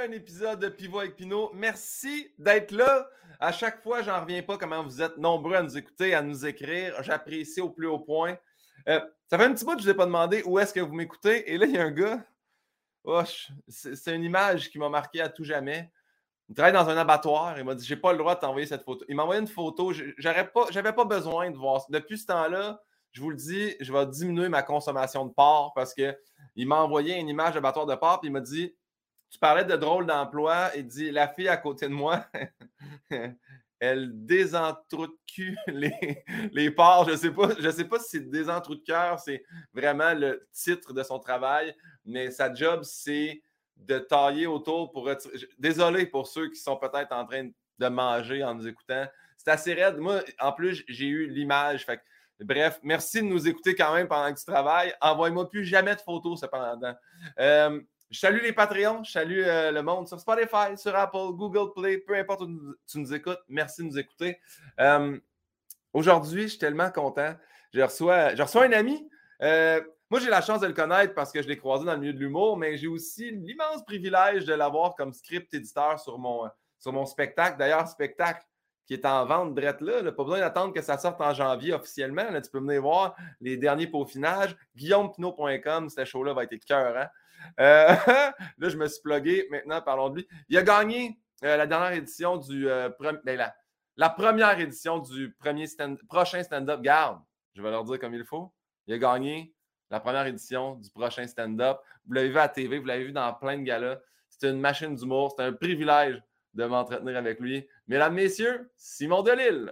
un épisode de Pivot avec Pinot. Merci d'être là. À chaque fois, j'en reviens pas comment vous êtes nombreux à nous écouter, à nous écrire. J'apprécie au plus haut point. Euh, ça fait un petit bout que je ne vous ai pas demandé où est-ce que vous m'écoutez. Et là, il y a un gars. C'est une image qui m'a marqué à tout jamais. Il travaille dans un abattoir. Il m'a dit J'ai pas le droit de t'envoyer cette photo. Il m'a envoyé une photo. J'avais pas, pas besoin de voir. Depuis ce temps-là, je vous le dis, je vais diminuer ma consommation de porc parce qu'il m'a envoyé une image d'abattoir de porc. Puis il m'a dit Tu parlais de drôle d'emploi. Il dit La fille à côté de moi, elle désentrouque les, les porcs. Je ne sais, pas, sais pas si c'est de cœur, c'est vraiment le titre de son travail, mais sa job, c'est de tailler autour pour Désolé pour ceux qui sont peut-être en train de manger en nous écoutant. C'est assez raide. Moi, en plus, j'ai eu l'image. Bref, merci de nous écouter quand même pendant que tu travailles. Envoie-moi plus jamais de photos cependant. Euh, je salue les Patreons, je salue euh, le monde sur Spotify, sur Apple, Google Play, peu importe où tu nous écoutes. Merci de nous écouter. Euh, aujourd'hui, je suis tellement content. Je reçois, je reçois un ami. Euh, moi, j'ai la chance de le connaître parce que je l'ai croisé dans le milieu de l'humour, mais j'ai aussi l'immense privilège de l'avoir comme script éditeur sur mon, sur mon spectacle. D'ailleurs, spectacle qui est en vente drette là, Pas besoin d'attendre que ça sorte en janvier officiellement. Là, tu peux venir voir les derniers peaufinages. GuillaumePinot.com, ce show-là va être cœur. Hein? Euh, là, je me suis plugué. Maintenant, parlons de lui. Il a gagné euh, la dernière édition du. Euh, ben, la, première édition du premier prochain stand-up. Garde, je vais leur dire comme il faut. Il a gagné la première édition du prochain stand-up. Vous l'avez vu à TV, vous l'avez vu dans plein de galas. C'est une machine d'humour. C'est un privilège de m'entretenir avec lui. Mesdames, Messieurs, Simon Delille.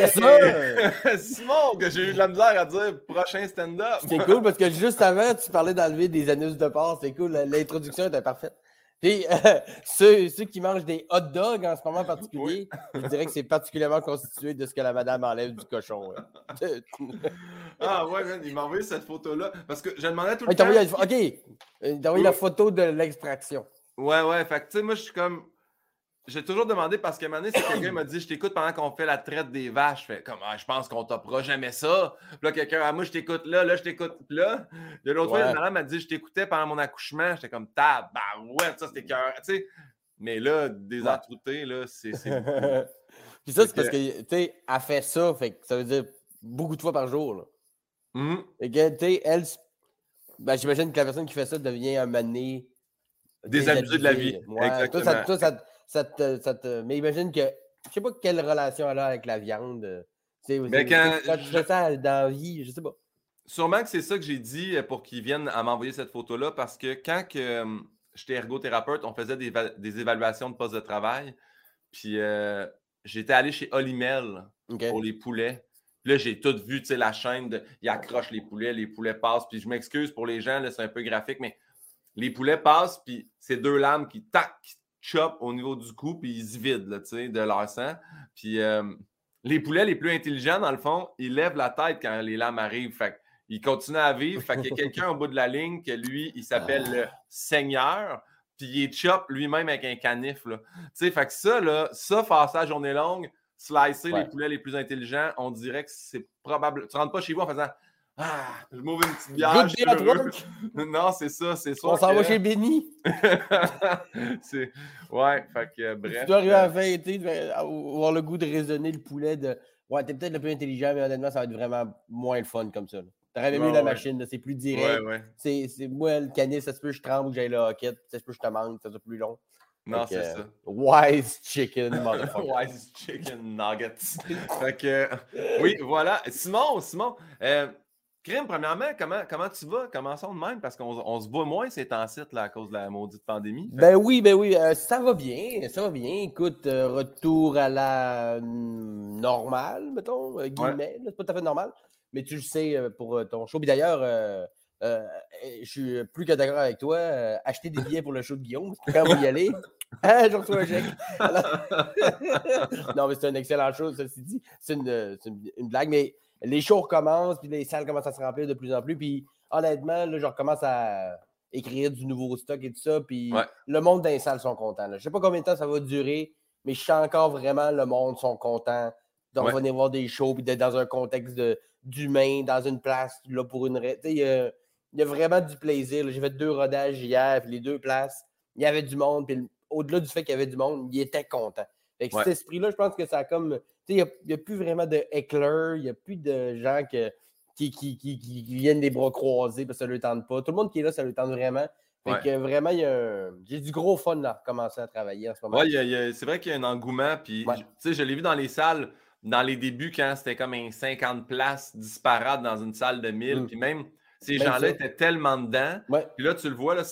Yes, sir! Simon, que j'ai eu de la misère à dire prochain stand-up. C'est cool parce que juste avant, tu parlais d'enlever des anus de porc. C'est cool. L'introduction était parfaite. Puis euh, ceux, ceux, qui mangent des hot dogs en ce moment particulier, je dirais que c'est particulièrement constitué de ce que la madame enlève du cochon. ah ouais, il m'a envoyé cette photo-là. Parce que je demandais tout le temps. OK, il t'a envoyé la photo de l'extraction. Ouais, ouais. Fait que tu sais, moi, je suis comme. J'ai toujours demandé parce qu'à un moment donné, c'est quelqu'un m'a dit Je t'écoute pendant qu'on fait la traite des vaches. Je fais comme ah, je pense qu'on t'offrira jamais ça. Puis là, quelqu'un, ah, moi, je t'écoute là, là, je t'écoute là. De l'autre fois, une madame m'a dit Je t'écoutais pendant mon accouchement. J'étais comme tab, bah ouais, ça c'était cœur. Tu sais, mais là, des entroutés, là, c'est. Puis ça, c'est parce que, tu sais, elle fait ça, fait que ça veut dire beaucoup de fois par jour. Là. Mmh. Et que, tu sais, elle, ben, j'imagine que la personne qui fait ça devient un mané. Désabusé de la vie. Exactement. Toi, ça, ça te, Mais imagine que. Je sais pas quelle relation elle a avec la viande. Euh, mais quand. tu fais ça dans la vie, je sais pas. Sûrement que c'est ça que j'ai dit euh, pour qu'ils viennent à m'envoyer cette photo-là parce que quand que, j'étais ergothérapeute, on faisait des, des, évaluations de poste de travail. Puis euh, j'étais allé chez Olimel pour les poulets. là, j'ai tout vu, tu sais, la chaîne, de, ils accrochent les poulets, les poulets passent. Puis je m'excuse pour les gens, c'est un peu graphique, mais les poulets passent, puis c'est deux lames qui, tac, chop au niveau du cou, puis ils se vident là, de leur sang. Puis euh, les poulets les plus intelligents, dans le fond, ils lèvent la tête quand les lames arrivent. Fait ils continuent à vivre. Fait qu'il y a quelqu'un au bout de la ligne que lui, il s'appelle le Seigneur. Puis il est chop lui-même avec un canif. Là. fait que ça, là, ça, faire ça à journée longue, slicer les poulets les plus intelligents, on dirait que c'est probable. Tu rentres pas chez vous en faisant ah, je m'ouvre une petite bière. non, c'est ça, c'est ça. On s'en va chez Benny. c'est... Ouais, fait que bref. Tu dois arriver à la fin été, avoir le goût de raisonner le poulet de. Ouais, t'es peut-être le plus intelligent, mais honnêtement, ça va être vraiment moins le fun comme ça. T'aurais mieux la machine, c'est plus direct. Ouais, c'est, c'est moi, le canis, ça se peut que je tremble ou que j'aille la hockey, ça se peut que je te manque, ça sera plus long. Non, c'est ça. Wise chicken, motherfucker. wise chicken nuggets. fait que, oui, voilà. Simon, Simon, euh, Crime, premièrement, comment, comment tu vas? Commençons de même parce qu'on se voit moins ces temps-ci à cause de la maudite pandémie. Ben oui, ben oui, euh, ça va bien, ça va bien. Écoute, euh, retour à la normale, mettons, euh, guillemets, c'est pas tout à fait normal, mais tu le sais pour ton show. Puis d'ailleurs, je suis plus que d'accord avec toi, acheter des billets pour le show de Guillaume, quand vous y allez, hein, je reçois un chèque. non, mais c'est une excellente chose, ceci dit. C'est une, une blague, mais les shows recommencent, puis les salles commencent à se remplir de plus en plus. Puis honnêtement, là, je recommence à écrire du nouveau stock et tout ça. Puis le monde des salles sont contents. Je ne sais pas combien de temps ça va durer, mais je sens encore vraiment le monde sont contents de revenir voir des shows, puis d'être dans un contexte d'humain, dans une place, là, pour une. Il y, a, y a vraiment du plaisir. J'ai fait deux rodages hier, puis les deux places, il y avait du monde, puis au-delà du fait qu'il y avait du monde, il était content. Avec cet esprit-là, je pense que ça a comme. Il n'y a, a, plus vraiment de éclairs, il n'y a plus de gens que, qui, qui, qui, qui, viennent des bras croisés parce que ça ne le tente pas. Tout le monde qui est là, ça le tente vraiment. Fait que vraiment, j'ai du gros fun à commencer à travailler en ce moment. Oui, c'est vrai qu'il y a un engouement. Puis, sais, je l'ai vu dans les salles, dans les débuts, quand c'était comme un 50 places disparates dans une salle de 1000. Mmh. Puis même, ces gens-là étaient tellement dedans. Puis là, tu le vois, là,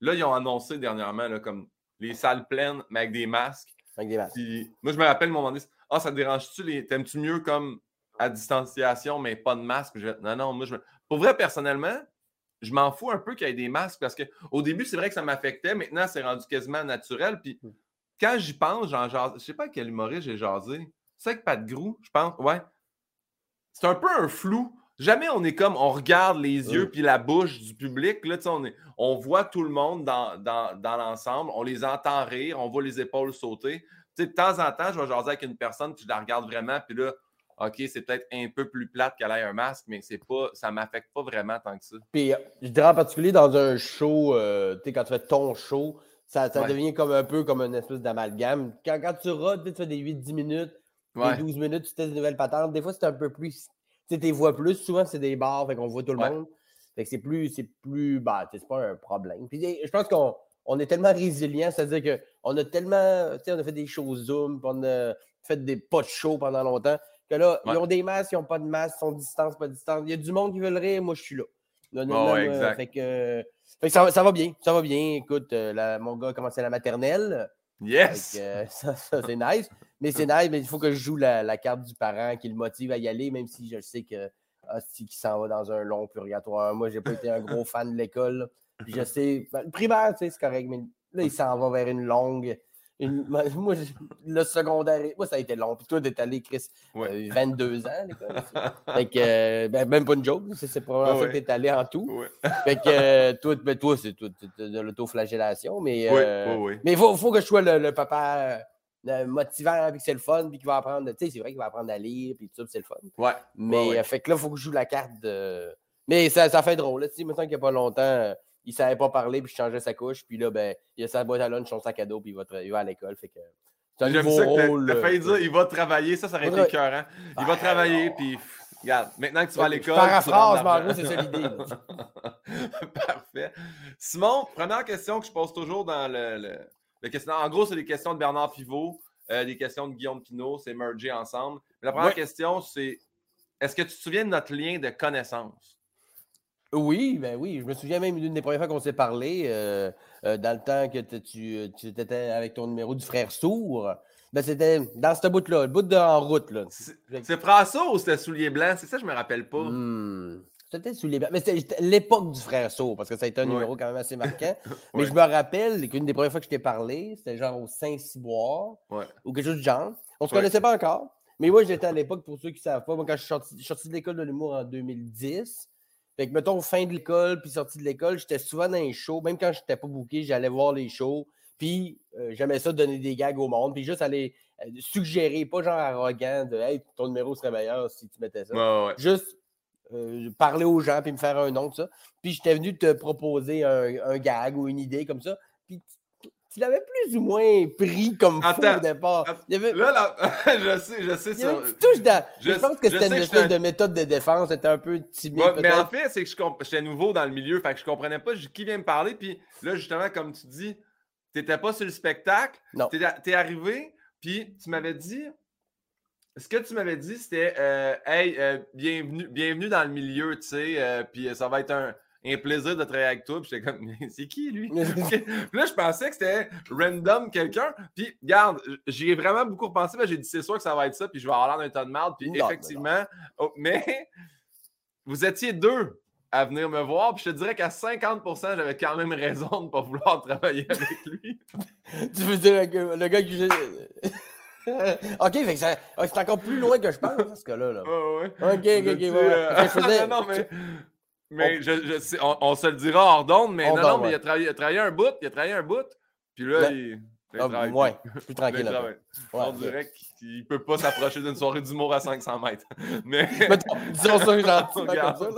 là, ils ont annoncé dernièrement là, comme les salles pleines, mais avec des masques. Avec des masques. moi, je me rappelle, mon moment donné, ah, ça te dérange-tu? T'aimes-tu mieux comme à distanciation, mais pas de masque? Non, non, moi, je Pour vrai, personnellement, je m'en fous un peu qu'il y ait des masques parce qu'au début, c'est vrai que ça m'affectait. Maintenant, c'est rendu quasiment naturel. Puis mmh. quand j'y pense, genre, je sais pas quel humoriste j'ai jasé. C'est avec Pat Grou, je pense. Ouais. C'est un peu un flou. Jamais on est comme, on regarde les yeux puis la bouche du public. Là, on, est, on voit tout le monde dans, dans, l'ensemble. On les entend rire. On voit les épaules sauter. De temps en temps, je vais jaser avec une personne puis je la regarde vraiment. Puis là, OK, c'est peut-être un peu plus plate qu'elle ait un masque, mais c'est pas, ça ne m'affecte pas vraiment tant que ça. Puis, je dirais en particulier dans un show, euh, tu sais, quand tu fais ton show, ça, ça devient comme un peu comme une espèce d'amalgame. Quand, quand tu rodes, tu fais des 8-10 minutes, des 12 minutes, tu testes des nouvelles patentes. Des fois, c'est un peu plus. Tu sais, vois plus. Souvent, c'est des bars, fait qu'on voit tout le monde. Fait que c'est plus. C'est plus. Bah, c'est pas un problème. Puis, je pense qu'on on est tellement résilient, c'est-à-dire qu'on a tellement. Tu sais, on a fait des shows Zoom, on a fait des pas de show pendant longtemps que là, ils ont des masques, ils n'ont pas de masques, ils sont distance, pas de distance. Il y a du monde qui veut le rire, moi je suis là. exact. Fait que, ça, ça, va bien, ça va bien. Écoute, euh, mon gars a commencé la maternelle. Yes! Euh, ça, c'est nice. Mais c'est nice, mais il faut que je joue la, carte du parent qui le motive à y aller, même si je sais que ah, qui s'en va dans un long purgatoire. Moi, j'ai pas été un gros fan de l'école. Puis je sais, ben, le primaire, tu sais, c'est correct, mais là, il s'en va vers une longue. moi, le secondaire, moi, ça a été long. Puis toi, d'être allé, Chris, 22 euh, ans l'école. fait que, euh, ben, même pas une joke, c'est probablement ça que t'es allé en tout. Fait que, euh, toi, ben, toi c'est de l'autoflagellation, mais mais il faut, faut, que je sois le, papa motivant, puis que c'est le fun, puis qu'il va apprendre, tu sais, c'est vrai qu'il va apprendre à lire, puis tout ça, c'est le fun. Ouais. Mais, fait que là, il faut que je joue la carte de. Mais ça, ça fait drôle, tu sais, maintenant qu'il n'y a pas longtemps il ne savait pas parler, puis je changeais sa couche. Puis là, ben, il a sa boîte à lunch, son sac à dos, puis il va, il va à l'école. Fait que c'est un nouveau rôle. T'as failli dire, il va travailler. Ça, ça aurait été écœurant. Il va travailler, puis regarde, maintenant que tu vas à l'école. Paraphrase, Mario, c'est ça l'idée. Parfait. Simon, première question que je pose toujours dans le, le, questionnaire. En gros, c'est des questions de Bernard Pivot, euh, des questions de Guillaume Pinot, c'est mergé ensemble. La première question, c'est est-ce que tu te souviens de notre lien de connaissance? Oui, ben oui. Je me souviens même d'une des premières fois qu'on s'est parlé, euh, euh, dans le temps que tu, tu étais avec ton numéro du frère sourd. Ben, c'était dans ce bout-là, le bout de en route. Là. C'est François ou c'était Soulier Blanc? C'est ça, je me rappelle pas. Hmm. C'était Soulier Blanc. Mais c'était l'époque du frère sourd, parce que ça a été un numéro quand même assez marquant. Mais je me rappelle qu'une des premières fois que je t'ai parlé, c'était genre au Saint-Cyboire ou quelque chose du genre. On se connaissait pas encore. Mais moi, j'étais à l'époque, pour ceux qui ne savent pas, moi, quand je suis sorti de l'école de l'humour en 2010, fait que, mettons, fin de l'école, puis sortie de l'école, j'étais souvent dans les shows. Même quand je n'étais pas booké, j'allais voir les shows. Puis euh, j'aimais ça donner des gags au monde. Puis juste aller euh, suggérer, pas genre arrogant de Hey, ton numéro serait meilleur si tu mettais ça. Juste euh, parler aux gens, puis me faire un nom, tout ça. Puis j'étais venu te proposer un, un, gag ou une idée comme ça. Puis tu l'avais plus ou moins pris comme fou au départ. Là, là, je sais, je sais ça. Je, pense que c'était une espèce de méthode de défense, c'était un peu timide. mais en fait, c'est que j'étais nouveau dans le milieu, fait que je comprenais pas qui vient me parler. Puis là, justement, comme tu dis, tu n'étais pas sur le spectacle. Non. Tu es, arrivé, puis tu m'avais dit. Ce que tu m'avais dit, c'était euh, Hey, euh, bienvenue, bienvenue dans le milieu, tu sais, euh, puis ça va être un un plaisir de travailler avec toi. Puis j'étais comme, c'est qui lui? là, je pensais que c'était random quelqu'un. Puis, regarde, j'y ai vraiment beaucoup repensé. Mais j'ai dit, c'est sûr que ça va être ça. Puis je vais avoir l'air d'un tas de mal. Puis effectivement, oh, mais vous étiez deux à venir me voir. Puis je te dirais qu'à 50% j'avais quand même raison de ne pas vouloir travailler avec lui. tu veux dire que le gars qui. ok, c'est encore plus loin que je pense, ce cas-là. Là. ouais. Ok, ok, ok. Euh, non, mais mais on... Je, on, se le dira hors d'onde, mais non, non, mais il a, travaillé, il a, travaillé, un bout, il a travaillé un bout. Puis là, il... Ah, ouais, plus tranquille. Ouais, on dirait qu'il ne peut pas s'approcher d'une soirée d'humour à 500 mètres. Mais. disons ça gentil, comme ça.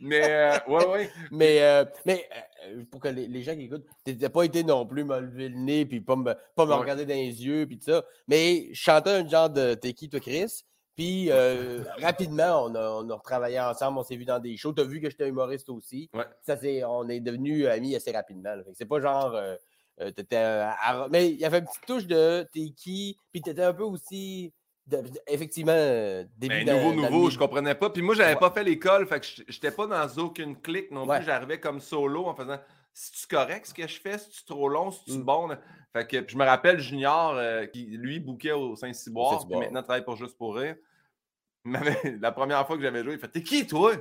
Mais, euh, ouais, ouais. Mais, euh, mais euh, pour que les, gens qui écoutent, tu n'as pas été non plus me lever le nez puis pas me, pas me regarder dans les yeux puis tout ça. Mais je chantais un genre de T'es qui, toi, Chris? Puis rapidement, on a, on a retravaillé ensemble, on s'est vu dans des shows. Tu as vu que j'étais humoriste aussi. Ouais. Ça, on est devenus amis assez rapidement. C'est pas genre. Euh, mais il y avait une petite touche de t'es qui, puis t'étais un peu aussi. effectivement, euh, début ben, Nouveau, nouveau, je comprenais pas. Puis moi, j'avais pas fait l'école, fait que j'étais pas dans aucune clique non plus. J'arrivais comme solo en faisant si tu correct ce que je fais, si tu trop long, si tu mmh. bon? Fait que je me rappelle Junior euh, qui lui bouquait au Saint-Cyboire, puis maintenant travaille pour Juste pour rire. La première fois que j'avais joué, il fait T'es qui toi?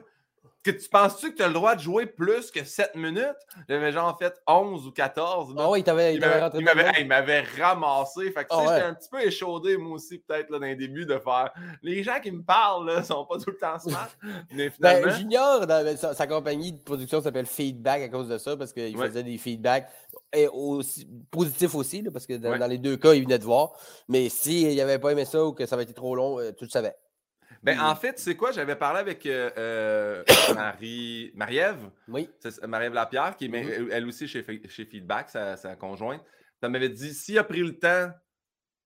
Que tu penses-tu que tu as le droit de jouer plus que 7 minutes? J'avais genre fait 11 ou 14. Ah oui, il t'avait Il m'avait ramassé. Fait que ah j'étais un petit peu échaudé, moi aussi, peut-être, dans les débuts, de faire. Les gens qui me parlent, là, sont pas tout le temps smart. mais ben, finalement. Junior, dans sa, compagnie de production s'appelle Feedback à cause de ça, parce qu'il faisait des feedbacks et aussi, positifs aussi, parce que dans, les deux cas, il venait de voir. Mais s'il n'avait pas aimé ça ou que ça avait été trop long, euh, tu le savais. Ben, en fait, tu sais quoi, j'avais parlé avec euh, euh, Marie, Marie-Ève. Oui. Marie-Ève Lapierre, qui est mm-hmm. elle aussi chez, chez Feedback, sa, conjointe. Elle m'avait dit s'il a pris le temps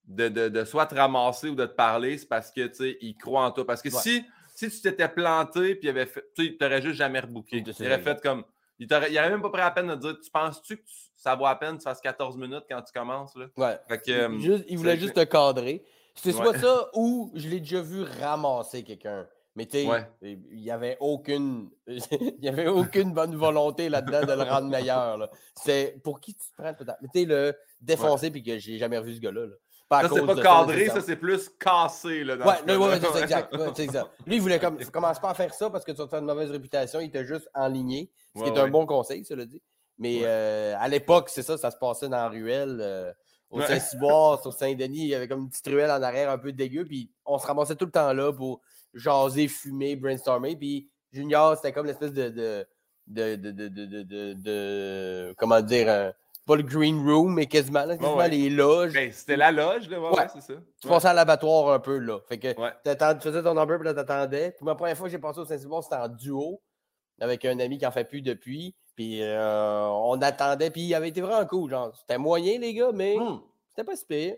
de, de, soit te ramasser ou de te parler, c'est parce que tu sais, il croit en toi. Parce que si, si tu t'étais planté puis il avait fait, tu t'aurais juste jamais rebooké. Il aurait fait comme. Il n'aurait même pas pris la peine de dire Tu penses-tu que ça vaut la peine que tu fasses 14 minutes quand tu commences? Là? Ouais. Euh, il voulait juste te cadrer. C'est soit ça ou je l'ai déjà vu ramasser quelqu'un. Mais tu sais, il n'y avait aucune il y avait aucune bonne volonté là-dedans de le rendre meilleur. C'est pour qui tu te prends peut-être. Mais tu sais, le défoncer puis que j'ai jamais revu ce gars-là. ça, c'est pas cadré, ça, c'est plus cassé. Là, ouais, c'est exact. exact. Lui, il voulait comme. Commence pas à faire ça parce que tu faire une mauvaise réputation. Il était juste enligné. Ce qui est un bon conseil, ça le dit. Mais euh, à l'époque, c'est ça, ça se passait dans la ruelle. Euh, au Saint-Cyboire, sur Saint-Denis, il y avait comme une petite ruelle en arrière un peu dégueu, puis on se ramassait tout le temps là pour jaser, fumer, brainstormer, puis Junior, c'était comme l'espèce de de, de, de, de, comment dire, pas le green room, mais quasiment, quasiment les loges. Ben, c'était la loge, là, ouais, c'est ça. Tu passais à l'abattoir un peu, là. Fait que tu faisais ton number, puis là, t'attendais. Puis ma première fois que j'ai passé au Saint-Cyboire, c'était en duo, avec un ami qui en fait plus depuis. Puis euh, on attendait, puis il avait été vraiment cool. Genre, c'était moyen, les gars, mais hmm. c'était pas si pire.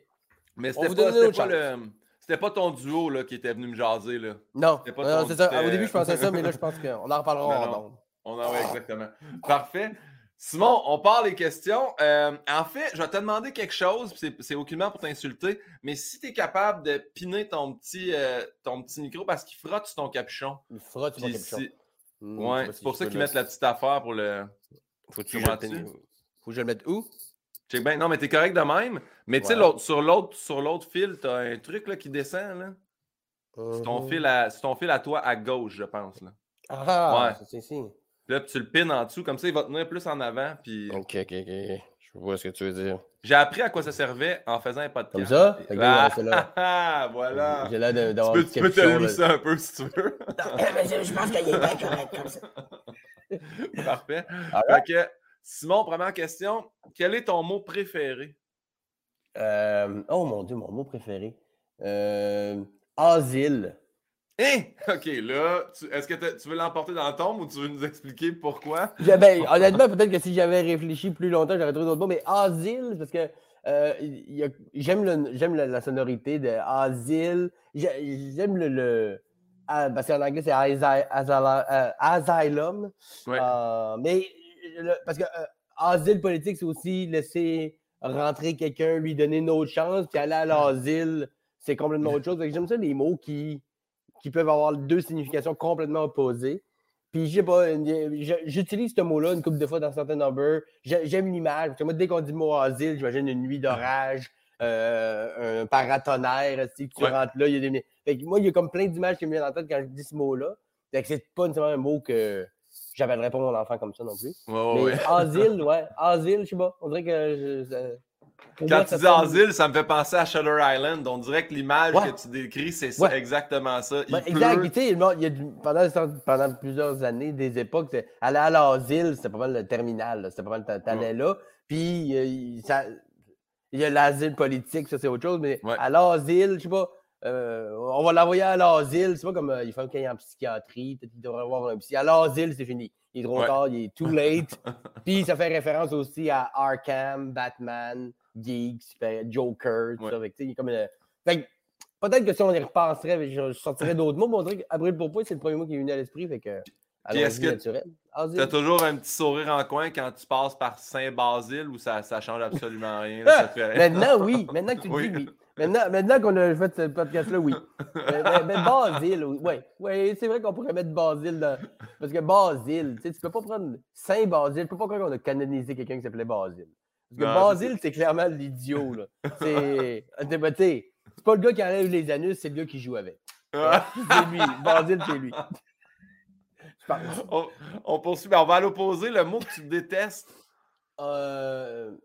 Mais c'était pas, pas, le. Pas ton duo là, qui était venu me jaser. Là. Non, non c'est ça. Au début, je pensais ça, mais là, je pense qu'on en reparlera en On en va exactement. Parfait. Simon, on parle les questions. Euh, en fait, je vais te demander quelque chose, c'est aucunement pour t'insulter, mais si tu es capable de piner ton petit, euh, ton petit micro parce qu'il frotte sur ton capuchon. Il frotte sur ton capuchon. Ouais, c'est pour ça qu'ils mettent la petite affaire pour le. Faut que, Faut que je le mette où? Bien. Non, mais t'es correct de même. Mais tu sais, sur l'autre fil, t'as un truc là, qui descend. là. C'est ton, fil à, ton fil à toi à gauche, je pense. Là. Ah, ouais. c'est ici. Là, tu le pines en dessous, comme ça, il va tenir plus en avant. Puis... Ok, ok, ok. Je vois ce que tu veux dire. J'ai appris à quoi ça servait en faisant un podcast. Comme ça? Ah, là. Ah, voilà. J'ai l'air d'avoir Tu peux, tu peux te lisser un peu si tu veux. je pense qu'il est bien correct comme ça. Parfait. Ok. Simon, première question. Quel est ton mot préféré? Euh, oh mon Dieu, mon mot préféré. Euh, asile. Hein? OK, là, est-ce que tu veux l'emporter dans le tombe ou tu veux nous expliquer pourquoi? Ben, honnêtement, peut-être que si j'avais réfléchi plus longtemps, j'aurais trouvé d'autres mots, mais asile, parce que euh, j'aime la, sonorité de asile. J'aime le. Ah, parce qu'en anglais, c'est euh, asylum. Euh, mais parce que asile politique, c'est aussi laisser rentrer quelqu'un, lui donner une autre chance, puis aller à l'asile, c'est complètement autre chose. J'aime ça, les mots qui qui peuvent avoir deux significations complètement opposées. Puis, je sais pas, j'utilise ce mot-là une couple de fois dans certains numbers. J'aime l'image. Parce que moi, dès qu'on dit le mot asile, j'imagine une nuit d'orage, euh, un paratonnerre, si tu rentres là. Il y a des... fait que moi, il y a comme plein d'images qui me viennent en tête quand je dis ce mot-là. Fait que c'est pas nécessairement un mot que j'appellerais pas mon enfant comme ça non plus. Mais asile, ouais. Asile, je sais pas. On dirait que je, quand tu dis asile, ça me fait penser à Shutter Island. On dirait que l'image que tu décris, c'est exactement ça. Il exact. Tu sais, il y a pendant, pendant, plusieurs années, des époques, aller à l'asile, c'était pas mal le terminal. C'était pas mal, t'allais là. Puis, euh, ça, il y a l'asile politique, ça c'est autre chose, mais Ouais. à l'asile, je sais pas, euh, on va l'envoyer à l'asile, c'est pas comme euh, il faut qu'il y ait en psychiatrie, peut-être qu'il devrait avoir un psy. À l'asile, c'est fini. Il est trop Ouais. tard, il est too late. Puis ça fait référence aussi à Arkham, Batman, Geeks, Super- Joker, tout Ouais. ça. Fait tu il est comme une- fait que peut-être que si on y repenserait, je, je sortirais d'autres mots, mais on dirait qu'Abril Pourpoint, c'est le premier mot qui est venu à l'esprit, fait que. Puis est-ce que. T'as toujours un petit sourire en coin quand tu passes par Saint-Basile ou ça, ça change absolument rien? là, ça te fait rien? Maintenant, oui. Maintenant que tu Oui. dis, oui. Maintenant, maintenant qu'on a fait ce podcast-là, oui. mais, mais- mais Basile, oui. Ouais, ouais, c'est vrai qu'on pourrait mettre Basile dans. Parce que Basile, tu sais, tu peux pas prendre Saint-Basile. Tu peux pas croire qu'on a canonisé quelqu'un qui s'appelait Basile. Parce que Non, Basile, c'est clairement l'idiot, là. C'est. C'est pas le gars qui enlève les anus, c'est le gars qui joue avec. C'est lui. Basile, c'est lui. On, on poursuit. Ben, on va à l'opposé. Le mot que tu détestes. Euh,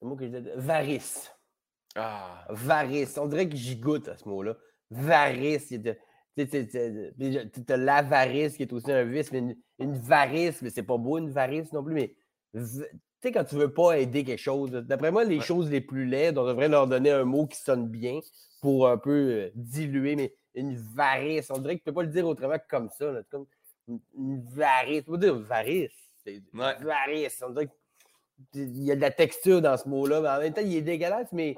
le mot que je dis- Varice. Ah, Varice. On dirait que j'y goûte à ce mot-là. Varice. Tu as l'avarice qui est aussi un vice, mais une, une varice, mais c'est pas beau une varice non plus, mais v- tu sais, quand tu veux pas aider quelque chose, d'après moi, les Ouais. choses les plus laides, on devrait leur donner un mot qui sonne bien pour un peu euh, diluer, mais une varice, on dirait que tu peux pas le dire autrement que comme ça. là. Comme une, varice. Tu peux pas dire varice. C'est Ouais. varice. On dirait qu'il y a de la texture dans ce mot-là, mais en même temps, il est dégueulasse, mais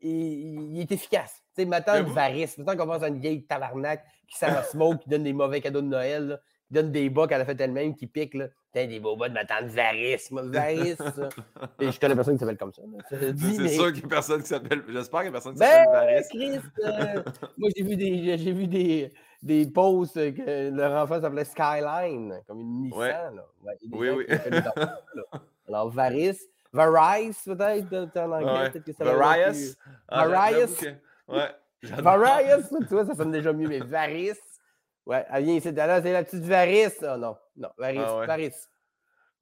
il, il est efficace. Tu sais, maintenant, une varice. Maintenant qu'on pense à une vieille tabarnak qui à smoke, qui donne des mauvais cadeaux de Noël, là, qui donne des bas qu'elle a fait elle-même, qui pique, là. T'as des beaux bas de ma tante ça. Et je connais personne qui s'appelle comme ça. c'est mais- sûr qu'il n'y a personne qui s'appelle. J'espère qu'il n'y a personne qui Ben, s'appelle Varys. Chris, euh, moi, j'ai vu des, j'ai vu des, des posts que leur enfant s'appelait Skyline, comme une Nissan. Ouais. Là. Y Oui, oui. enfants, là. Alors, Varice, Varice, peut-être, en anglais. Ouais. peut-être que ça Various? Ah, Various. j'avoue que- Ouais. j'adore. Varice, tu vois, ça sonne déjà mieux, mais Varice. Ouais, elle vient ici, là, c'est la petite Varice. Ah non, non, Varice, Ah ouais.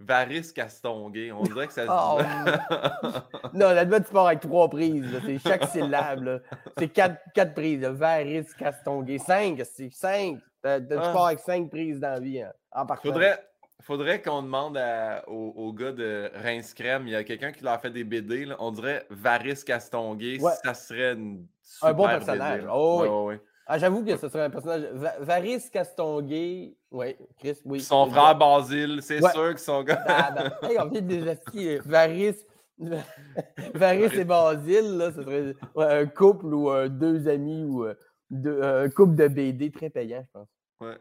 Varys Castonguay. On dirait que ça se Oh, dit. Non, là-dedans, tu pars avec trois prises. C'est chaque syllabe. C'est quatre, quatre prises. là. Varice, Castonguay. Cinq, c'est cinq. Tu Ah. pars avec cinq prises dans la vie. hein, en partant. Faudrait, faudrait qu'on demande à- au, au gars de Reims Crème. Il y a quelqu'un qui leur a fait des BD. là. On dirait Varys Castonguay. Ouais. Ça serait une Un bon super personnage. BD. Oh, oui. ouais. Ah, J'avoue que ce serait un personnage. Va- Varice, Castonguay. Oui, Chris, oui. Son frère Basile, c'est Ouais. sûr que son gars. Ah, ben, hey, on vient astis, euh, Varys, Varys et Basile, là, ce serait ouais, un couple ou euh, deux amis ou euh, deux- un couple de BD très payant, je pense. Ouais.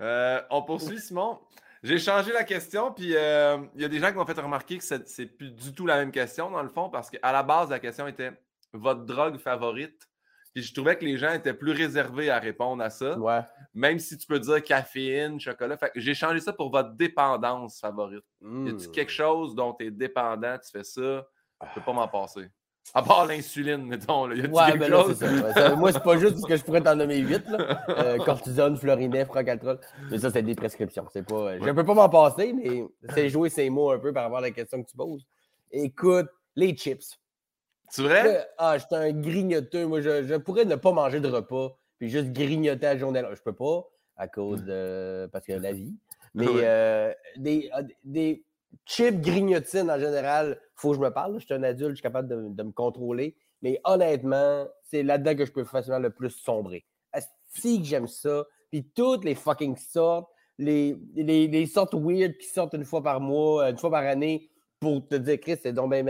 Euh, on poursuit, Simon. J'ai changé la question, puis euh, il y a des gens qui m'ont fait remarquer que c'est plus du tout la même question, dans le fond, parce qu'à la base, la question était votre drogue favorite. Puis je trouvais que les gens étaient plus réservés à répondre à ça, Ouais. même si tu peux dire caféine, chocolat. Fait que j'ai changé ça pour votre dépendance favorite. Y a-tu Hmm. quelque chose dont tu es dépendant, tu fais ça, je peux pas m'en passer. À part l'insuline, mettons. Là. Y a-tu Ouais, ben là, c'est chose? ça. Ouais, ça- Moi, c'est pas juste parce que je pourrais t'en nommer huit, là. Euh, cortisone, Florinet, Frocaltrol. Mais ça, c'est des prescriptions. C'est pas, Je peux pas m'en passer, mais c'est jouer ces mots un peu par rapport à la question que tu poses. Écoute, les chips. C'est vrai? Ah, j'étais un grignoteux. Moi, je, je pourrais ne pas manger de repas puis juste grignoter à la journée. Je peux pas à cause de. parce que la vie. Mais Ouais. euh, des, ah, des chips grignotines en général, faut que je me parle. Je suis un adulte, je suis capable de, de me contrôler. Mais honnêtement, c'est là-dedans que je peux facilement le plus sombrer. Si que j'aime ça. Puis toutes les fucking sortes, les, les, les sortes weird qui sortent une fois par mois, une fois par année, pour te dire, Chris, c'est donc donc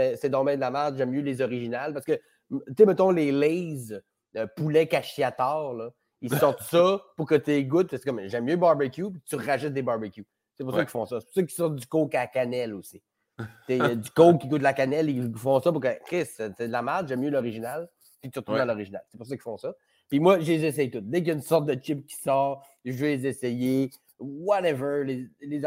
ben de la merde, j'aime mieux les originales. Parce que, tu sais, mettons, les Lays, euh, poulet cachiator, là, ils sortent ça pour que tu goûtes. C'est comme, j'aime mieux barbecue, puis tu rajoutes des barbecues. C'est pour ça qu'ils font ça. C'est pour ça qu'ils sortent du coke à la cannelle aussi. Il y a du coke qui goûte la cannelle, ils font ça pour que, Chris, c'est de la merde, j'aime mieux l'original, puis tu retrouves Ouais. dans l'original. C'est pour ça qu'ils font ça. Puis moi, je les essaye toutes. Dès qu'il y a une sorte de chip qui sort, je vais les essayer. Whatever. Les, les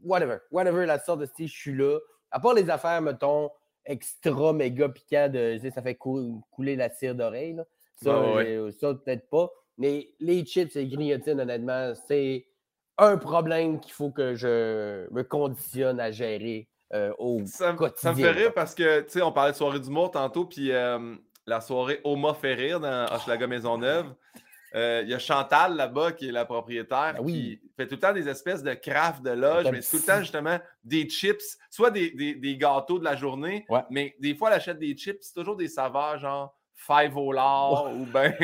whatever. Whatever la sorte de style, je suis là. À part les affaires, mettons, extra méga piquant de. Ça fait cou- couler la cire d'oreille. Ça, ouais. j'ai- ça peut-être pas. Mais les chips et les grignotines, honnêtement, c'est un problème qu'il faut que je me conditionne à gérer euh, au Ça, me- ça me quotidien. fait rire parce que, tu sais, on parlait de soirée d'humour tantôt, puis euh, la soirée Oma fait rire dans Hochelaga Maisonneuve. Euh, il y a Chantal là-bas qui est la propriétaire Ben oui. qui fait tout le temps des espèces de craft de loge, mais tout le temps justement des chips, soit des, des- des gâteaux de la journée, Ouais. mais des fois elle achète des chips, c'est toujours des saveurs genre five au lard ou ben.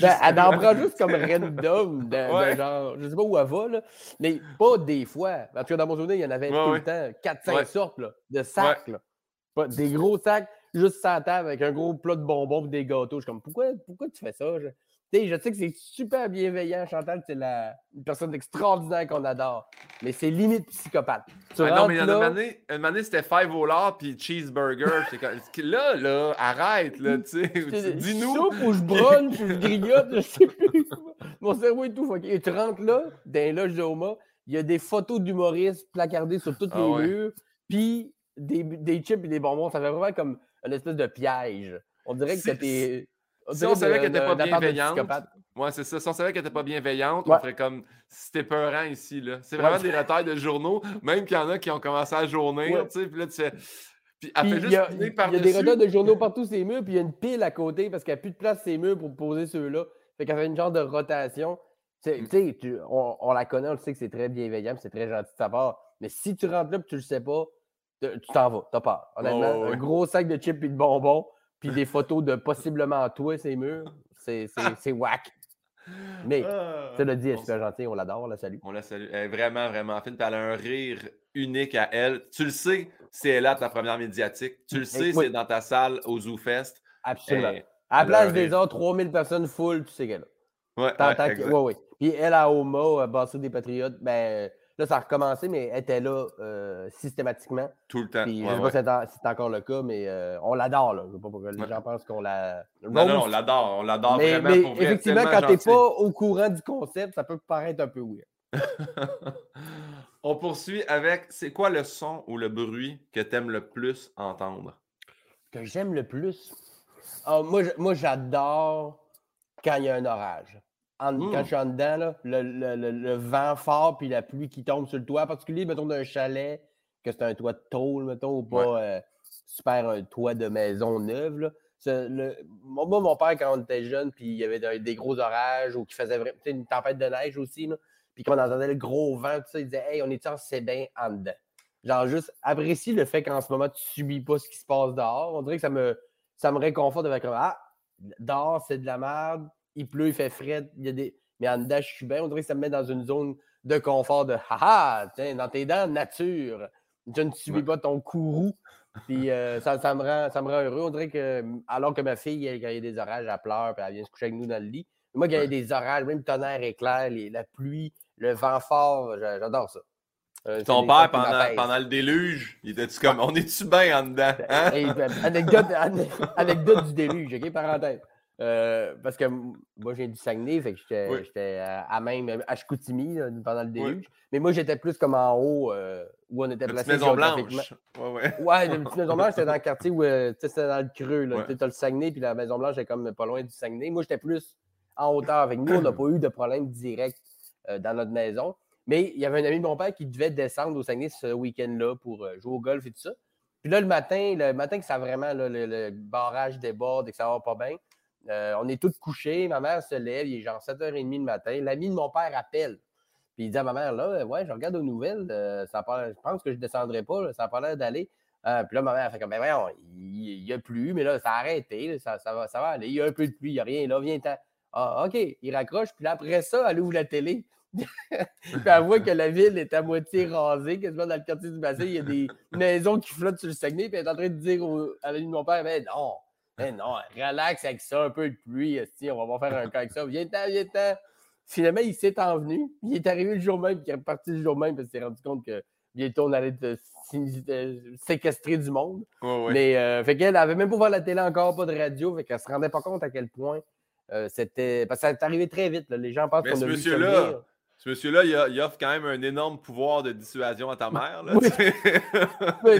Ben, elle en prend juste comme random, de, de Ouais. genre, je sais pas où elle va, là, mais pas des fois. En tout cas, dans mon souvenir, il y en avait tout le temps, 4-5 Ouais. sortes là, de sacs. là. Pas, des gros sacs, juste sans table, avec un gros plat de bonbons et des gâteaux. Je suis comme, pourquoi, pourquoi tu fais ça? Je, sais, je sais que c'est super bienveillant, Chantal, c'est la, une personne extraordinaire qu'on adore, mais c'est limite psychopathe. Tu Ah non, mais il y en a rentres une là, année, année, c'était five au lard puis cheeseburger. Comme, là, là, arrête, là, tu sais. Dis-nous. Soupe ou je brunch ou je grignote, je sais plus. Mon cerveau est tout fucké. Et tu rentres là, dans les loges de Oma, il y a des photos d'humoristes placardées sur tous Ah les ouais. murs, puis des, des chips et des bonbons. Ça fait vraiment comme une espèce de piège. On dirait que c'était. Si on savait qu'elle était pas bienveillante. Ouais, c'est ça. Si on savait qu'elle n'était pas bienveillante, on ferait comme c'était peurant ici. là. C'est Ouais. vraiment des retards de journaux, même qu'il y en a qui ont commencé à journée. Ouais. tu sais, Puis là, tu fais. Puis elle Puis fait il y a, piner il y a des retards de journaux partout sur les murs, puis il y a une pile à côté parce qu'il n'y a plus de place sur les murs pour poser ceux-là. Fait qu'elle fait une genre de rotation. Mm. Tu sais, tu- on, on la connaît, on le sait que c'est très bienveillant, c'est très gentil de sa part. Mais si tu rentres là et tu le sais pas, tu t'en vas, t'as peur. Honnêtement, ouais. un gros sac de chips et de bonbons, puis des photos de possiblement toi, ces murs, c'est c'est- c'est whack. Mais, Ah. ça le dit, elle est super gentille, on l'adore, on la salue. On la salue. Elle est vraiment, vraiment fine. Puis elle a un rire unique à elle. Tu le sais, c'est elle là ta première médiatique. Tu le sais, oui. c'est dans ta salle au ZooFest. Absolument. Elle- À la a place des autres, 3000 personnes full, tu sais qu'elle là. Ouais, ouais. Puis elle, à Homo, Basso des Patriotes, ben là, ça a recommencé, mais elle était là euh, systématiquement. Tout le temps. Puis Ouais, je sais ouais. pas si c'est si encore le cas, mais euh, on l'adore. Je sais pas pourquoi les Ouais. gens pensent qu'on la. Non, non, on l'adore. On l'adore vraiment mais pour vrai. effectivement, quand t'es gentil. pas au courant du concept, ça peut paraître un peu weird. On poursuit avec c'est quoi le son ou le bruit que tu aimes le plus entendre? Que j'aime le plus? Ah, moi, j'adore quand il y a un orage. En-. Quand je suis en dedans, là, le, le- le- le vent fort puis la pluie qui tombe sur le toit, en particulier, mettons, d'un chalet, que c'est un toit de tôle, mettons, ou pas euh, super un toit de maison neuve. Là. Moi, mon père, quand on était jeune, puis il y avait des, des gros orages ou qu'il faisait une tempête de neige aussi, puis qu'on entendait le gros vent, tout ça, il disait Hey, on est en c'est bien en dedans? Genre, juste apprécie le fait qu'en ce moment, tu subis pas ce qui se passe dehors. On dirait que ça me, ça me réconforte avec comme Ah, dehors, c'est de la merde, il pleut, il fait frais, il y a des. Mais en dedans, je suis bien. On dirait que ça me met dans une zone de confort de haha, tiens, dans tes dents, nature. Je ne subis Ouais. pas ton courroux. Puis euh, ça, ça me rend, ça me rend heureux. On dirait que, alors que ma fille, elle, quand il y a des orages, elle pleure, puis elle vient se coucher avec nous dans le lit. Mais moi, quand il y a des orages, même tonnerre, éclair, les- la pluie, le vent fort, j'a- j'adore ça. Euh, Ton père, pendant, le déluge, il était-tu comme on est-tu bien en dedans? Hein? Hey, ben, anecdote, ane- anecdote du déluge, OK? Parenthèse. Euh, parce que moi, j'ai du Saguenay, fait que j'étais Oui. à, même à Chicoutimi là, pendant le déluge. Mais moi, j'étais plus comme en haut, euh, où on était La placé maison blanche. Ouais, ouais. Ouais, la petite Maison Blanche, c'était dans le quartier où euh, c'était dans le creux. Là. Ouais. T'as le Saguenay, puis la Maison Blanche est comme pas loin du Saguenay. Moi, j'étais plus en hauteur. Avec nous, on n'a pas eu de problème direct euh, dans notre maison. Mais il y avait un ami de mon père qui devait descendre au Saguenay ce week-end-là pour euh, jouer au golf et tout ça. Puis là, le matin, le matin que ça vraiment, là, le, le barrage déborde et que ça va pas bien, euh, on est tous couchés. Ma mère se lève, il est genre 7h30 le matin. L'ami de mon père appelle. Puis il dit à ma mère, là, ouais, je regarde aux nouvelles, euh, ça a je pense que je ne descendrai pas, là, ça n'a pas l'air d'aller. Euh, puis là, ma mère a fait comme, ben voyons, il n'y a plus, mais là, ça a arrêté, là, ça, ça va, ça va aller. Il y a un peu de pluie, il n'y a rien, là, viens-t'en. Ah, OK, il raccroche, puis là, après ça, elle ouvre la télé. puis elle voit que la ville est à moitié rasée, quasiment dans le quartier du bassin. Il y a des maisons qui flottent sur le Saguenay, puis elle est en train de dire au- à l'ami de mon père, ben non, non, relax avec ça, un peu de pluie, on va pas faire un cas avec ça. Viens-t'en, viens-t'en. Finalement, il s'est envenu. Il est arrivé le jour même, puis il est reparti le jour même, parce qu'il s'est rendu compte que bientôt on allait te séquestrer du monde. Mais euh, fait qu'elle avait même pas voir la télé encore, pas de radio, fait qu'elle se rendait pas compte à quel point euh, c'était. Parce que ça est arrivé très vite. là. Les gens pensent qu'on a vu ça monsieur-là, venir. Ce monsieur-là, il, offre quand même un énorme pouvoir de dissuasion à ta mère. Là, Oui.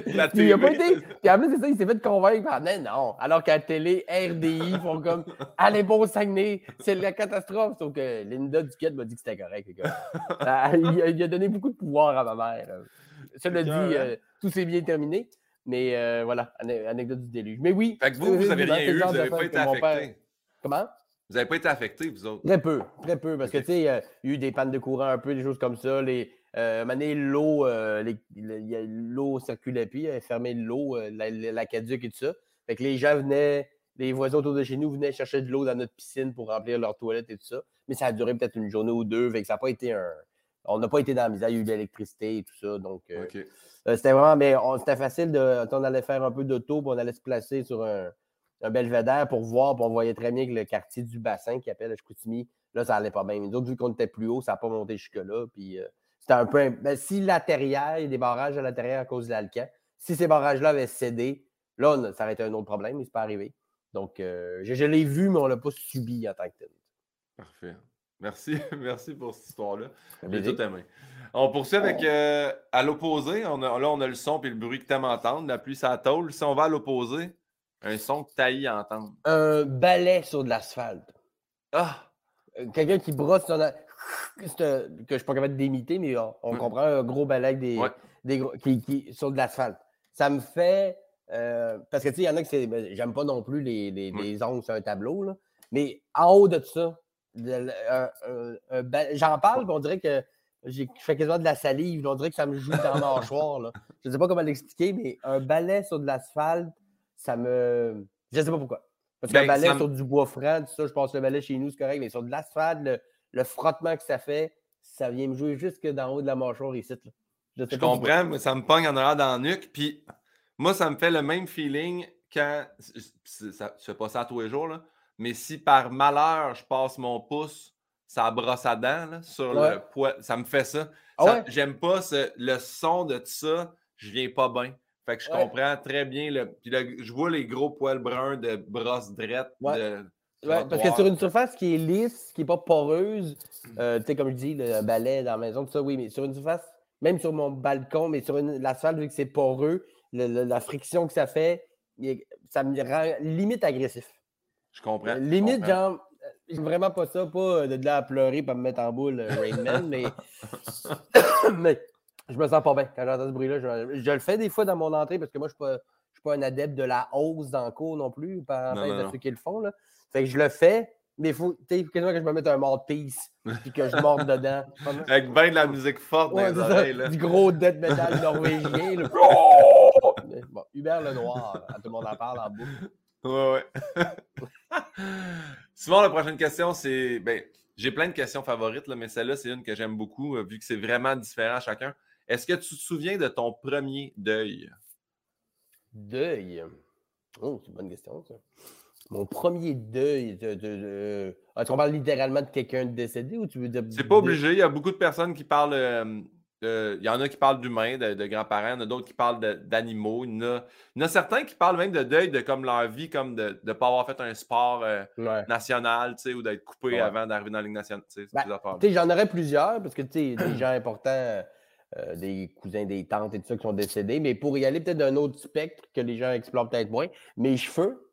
La il a pas été. Puis en plus, c'est ça, il s'est fait convaincre par non, non. Alors qu'à la télé, RDI font comme Allez, bon Saguenay, c'est la catastrophe. Sauf que Linda Duquette m'a dit que c'était correct. les gars. Il, a, il a donné beaucoup de pouvoir à ma mère. Cela dit, écœurant. euh, tout s'est bien terminé. Mais euh, voilà, ane- anecdote du déluge. Mais oui. Fait que vous, vous avez sérieusement, rien c'est le eu, genre vous n'avez pas été père-. Comment? Vous n'avez pas été affecté, vous autres? Très peu, très peu, parce que, tu sais, il y a eu des pannes de courant un peu, des choses comme ça. Les, euh, l'eau, euh, l'eau circulait plus, elle fermé l'eau, euh, la, l'aqueduc et tout ça. Fait que les gens venaient, les voisins autour de chez nous venaient chercher de l'eau dans notre piscine pour remplir leurs toilettes et tout ça. Mais ça a duré peut-être une journée ou deux, fait que ça n'a pas été un. On n'a pas été dans la misère, il y a eu de l'électricité et tout ça. Donc, euh, c'était vraiment, mais c'était facile de. On allait faire un peu d'auto, puis on allait se placer sur un, un belvédère pour voir, puis on voyait très bien que le quartier du bassin qui appelle Chicoutimi, là, ça allait pas bien. Mais d'autres, vu qu'on était plus haut, ça n'a pas monté jusque-là. Puis euh, c'était un peu. Ben, si la terrière, il y a des barrages à la terrière à cause de l'Alcan, si ces barrages-là avaient cédé, là, ça aurait été un autre problème, mais c'est pas arrivé. Donc, euh, je, l'ai vu, mais on ne l'a pas subi en tant que tel. Parfait. Merci, merci pour cette histoire-là. J'ai tout aimé. On poursuit avec euh, à l'opposé. On là, on a le son et le bruit que tu aimes entendre. La pluie, ça tôle. Si on va à l'opposé, un son que taillis à entendre. Un balai sur de l'asphalte. Ah! Euh, quelqu'un qui brosse son. que je ne suis pas capable d'imiter, mais on, comprend un gros balai des, des qui, qui, sur de l'asphalte. Ça me fait. Euh, parce que tu sais, il y en a qui c'est. Ben, j'aime pas non plus les, les, les ongles sur un tableau, là, mais en haut de ça, j'en parle, on dirait que je fais quasiment de la salive. On dirait que ça me joue dans la mâchoire. Je ne sais pas comment l'expliquer, mais un balai sur de l'asphalte, ça me. Je ne sais pas pourquoi. Parce qu'un ben, balai sur du bois franc, ça, je pense que le balai chez nous, c'est correct, mais sur de l'asphalte, le, frottement que ça fait, ça vient me jouer jusque d'en haut de la mâchoire ici. Je, je comprends, mais ça me pogne en arrière dans la nuque. Puis moi, ça me fait le même feeling quand. Ça, je fais pas ça tous les jours, là, mais si par malheur, je passe mon pouce ça brosse à dents sur le poids, ça me fait ça. Ah j'aime pas le son de ça, je viens pas bien. Fait que je comprends très bien. Le, puis je vois les gros poils bruns de brosse drette. parce que sur une surface qui est lisse, qui n'est pas poreuse, euh, tu sais, comme je dis, le balai dans la maison, tout ça, oui, mais sur une surface, même sur mon balcon, mais sur l'asphalte, vu que c'est poreux, la friction que ça fait, ça me rend limite agressif. Je comprends. limite, genre, J'aime vraiment pas ça, pas de là à pleurer pour me mettre en boule, euh, Rainman, mais... mais je me sens pas bien quand j'entends ce bruit-là. Je, le fais des fois dans mon entrée parce que moi, je ne suis, pas un adepte de la hausse dans le cours non plus, par rapport à ceux qui le font. Là. Fait que je le fais, mais il faut quasiment que je me mette un mort peace et que je morde dedans. Avec bien de la musique forte dans les oreilles. Là. Du gros death metal norvégien. bon, Hubert Lenoir, tout le monde en parle en boucle. Ouais, ouais. Souvent, la prochaine question, c'est. Ben, j'ai plein de questions favorites, là, mais celle-là, c'est une que j'aime beaucoup, euh, vu que c'est vraiment différent à chacun. Est-ce que tu te souviens de ton premier deuil? Deuil? Oh, c'est une bonne question, ça. Mon premier deuil. De, de, littéralement de quelqu'un décédé ou tu veux dire. C'est pas obligé. Il y a beaucoup de personnes qui parlent. Euh, il y en a qui parlent d'humains, de, grands-parents, il y en a d'autres qui parlent d'animaux. Il, y en a certains qui parlent même de deuil de comme leur vie, comme de ne pas avoir fait un sport euh, national, ou d'être coupé avant d'arriver dans la Ligue nationale. Ben, j'en aurais plusieurs, parce que des gens importants, euh, des cousins, des tantes et tout ça qui sont décédés, mais pour y aller peut-être d'un autre spectre que les gens explorent peut-être moins, mes cheveux.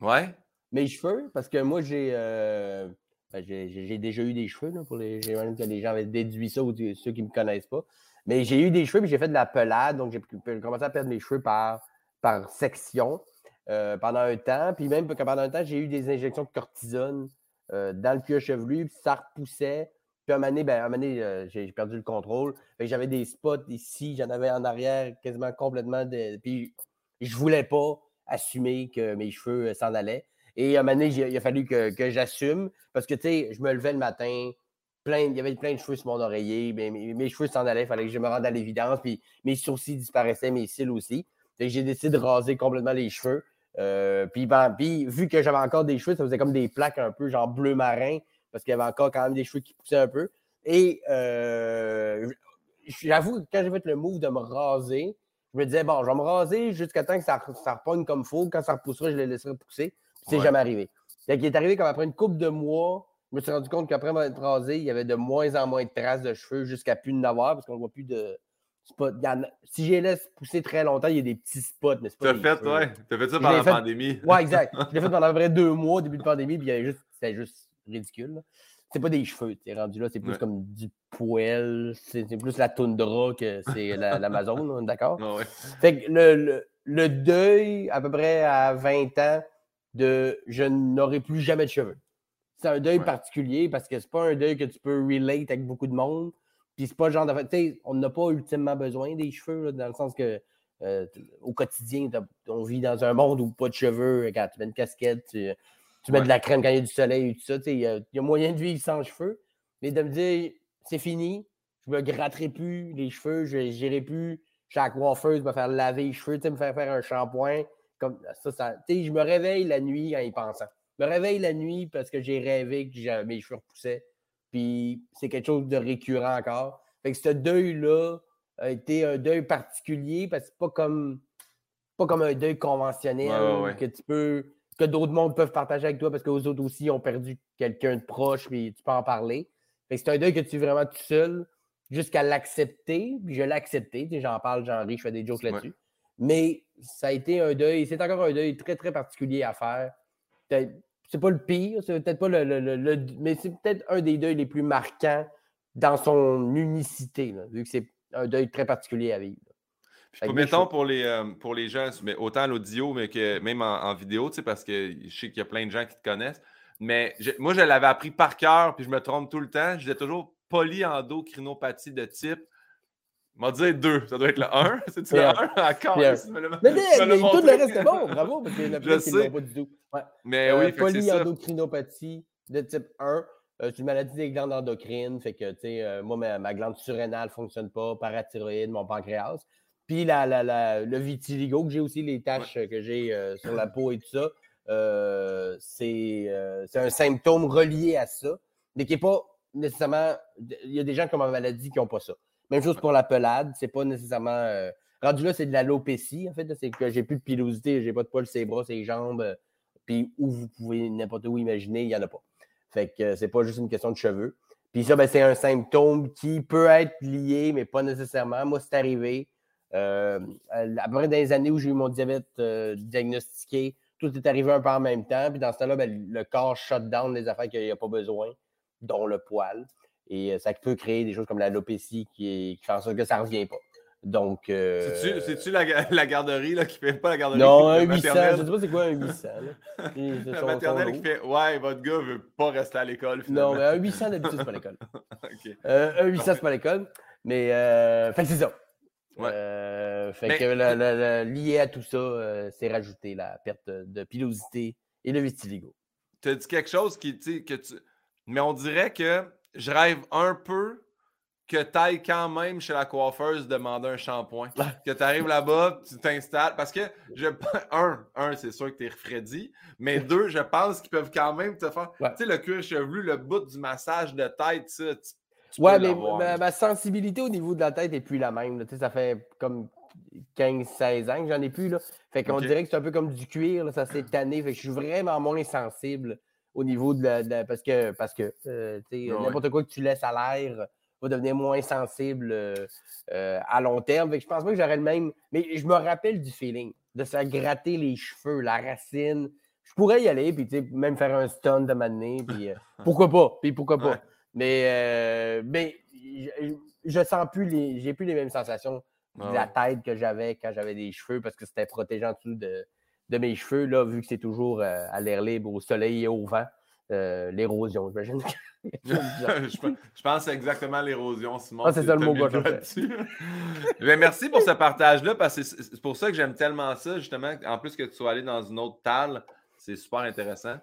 Ouais. Mes cheveux, parce que moi, j'ai. Euh, ben, j'ai déjà eu des cheveux, là, pour les. J'imagine que les gens avaient déduit ça ou ceux qui ne me connaissent pas. Mais j'ai eu des cheveux, puis j'ai fait de la pelade, donc j'ai commencé à perdre mes cheveux par, par section euh, pendant un temps. Puis même pendant un temps, j'ai eu des injections de cortisone euh, dans le cuir chevelu, puis ça repoussait. Puis à un moment donné, ben, euh, j'ai perdu le contrôle. J'avais des spots ici, j'en avais en arrière quasiment complètement. De... Puis je voulais pas assumer que mes cheveux s'en allaient. Et à un moment donné, il a fallu que, j'assume parce que, tu sais, je me levais le matin, plein, il y avait plein de cheveux sur mon oreiller, mes, cheveux s'en allaient, il fallait que je me rende à l'évidence, puis mes sourcils disparaissaient, mes cils aussi. J'ai décidé de raser complètement les cheveux. Euh, ben, puis, vu que j'avais encore des cheveux, ça faisait comme des plaques un peu genre bleu marin, parce qu'il y avait encore quand même des cheveux qui poussaient un peu. Et euh, j'avoue que quand j'ai fait le move de me raser, je me disais, bon, je vais me raser jusqu'à temps que ça, ça repogne comme faux. Quand ça repoussera, je les laisserai pousser. C'est jamais arrivé. Il est arrivé comme après une couple de mois, je me suis rendu compte qu'après m'être rasé, il y avait de moins en moins de traces de cheveux jusqu'à plus de n'avoir parce qu'on ne voit plus de spots. Si je les laisse pousser très longtemps, il y a des petits spots, c'est pas. Tu as fait, ouais. Tu as fait ça pendant la pandémie. Ouais, exact. je l'ai fait pendant à peu près deux mois, début de pandémie, puis c'était juste ridicule. C'est pas des cheveux, tu es rendu là, c'est plus comme du poêle, c'est plus la toundra que c'est l'Amazon, d'accord? ouais. Fait que le, le deuil, à peu près à 20 ans, de je n'aurai plus jamais de cheveux. c'est un deuil Ouais. particulier parce que c'est pas un deuil que tu peux relate avec beaucoup de monde. Puis c'est pas le genre de. Tu sais, on n'a pas ultimement besoin des cheveux, là, dans le sens que euh, au quotidien, on vit dans un monde où pas de cheveux. Quand tu mets une casquette, tu, tu mets Ouais. de la crème quand il y a du soleil et tout ça. Il y, a- il y a moyen de vivre sans cheveux. Mais de me dire, c'est fini, je me gratterai plus les cheveux, je n'irai plus chez la coiffeuse me faire laver les cheveux, tu sais, me faire faire un shampoing. Comme ça, ça sais, je me réveille la nuit en y pensant. Je me réveille la nuit parce que j'ai rêvé que mes cheveux repoussaient. Puis c'est quelque chose de récurrent encore. Fait que ce deuil-là a été un deuil particulier parce que c'est pas comme pas comme un deuil conventionnel Ouais, ouais, ouais. que tu peux que d'autres mondes peuvent partager avec toi parce que les autres aussi ont perdu quelqu'un de proche puis tu peux en parler. C'est un deuil que tu vis vraiment tout seul jusqu'à l'accepter. Puis je l'ai accepté. J'en parle, j'en ris, je fais des jokes Ouais. là-dessus. Mais ça a été un deuil, c'est encore un deuil très, très particulier à faire. C'est pas le pire, c'est peut-être pas le, le- le- le- mais c'est peut-être un des deuils les plus marquants dans son unicité, là, vu que c'est un deuil très particulier à vivre. Puis pour- mettons pour les, euh, pour les gens, mais autant l'audio, mais que même en, en vidéo, tu sais, parce que je sais qu'il y a plein de gens qui te connaissent. Mais je- moi, je l'avais appris par cœur, puis je me trompe tout le temps. Je disais toujours polyendocrinopathie de type. m'a dit deux. Ça doit être le 1. C'est-tu le Pierre. 1 encore? Pierre. tu me l'as- Mais, mais, me mais tout montré. le reste est bon, bravo, en a Je sais. pas du tout. Ouais. Mais Euh, oui, polyendocrinopathie de type 1, euh, c'est une maladie des glandes endocrines. Fait que, tu sais, euh, moi, ma, ma glande surrénale ne fonctionne pas, parathyroïde, mon pancréas. Puis la, la- la- le vitiligo, que j'ai aussi les taches que j'ai euh, sur la peau et tout ça, euh, c'est euh, c'est un symptôme relié à ça, mais qui n'est pas nécessairement. Il y a des gens qui ont ma maladie qui n'ont pas ça. Même chose pour la pelade, c'est pas nécessairement. rendu là, c'est de l'alopécie, en fait. C'est que j'ai plus de pilosité, j'ai pas de poils sur les bras, sur les jambes. puis où vous pouvez n'importe où imaginer, il n'y en a pas. Fait que c'est pas juste une question de cheveux. Puis ça, ben, c'est un symptôme qui peut être lié, mais pas nécessairement. Moi, c'est arrivé. Euh, après des années où j'ai eu mon diabète euh, diagnostiqué, tout est arrivé un peu en même temps. Puis dans ce temps-là, ben, le corps shut down les affaires qu'il n'y a pas besoin, dont le poil. Et euh, ça peut créer des choses comme l'alopécie qui, est- qui fait en sorte que ça ne revient pas. Donc. euh, C'est-tu- C'est-tu la, ga- la garderie là, qui fait pas la garderie? non, un la 800. maternelle? Je ne sais pas c'est quoi un 800. là. C'est La maternelle qui fait Ouais, votre gars veut pas rester à l'école Non, mais un 800 d'habitude, c'est pas l'école. Euh, un 800, c'est pas l'école. Mais, euh, fait c'est ça. Ouais. Euh, fait Mais- que le- le- le- lié à tout ça, euh, c'est rajouter la perte de pilosité et le vitiligo. Tu as dit quelque chose qui, que tu. Mais on dirait que je rêve un peu que tu ailles quand même chez la coiffeuse demander un shampoing. que tu arrives là-bas, tu t'installes. Parce que, je, un, un c'est sûr que tu es refroidi. Mais deux, je pense qu'ils peuvent quand même te faire. Ouais. Tu sais, le cuir chevelu, le bout du massage de tête, ça. Tu, tu Ouais, mais ma, ma sensibilité au niveau de la tête est plus la même. ça fait comme 15-16 ans que j'en ai plus. Là. Fait qu'on dirait que c'est un peu comme du cuir, là, ça s'est tanné. Fait que je suis vraiment moins sensible au niveau de la. de la- parce que, parce que euh, Ouais, n'importe quoi que tu laisses à l'air va devenir moins sensible euh, euh, à long terme. Fait que je pense pas que j'aurais le même. Mais je me rappelle du feeling de se gratter les cheveux, la racine. Je pourrais y aller, puis même faire un stun de m'amener, puis pourquoi pas, puis pourquoi pas. Ouais. Mais, euh, mais je, je sens plus les. J'ai plus les mêmes sensations de Ah la tête que j'avais quand j'avais des cheveux parce que c'était protégé en dessous de, de mes cheveux. Là, vu que c'est toujours euh, à l'air libre, au soleil et au vent, euh, l'érosion, j'imagine. je, pense- je pense exactement l'érosion, Simon. Ah, c'est ça le mot. Mais merci pour ce partage-là, parce que c'est pour ça que j'aime tellement ça, justement. En plus que tu sois allé dans une autre talle, c'est super intéressant.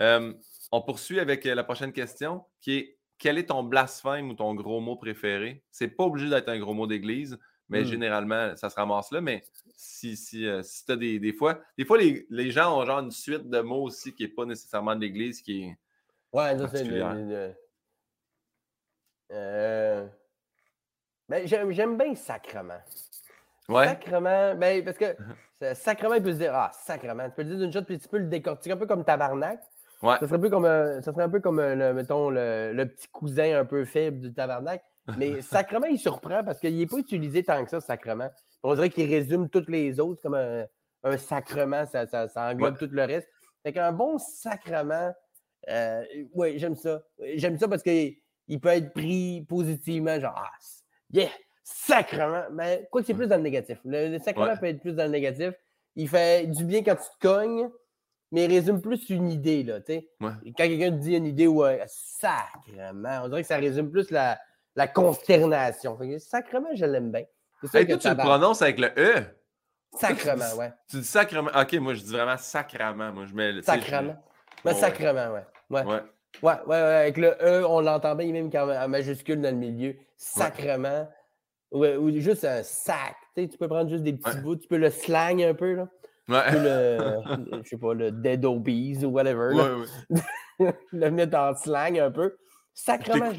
Euh, on poursuit avec la prochaine question, qui est quel est ton blasphème ou ton gros mot préféré? C'est pas obligé d'être un gros mot d'église, mais Hmm. généralement, ça se ramasse là. Mais si, si, euh, si tu as des, des fois, des fois, les, les gens ont genre une suite de mots aussi qui n'est pas nécessairement de l'église, qui est. Ouais, ça, c'est. Une- Euh, ben, j'aime, j'aime bien sacrement. Ouais. Sacrement, ben, parce que sacrement, il peut se dire, ah, sacrement. Tu peux le dire d'une shot, puis tu peux le décortiquer un peu comme tabarnak. Ouais. Ça serait un peu comme, un, ça serait un peu comme euh, le, mettons, le, le petit cousin un peu faible du tabarnak. Mais sacrement, il surprend parce qu'il n'est pas utilisé tant que ça, sacrement. On dirait qu'il résume toutes les autres comme un, un sacrement, ça, ça, ça englobe tout le reste. Fait qu'un bon sacrement, euh, oui, j'aime ça. J'aime ça parce qu'il il peut être pris positivement, genre, ah, yeah, sacrement. Mais quoi que c'est plus dans le négatif. Le, le sacrement Ouais. peut être plus dans le négatif. Il fait du bien quand tu te cognes, mais il résume plus une idée, là, tu sais. Ouais. Quand quelqu'un te dit une idée, ouais, sacrement, on dirait que ça résume plus la, la consternation. Fait que sacrement, je l'aime bien. Hey, que toi, tu le prononces avec le E? Sacrement, ouais. Tu dis sacrement. Ok, moi, je dis vraiment sacrament. Moi, je mets. je- Sacrement. Mais Ouais. sacrement, ouais. Ouais. Ouais. Ouais, ouais, ouais, avec le E, on l'entend bien, même quand en majuscule dans le milieu. Sacrement. Ouais, ou juste un sac. Tu, sais, tu peux prendre juste des petits bouts, tu peux le slang un peu, là. Ouais. le, je sais pas, le dead obese ou whatever. Ouais, le mettre en slang un peu. Sacrement,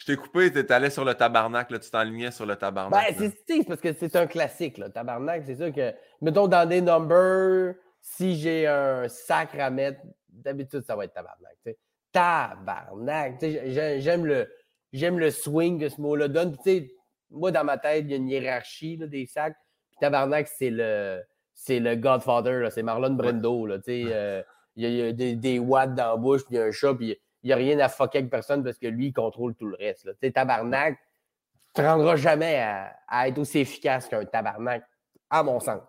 je t'ai coupé, t'es allé sur le tabarnak, là, tu t'enlignais sur le Ben, tabarnak. là. c'est parce que c'est un classique, là. Tabarnak, c'est sûr que, mettons, dans des numbers, si j'ai un sac à mettre, d'habitude, ça va être tabarnak. tu sais. Tabarnak. J'aime le, j'aime le swing que ce mot-là donne. Puis, moi, dans ma tête, il y a une hiérarchie là, des sacs. Puis tabarnak, c'est le, c'est le Godfather, c'est Marlon Brando. Là, euh, il y a, des, des watts dans la bouche, puis il y a un chat, puis il n'y a rien à fucker avec personne parce que lui, il contrôle tout le reste. là. Tabarnak, tu ne te rendras jamais à, à être aussi efficace qu'un tabarnak, à mon sens.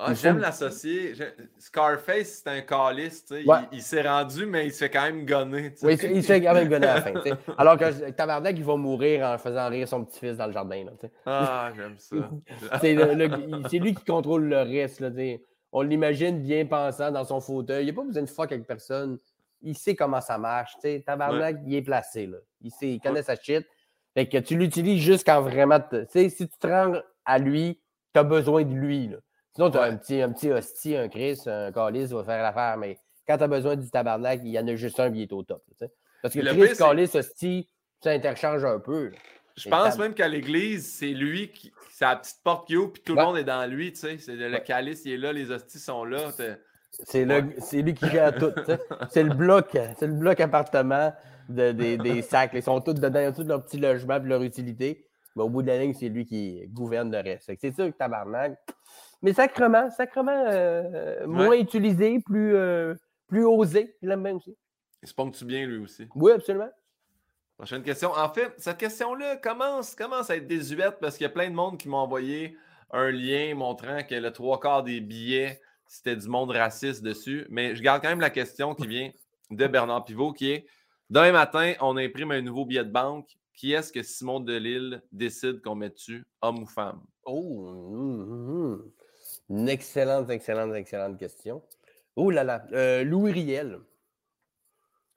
Ah, J'aime l'associer. Scarface, c'est un calice, tu sais. Ouais. Il, il s'est rendu, mais il se fait quand même gonner. tu sais. Oui, il se- fait quand même gonner à la fin. tu sais. Alors que tabarnak, il va mourir en faisant rire son petit-fils dans le jardin. là, tu sais. Ah, j'aime ça. C'est lui qui contrôle le reste. Là, tu sais. On l'imagine bien pensant dans son fauteuil. Il n'a pas besoin de fuck avec personne. Il sait comment ça marche. tu sais. Tabarnak, il est placé. Là. Il, sait, il connaît sa shit. Fait que tu l'utilises juste quand vraiment. te- tu sais, si tu te rends à lui, tu as besoin de lui. là. Sinon, tu as Ouais. un petit, un petit hostie, un Chris, un calice va faire l'affaire. Mais quand tu as besoin du tabarnak, il y en a juste un qui est au top. Parce que Le Chris, calice, hostie, ça interchange un peu. là. Je pense même qu'à l'église, c'est lui qui. C'est la petite porte qui ouvre, puis tout le monde est dans lui, tu sais. C'est le, calice, il est là, les hosties sont là. C'est lui qui gère tout. C'est le bloc, c'est le bloc appartement de- des, des sacs. Ils sont tous dedans, ils ont tous leur petit logement et leur utilité. Mais au bout de la ligne, c'est lui qui gouverne le reste. C'est sûr que tabarnak. Mais sacrement, sacrement euh, moins utilisé, plus, euh, plus osé. Je l'aime bien aussi. Il se ponctue bien, lui aussi. Oui, absolument. Prochaine question. En fait, cette question-là commence, commence à être désuète parce qu'il y a plein de monde qui m'ont envoyé un lien montrant que le trois quarts des billets, c'était du monde raciste dessus. Mais je garde quand même la question qui vient de Bernard Pivot qui est Demain matin, on imprime un nouveau billet de banque. Qui est-ce que Simon Delille décide qu'on met dessus, homme ou femme? Oh, hum, hum, hum. Une excellente, excellente, excellente question. Oh là là, euh, Louis Riel.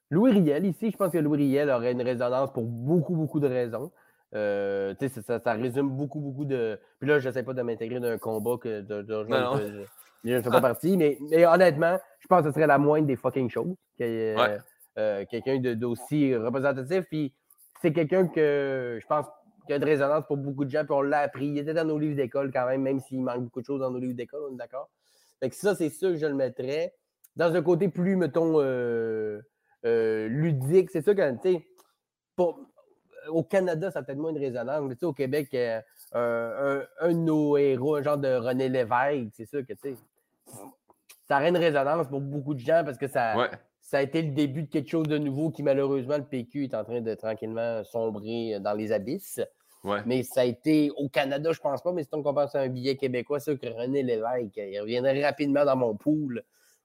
Louis Riel, ici, je pense que Louis Riel aurait une résonance pour beaucoup, beaucoup de raisons. Euh, tu sais, ça, ça- ça résume beaucoup, beaucoup de. Puis là, je n'essaie pas de m'intégrer d'un combat que de, de- Non, non. je- je ne fais pas partie, mais, mais honnêtement, je pense que ce serait la moindre des fucking choses. que, euh, Ouais. euh, quelqu'un d'aussi représentatif. Puis c'est quelqu'un que je pense qui a de résonance pour beaucoup de gens, puis on l'a appris. Il était dans nos livres d'école quand même, même s'il manque beaucoup de choses dans nos livres d'école, on est d'accord? Fait que ça, c'est sûr que je le mettrais. Dans un côté plus, mettons, euh, euh, ludique, c'est sûr que, tu sais, pour- au Canada, ça a peut-être moins de résonance. mais tu sais, au Québec, euh, un, un- de nos héros, un genre de René Lévesque, c'est sûr que, tu sais, ça aurait une résonance pour beaucoup de gens parce que ça, Ouais. Ça a été le début de quelque chose de nouveau qui, malheureusement, le PQ est en train de tranquillement sombrer dans les abysses. Ouais. Mais ça a été au Canada, je pense pas, mais si on pense à un billet québécois, c'est que René Lévesque, il reviendrait rapidement dans mon pool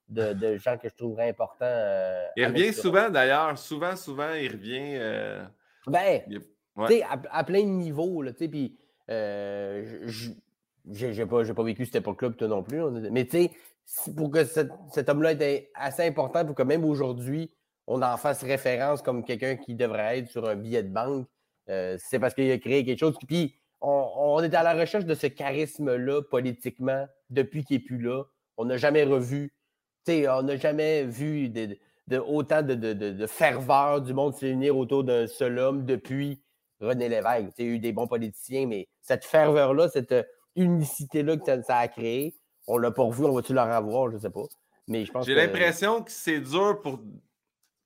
de, de gens que je trouverais importants. euh, Il revient souvent d'ailleurs. Souvent, souvent, il revient. euh, Ben, il- Ouais. tu sais, à, à plein de niveaux, là, tu sais, puis euh, j'ai pas, pas vécu cette époque-là, toi non plus, mais tu sais, pour que cet, homme-là était assez important, pour que même aujourd'hui, on en fasse référence comme quelqu'un qui devrait être sur un billet de banque, euh, c'est parce qu'il a créé quelque chose. Puis on, est à la recherche de ce charisme-là politiquement depuis qu'il n'est plus là. On n'a jamais revu, on n'a jamais vu de, de- autant de, ferveur du monde se réunir autour d'un seul homme depuis René Lévesque. Il y a eu des bons politiciens, mais cette ferveur-là, cette unicité-là que ça a créé, on l'a pas revu, on va-tu leur avoir, je ne sais pas. Mais je pense J'ai que- l'impression que c'est dur pour.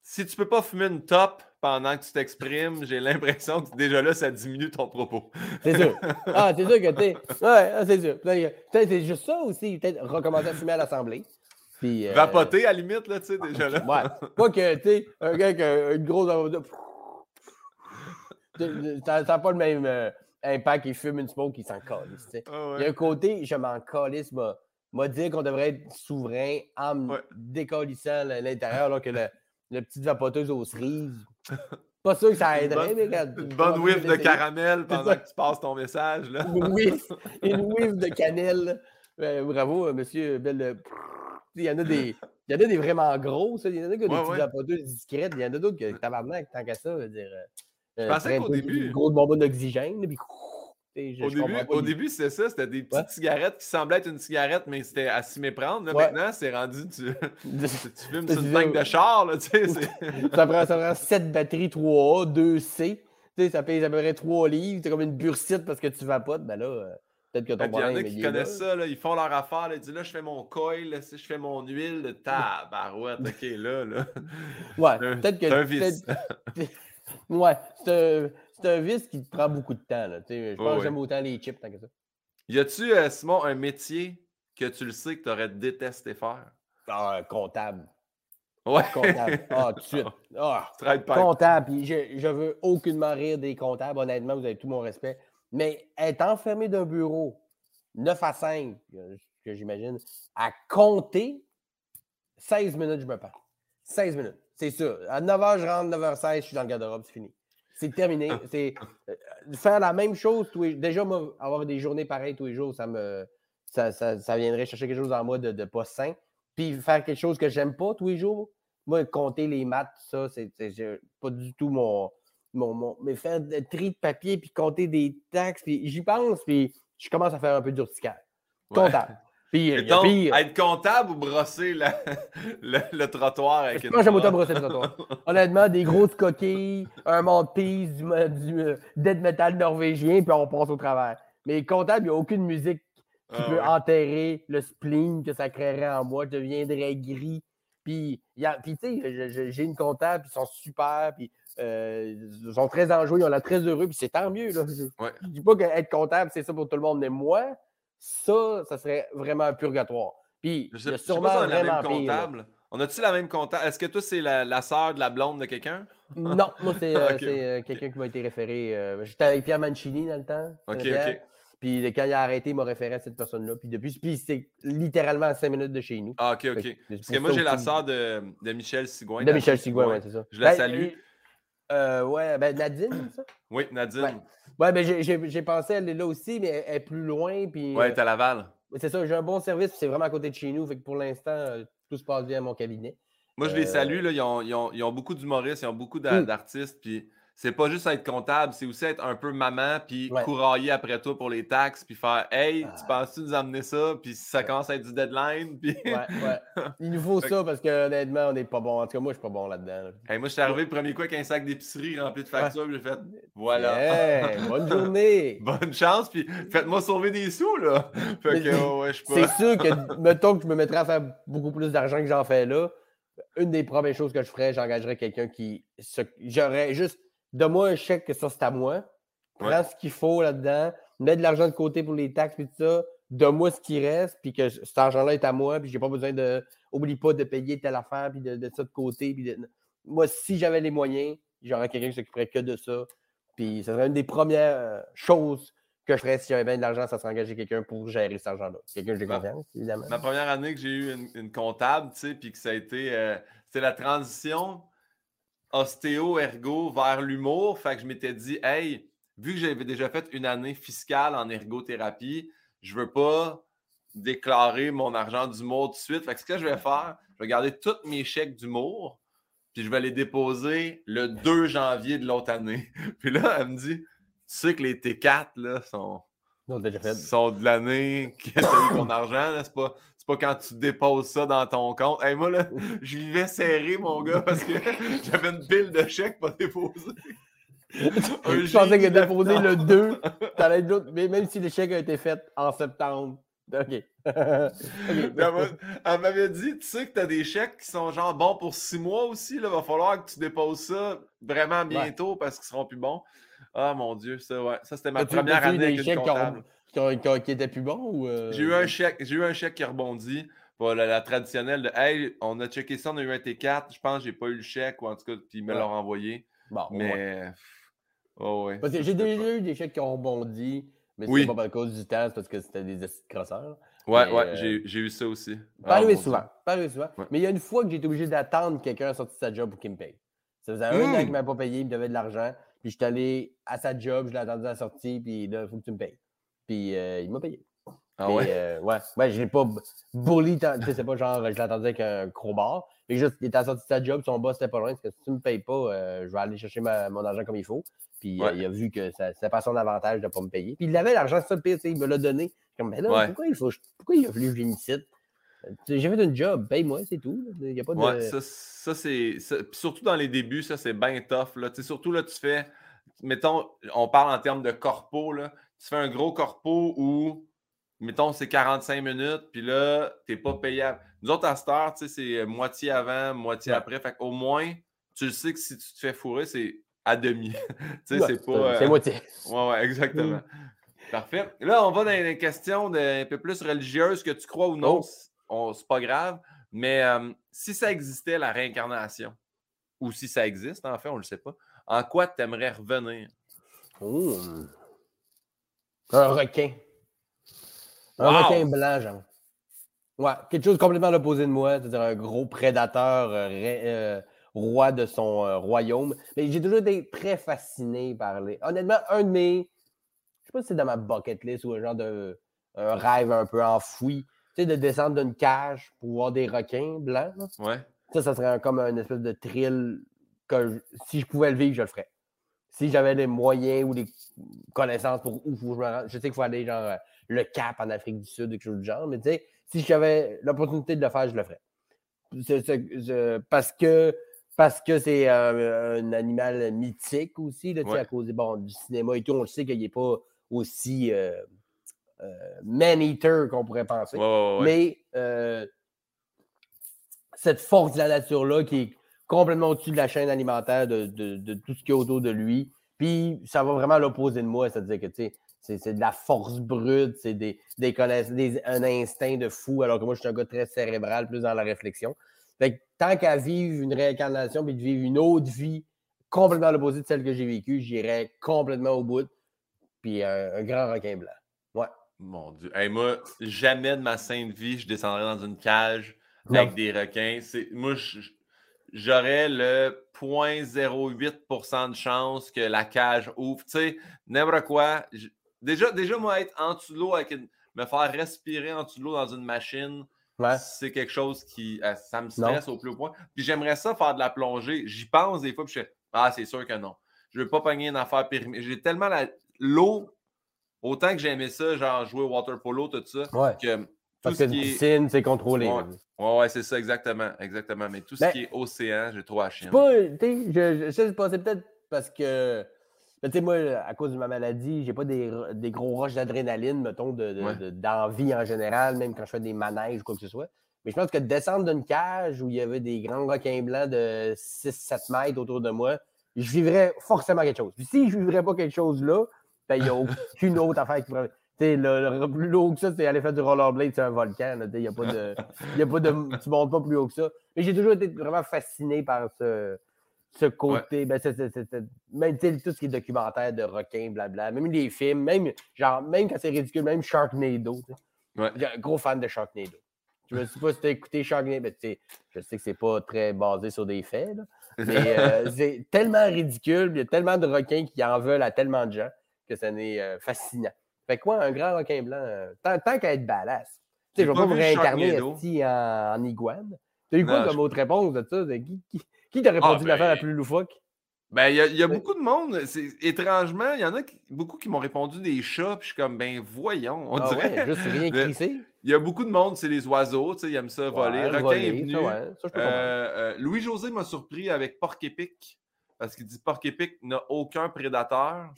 Si tu peux pas fumer une top pendant que tu t'exprimes, j'ai l'impression que déjà là, ça diminue ton propos. C'est sûr. Ah, c'est sûr que tu Ouais, ah, c'est sûr. C'est juste ça aussi. Peut-être recommencer à fumer à l'Assemblée. Puis, euh, Vapoter à la limite, là, tu sais, déjà là. Ouais. Pas que, tu sais, un gars qui a une grosse. Ça n'a pas le même euh, impact qu'il fume une smoke qui s'en calisse. tu sais. Il y a ouais. un côté, je m'en calisse, m'a m'a dit qu'on devrait être souverain en Ouais. décollissant l'intérieur, alors que le, le petite vapoteuse aux cerises. Pas sûr que ça aiderait, mais regarde, Une bonne whiff de caramel pendant que tu passes ton message. Là. Une whiff, une whiff de cannelle. Ben, bravo, euh, monsieur Belle. Il y en a des. Il y en a des vraiment gros, ça. Il y en a qui ont des Ouais, petites ouais. vapoteuses discrètes. Il y en a d'autres que tabarnak, tant qu'à ça, veut dire. euh, pensais euh, qu'au début- Une grosse bonbonne d'oxygène, puis. Je- Au je début, au début c'était ça, c'était des petites Ouais. cigarettes qui semblaient être une cigarette, mais c'était à s'y méprendre. Là, Ouais. Maintenant, c'est rendu, tu, tu fumes sur une tank de char, là, tu sais. c'est- ça, prend, ça prend 7 batteries 3A, 2C. Tu sais, ça pèse à peu près 3 livres. C'est comme une bursite parce que tu vapotes. Ben là, euh, peut-être que ton puis Il y en a qui là. connaissent ça, là, ils font leur affaire, là, ils disent là, je fais mon coil, je fais mon huile, de tabarouette, ok, là, là. Ouais, peut-être que. C'est un vice. Ouais, c'est un, c'est un vice qui te prend beaucoup de temps. Là, je pense que j'aime autant les chips tant que ça. Y a-tu, euh, Simon, un métier que tu le sais que tu aurais détesté faire? Ah, un comptable. Ouais. Comptable. Ah, tout de suite. Ah, comptable. Puis je, je veux aucunement rire des comptables. Honnêtement, vous avez tout mon respect. Mais être enfermé d'un bureau, 9 à 5, euh, que j'imagine, à compter, 16 minutes, je me parle. 16 minutes. C'est sûr. À 9h, je rentre, 9h16, je suis dans le garde-robe, c'est fini. C'est terminé. C'est euh, faire la même chose tous les Déjà, moi, avoir des journées pareilles tous les jours, ça me. Ça, ça, ça viendrait chercher quelque chose en moi de, de pas sain. Puis faire quelque chose que j'aime pas tous les jours, moi, compter les maths, ça, c'est pas du tout mon, mon, mon- Mais faire de tri de papier, puis compter des taxes, puis j'y pense, puis je commence à faire un peu d'urticaire. Ouais. Comptable. Mettons, pire. être comptable ou brosser la- le, le trottoir avec une que j'aime autant brosse? brosser le trottoir. Honnêtement, des grosses coquilles, un monte-piste, du, du euh, death metal norvégien, puis on passe au travers. Mais comptable, il n'y a aucune musique qui Ah peut ouais. enterrer le spleen que ça créerait en moi. Je deviendrais gris. Puis, tu sais, j'ai une comptable, puis ils sont super, puis euh, ils sont très enjoués, ils ont l'air très heureux, puis c'est tant mieux. Là. Je ne dis pas qu'être comptable, c'est ça pour tout le monde, mais moi, ça, ça serait vraiment un purgatoire. Puis, Je il sais, y a je sais pas sûrement si on a la même pire. comptable. On a-tu la même comptable? Est-ce que toi, c'est la, la sœur de la blonde de quelqu'un? Non, moi, c'est euh, euh, quelqu'un qui m'a été référé. euh, J'étais avec Pierre Mancini dans le temps. Ok, ok. Puis quand il a arrêté, il m'a référé à cette personne-là. Puis depuis, puis c'est littéralement à 5 minutes de chez nous. Ah, ok, ok. Parce que moi, j'ai la sœur de, de Michel Sigouin. De Michel Sigouin, oui, c'est ça. Je la Ben, salue. Euh, ouais, ben Nadine, ça? Oui, Nadine. Ouais. Ouais, ben j'ai- pensé elle est là aussi, mais elle elle est plus loin. Puis Ouais, euh, t'es à Laval. c'est ça, j'ai un bon service, puis c'est vraiment à côté de chez nous. Fait que pour l'instant, euh, tout se passe bien à mon cabinet. Moi, je les Euh, salue. Là, ils, ont, ils ont- ils ont beaucoup d'humoristes, ils ont beaucoup d'a- Mm. d'artistes. Puis c'est pas juste être comptable, c'est aussi être un peu maman, puis Ouais. courailler après toi pour les taxes, puis faire Hey, tu Ah. penses-tu nous amener ça? Puis ça commence à être du deadline, puis. Ouais, ouais. Il nous faut ça parce que honnêtement, on n'est pas bon. En tout cas, moi, je suis pas bon là-dedans. là. Hey, moi, je suis arrivé le premier coup avec un sac d'épicerie rempli de factures, puis j'ai fait Voilà. Bonne journée! Bonne chance, puis faites-moi sauver des sous, là. Fait que, ouais, ouais, je suis C'est pas. sûr que, mettons que je me mettrais à faire beaucoup plus d'argent que j'en fais là, une des premières choses que je ferais, j'engagerais quelqu'un qui. se- J'aurais juste. Donne-moi un chèque que ça, c'est à moi. Prends Ouais. ce qu'il faut là-dedans. Mets de l'argent de côté pour les taxes et tout ça. Donne-moi ce qui reste, puis que cet argent-là est à moi, puis j'ai pas besoin de. Oublie pas de payer telle affaire, puis de, de ça de côté. Puis de- Moi, si j'avais les moyens, j'aurais quelqu'un qui s'occuperait que de ça. Puis ça serait une des premières euh, choses que je ferais si j'avais bien de l'argent, ça serait engager quelqu'un pour gérer cet argent-là. Quelqu'un que j'ai confiance, évidemment. Ma première année que j'ai eu une, une comptable, tu sais, puis que ça a été. euh, c'était la transition ostéo-ergo vers l'humour. Fait que je m'étais dit, hey, vu que j'avais déjà fait une année fiscale en ergothérapie, je veux pas déclarer mon argent d'humour tout de suite. Fait que ce que je vais faire, je vais garder tous mes chèques d'humour, puis je vais les déposer le 2 janvier de l'autre année. Puis là, elle me dit, tu sais que les T4, là, sont Non, déjà fait. sont de l'année que tu as eu ton argent. C'est pas, pas quand tu déposes ça dans ton compte. Hey, moi, là, je vivais serré, mon gars, parce que j'avais une pile de chèques pas déposés. Je pensais que là-dedans. le 2, t'allais être l'autre, mais même si chèque a été fait en septembre. OK. Elle m'a- elle m'avait dit, tu sais que tu as des chèques qui sont genre bons pour six mois aussi. Il va falloir que tu déposes ça vraiment bientôt parce qu'ils seront plus bons. Ah mon Dieu, ça, ouais. Ça, c'était ma première année des avec une comptable. Qui, étaient plus bons ou. euh, J'ai eu un chèque, j'ai eu un chèque qui rebondit. Pour la, traditionnelle de Hey, on a checké ça, on a eu un T4. Je pense que j'ai pas eu le chèque, ou en tout cas, puis ils me Ouais. l'ont renvoyé. Bon. Mais. Oh, ouais. Parce que j'ai déjà eu des chèques qui ont rebondi, mais Oui. c'est pas à cause du temps, c'est parce que c'était des crosseurs. Ouais, Mais, ouais, euh, j'ai eu ça aussi. Pas arrivé souvent. Pas arrivé souvent. Ouais. Mais il y a une fois que j'ai été obligé d'attendre que quelqu'un sorti de sa job pour qu'il me paye. Ça faisait un an Hmm. qu'il ne m'avait pas payé, il me devait de l'argent. Puis je suis allé à sa job, je l'ai attendu à la sortie, puis là, il faut que tu me payes. Puis euh, il m'a payé. Ah ouais? euh, ouais. Ouais, je l'ai pas bully. Tu sais, c'est pas genre, je l'attendais avec un crowbar. Mais juste, il était sortie de sa job, son boss était pas loin. Parce que si tu me payes pas, euh, je vais aller chercher ma- mon argent comme il faut. Puis Ouais. il a vu que ça- pas son avantage de pas me payer. Puis il avait l'argent, ça le pire, il me l'a donné. Je suis Comme, mais là, Ouais. pourquoi, il faut, pourquoi il a fallu que je J'ai fait une job, paye-moi, c'est tout. Il n'y a pas de. Ouais, ça, ça, c'est. surtout dans les débuts, ça, c'est bien tough. Là. Surtout là, tu fais. Mettons, on parle en termes de corpo. Là. Tu fais un gros corpo où, mettons, c'est 45 minutes, puis là, tu n'es pas payable. Nous autres, à sais, c'est moitié avant, moitié Ouais. après. Fait au moins, tu le sais que si tu te fais fourrer, c'est à demi. tu sais, Ouais, c'est pas. C'est euh, moitié. Ouais, ouais, exactement. Parfait. Là, on va dans les questions de- un peu plus religieuses, que tu crois ou non, Oh. c'est pas grave. Mais euh, si ça existait, la réincarnation, ou si ça existe, en fait, on ne le sait pas, en quoi tu aimerais revenir? Oh. Un requin. Un Wow! requin blanc, genre. Ouais, quelque chose complètement à l'opposé de moi, c'est-à-dire un gros prédateur euh, ré- euh, roi de son euh, royaume. Mais j'ai toujours été très fasciné par les. Honnêtement, un de mes. Je sais pas si c'est dans ma bucket list ou un genre de un rêve un peu enfoui. Tu sais, de descendre d'une cage pour voir des requins blancs. là. Ouais. Ça, ça serait un- comme une espèce de thrill que je- si je pouvais le vivre, je le ferais. Si j'avais les moyens ou les connaissances pour où faut je me rende, je sais qu'il faut aller genre euh, le Cap en Afrique du Sud, quelque chose du genre, mais tu sais, si j'avais l'opportunité de le faire, je le ferais. Parce que parce que c'est euh, un animal mythique aussi, là, Ouais. à cause bon, du cinéma et tout, on le sait qu'il n'est pas aussi euh, euh, man-eater qu'on pourrait penser. Ouais, ouais, ouais. Mais euh, cette force de la nature-là qui est complètement au-dessus de la chaîne alimentaire de, de- de tout ce qu'il y a autour de lui. Puis ça va vraiment à l'opposé de moi, c'est-à-dire que tu sais, c'est c'est de la force brute, c'est des, des connaissances, des- un instinct de fou, alors que moi je suis un gars très cérébral, plus dans la réflexion. Fait que tant qu'à vivre une réincarnation puis de vivre une autre vie complètement à l'opposé de celle que j'ai vécue, j'irais complètement au bout. Puis un, un grand requin blanc. Ouais. Mon Dieu. Hey, moi, jamais de ma sainte vie, je descendrais dans une cage Non. avec des requins. C'est, moi, je- j'aurais le 0.08% de chance que la cage ouvre. Tu sais, n'importe quoi. Déjà, déjà, moi, être en dessous de l'eau, avec une- me faire respirer en dessous de l'eau dans une machine, Ouais. c'est quelque chose qui. euh, ça me stresse au plus haut point. Puis j'aimerais ça faire de la plongée. J'y pense des fois, puis je fais Ah, c'est sûr que non. Je ne veux pas pogner une affaire périmée. J'ai tellement la- l'eau, autant que j'aimais ça, genre jouer au water polo, tout ça, Ouais. que tout Parce ce que une piscine, c'est contrôlé. Ouais. Ouais, c'est ça, exactement. Exactement. Mais tout ce Ben, qui est océan, j'ai trop à sais pas, je, je, sais pas, c'est peut-être parce que, ben, tu sais, moi, à cause de ma maladie, j'ai pas des, ro- des gros rushs d'adrénaline, mettons, de, de- Ouais. de- d'envie en général, même quand je fais des manèges ou quoi que ce soit. Mais je pense que descendre d'une cage où il y avait des grands requins blancs de 6-7 mètres autour de moi, je vivrais forcément quelque chose. Puis si je vivrais pas quelque chose là, ben, il n'y a aucune autre affaire qui pourrait. Le, le plus haut que ça, c'est aller faire du rollerblade sur un volcan. Il n'y a pas de. il y a pas de tu montes pas plus haut que ça. Mais j'ai toujours été vraiment fasciné par ce, ce côté. Ben, c'est- c'est- c'est- c'est- même tout ce qui est documentaire de requins, blabla. Même les films, même, genre, même quand c'est ridicule, même Sharknado. Ouais. J'ai un gros fan de Sharknado. Je ne sais pas si tu as écouté Sharknado. Ben, je sais que c'est pas très basé sur des faits. là. Mais euh, c'est tellement ridicule, il y a tellement de requins qui en veulent à tellement de gens que ça n'est euh, fascinant. Fait quoi, un grand requin blanc, euh, tant, tant qu'à être. Tu J'ai je vais pas vu réincarner esti, en, en iguane. T'as eu quoi comme je- autre réponse de ça? De qui qui, qui t'a répondu Ah, l'affaire la ben, plus loufoque? Ben, il y a, y beaucoup de monde. Étrangement, il y en a qui- beaucoup qui m'ont répondu des chats, puis je suis comme, ben, voyons, on Ah dirait. ouais, juste rien crissé. Il y a beaucoup de monde, c'est les oiseaux, tu sais, ils aiment ça voler. Ouais, Requin est venu. ouais. Euh, euh, Louis-José m'a surpris avec Porc épic, parce qu'il dit Porc épic n'a aucun prédateur.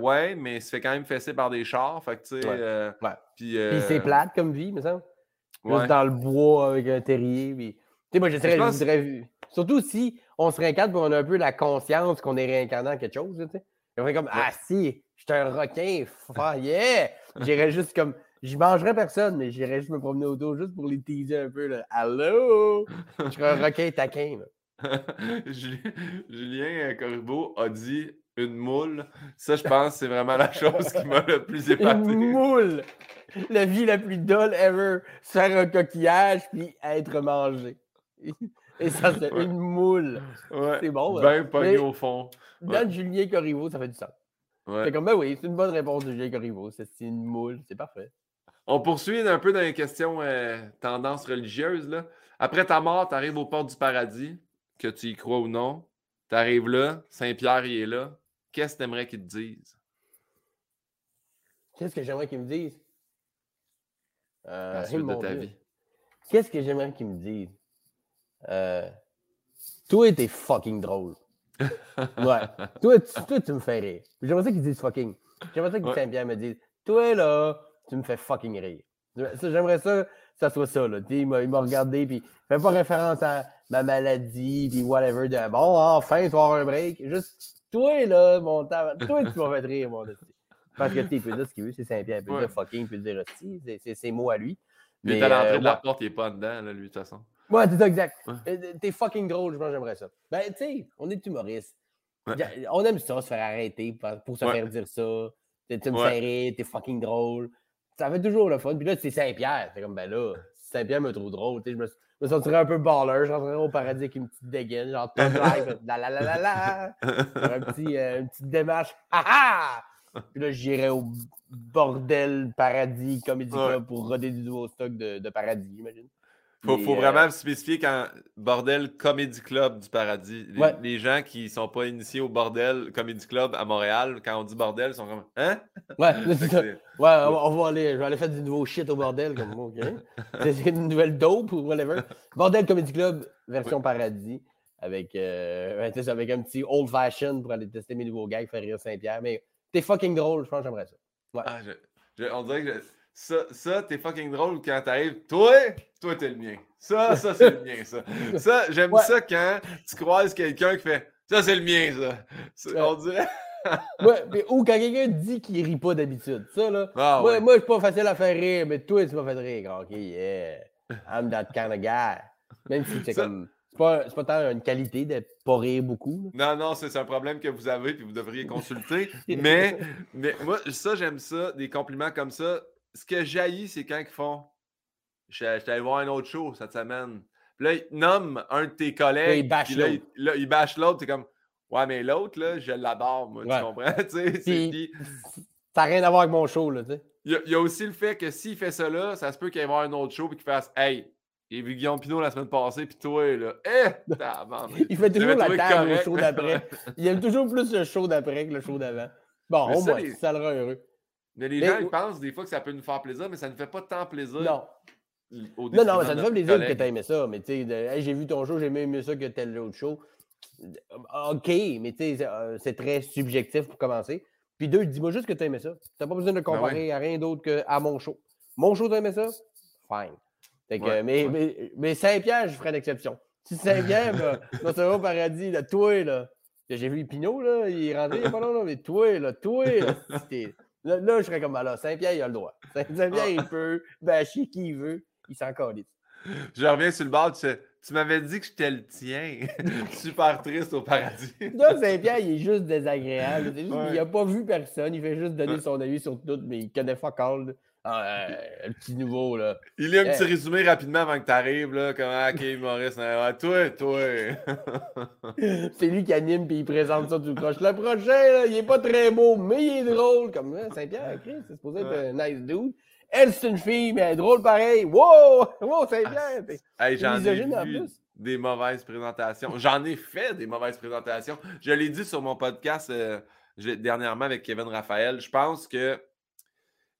Ouais. mais il se fait quand même fesser par des chars, fait que, tu sais. Ouais. euh, Ouais. Puis, Puis euh, c'est plate comme vie, me semble. ouais. Dans le bois avec un terrier. Puis... Tu sais, moi, j'essaierais, Je pense- je voudrais- Surtout si on se réincarne et on a un peu la conscience qu'on est réincarné en quelque chose. Tu sais. Comme Ah si, je suis un requin, f- yeah! J'irais juste comme. Je mangerais personne, mais j'irais juste me promener autour juste pour les teaser un peu. Là. Allô? Je serais un requin taquin. là. Julien Julien Corriveau a dit une moule. Ça, je pense, c'est vraiment la chose qui m'a le plus épaté. Une moule! la vie la plus dolle ever. Se faire un coquillage puis être mangé. Et ça, c'est Ouais. une moule. Ouais. C'est bon. Ben pogné au fond. Dans Julien Corriveau, ça fait du sens. Ouais. C'est comme, ben oui, c'est une bonne réponse de Julien Corriveau. C'est c'est une moule, c'est parfait. On poursuit un peu dans les questions euh, tendances religieuses. Là. Après ta mort, tu arrives aux portes du paradis, que tu y crois ou non. Tu arrives là, Saint-Pierre il est là. Qu'est-ce que tu aimerais qu'il te dise? Qu'est-ce que j'aimerais qu'ils me disent? Euh, La suite de ta Dieu. vie. Qu'est-ce que j'aimerais qu'ils me disent? Euh, toi, t'es fucking drôle. Ouais. toi, tu, toi, tu me fais rire. J'aimerais ça qu'ils disent fucking. J'aimerais ça que Ouais. Saint-Pierre me dise Toi, là, tu me fais fucking rire. J'aimerais ça que ça soit ça. Là. Il m'a regardé, puis il fait pas référence à ma maladie, puis whatever. De, bon, enfin, tu vas avoir un break. Juste, toi, là, mon toi, tu m'as fait rire, mon. Parce que, tu il peut dire ce qu'il veut, c'est Saint-Pierre. Il peut Ouais. dire fucking, il peut dire hostie. C'est- ses mots à lui. Mais, à l'entrée euh, de la ouais. porte, il est pas dedans, là, lui, de toute façon. Ouais, c'est ça, exact. Ouais. Euh, T'es fucking drôle, je pense que j'aimerais ça. Ben, tu sais, on est humoriste. On aime ça, se faire arrêter pour, se faire dire ça. Tu me fais rire, t'es fucking drôle. Ça fait toujours le fun. Puis là, c'est Saint-Pierre. C'est comme, ben là, Saint-Pierre me trouve drôle. tu sais, Je me, je me sentirais un peu baller. Je rentrerais au paradis avec une petite dégaine, genre top live, la la la la la. Un petit, euh, une petite démarche. Ha ha! Puis là, j'irais au bordel paradis comédie Ouais. club pour roder du nouveau stock de, de paradis, j'imagine. Faut, faut euh, vraiment spécifier quand bordel Comedy Club du paradis. Les, Ouais. les gens qui sont pas initiés au bordel Comedy Club à Montréal, quand on dit bordel, ils sont comme Hein? Ouais, Ouais, on va, aller, je vais aller faire du nouveau shit au bordel, comme moi, OK? C'est une nouvelle dope ou whatever. Bordel Comedy Club, version paradis, avec, euh, ouais, avec un petit old fashion pour aller tester mes nouveaux gags, faire rire Saint-Pierre. Mais t'es fucking drôle, je pense que j'aimerais ça. Ah, je- je- on dirait que je- ça, ça t'es fucking drôle quand t'arrives. Toi, toi, t'es le mien. Ça, ça, c'est le mien, ça. Ça, j'aime Ouais. ça quand tu croises quelqu'un qui fait Ça, c'est le mien, ça. Ouais. On dirait. Ouais, mais- ou quand quelqu'un dit qu'il rit pas d'habitude. Ça, là. Ah, moi, ouais. moi, je suis pas facile à faire rire, mais toi, tu m'as fait rire. OK, yeah. I'm that kind of guy. Même si c'est Ça- comme. C'est pas, pas tant une qualité de pas rire beaucoup. là. Non, non, c'est c'est un problème que vous avez puis vous devriez consulter. mais, mais moi, ça, j'aime ça, des compliments comme ça. Ce que jaillit, c'est quand ils font suis allé voir un autre show cette semaine. Puis là, ils nomment un de tes collègues. il bâche l'autre. il, là, il bâche l'autre. T'es comme Ouais, mais l'autre, là, je l'adore, moi. Ouais. Tu comprends? Tu sais, Puis- Ça n'a rien à voir avec mon show, là, tu sais. il y, a- y aussi le fait que s'il fait ça là, ça se peut qu'il aille voir un autre show et qu'il fasse Hey, j'ai vu Guillaume Pinot la semaine passée, puis toi, là, eh. Il fait toujours la table au show d'après. Il aime toujours plus le show d'après que le show d'avant. Bon, Mais au moins, les- ça le rend heureux. Mais les Mais gens, ils pensent des fois que ça peut nous faire plaisir, mais ça ne fait pas tant plaisir. Non. au Non, non, ça te fait plaisir que tu aimé ça, mais tu sais, Hey, j'ai vu ton show, j'ai mieux aimé ça que tel autre show. OK, mais tu sais, c'est, euh, c'est très subjectif pour commencer. Puis deux, dis-moi juste que tu aimé ça. Tu n'as pas besoin de le comparer à rien d'autre qu'à mon show. Mon show, tu aimé ça? Fine. Fait que, Ouais, mais, ouais. mais, mais Saint-Pierre, je ferais une exception. Si Saint-Pierre, là, dans ce au paradis, là, toi, là, j'ai vu Pinot, là, il est rentré il y a pas longtemps, mais toi, là, toi, là, là, là, je serais comme, alors, Saint-Pierre, il a le droit. Saint- Saint-Pierre, il peut bâcher qui il veut, il s'en calisse. Je reviens sur le bord, tu m'avais dit que j'étais le tien. Super triste au paradis. Là, Saint-Pierre, il est juste désagréable. C'est juste Ouais. qu'il n'a pas vu personne. Il fait juste donner son avis sur tout, mais il connaît fuck all. Là. Ah, euh, le petit nouveau, là. Il lit un Eh. petit résumé rapidement avant que tu arrives, là, comme ah, OK, Maurice, ouais, toi, toi. C'est lui qui anime puis il présente ça tout croche. Le prochain, là, il est pas très beau, mais il est drôle. Comme hein, Saint-Pierre, Chris, c'est supposé être Ouais. un nice dude. Elle, c'est une fille, mais elle est drôle pareil. Wow! Wow, Saint-Pierre! Hey, j'en ai en plus. des mauvaises présentations. J'en ai fait des mauvaises présentations. Je l'ai dit sur mon podcast euh, dernièrement avec Kevin Raphaël. Je pense que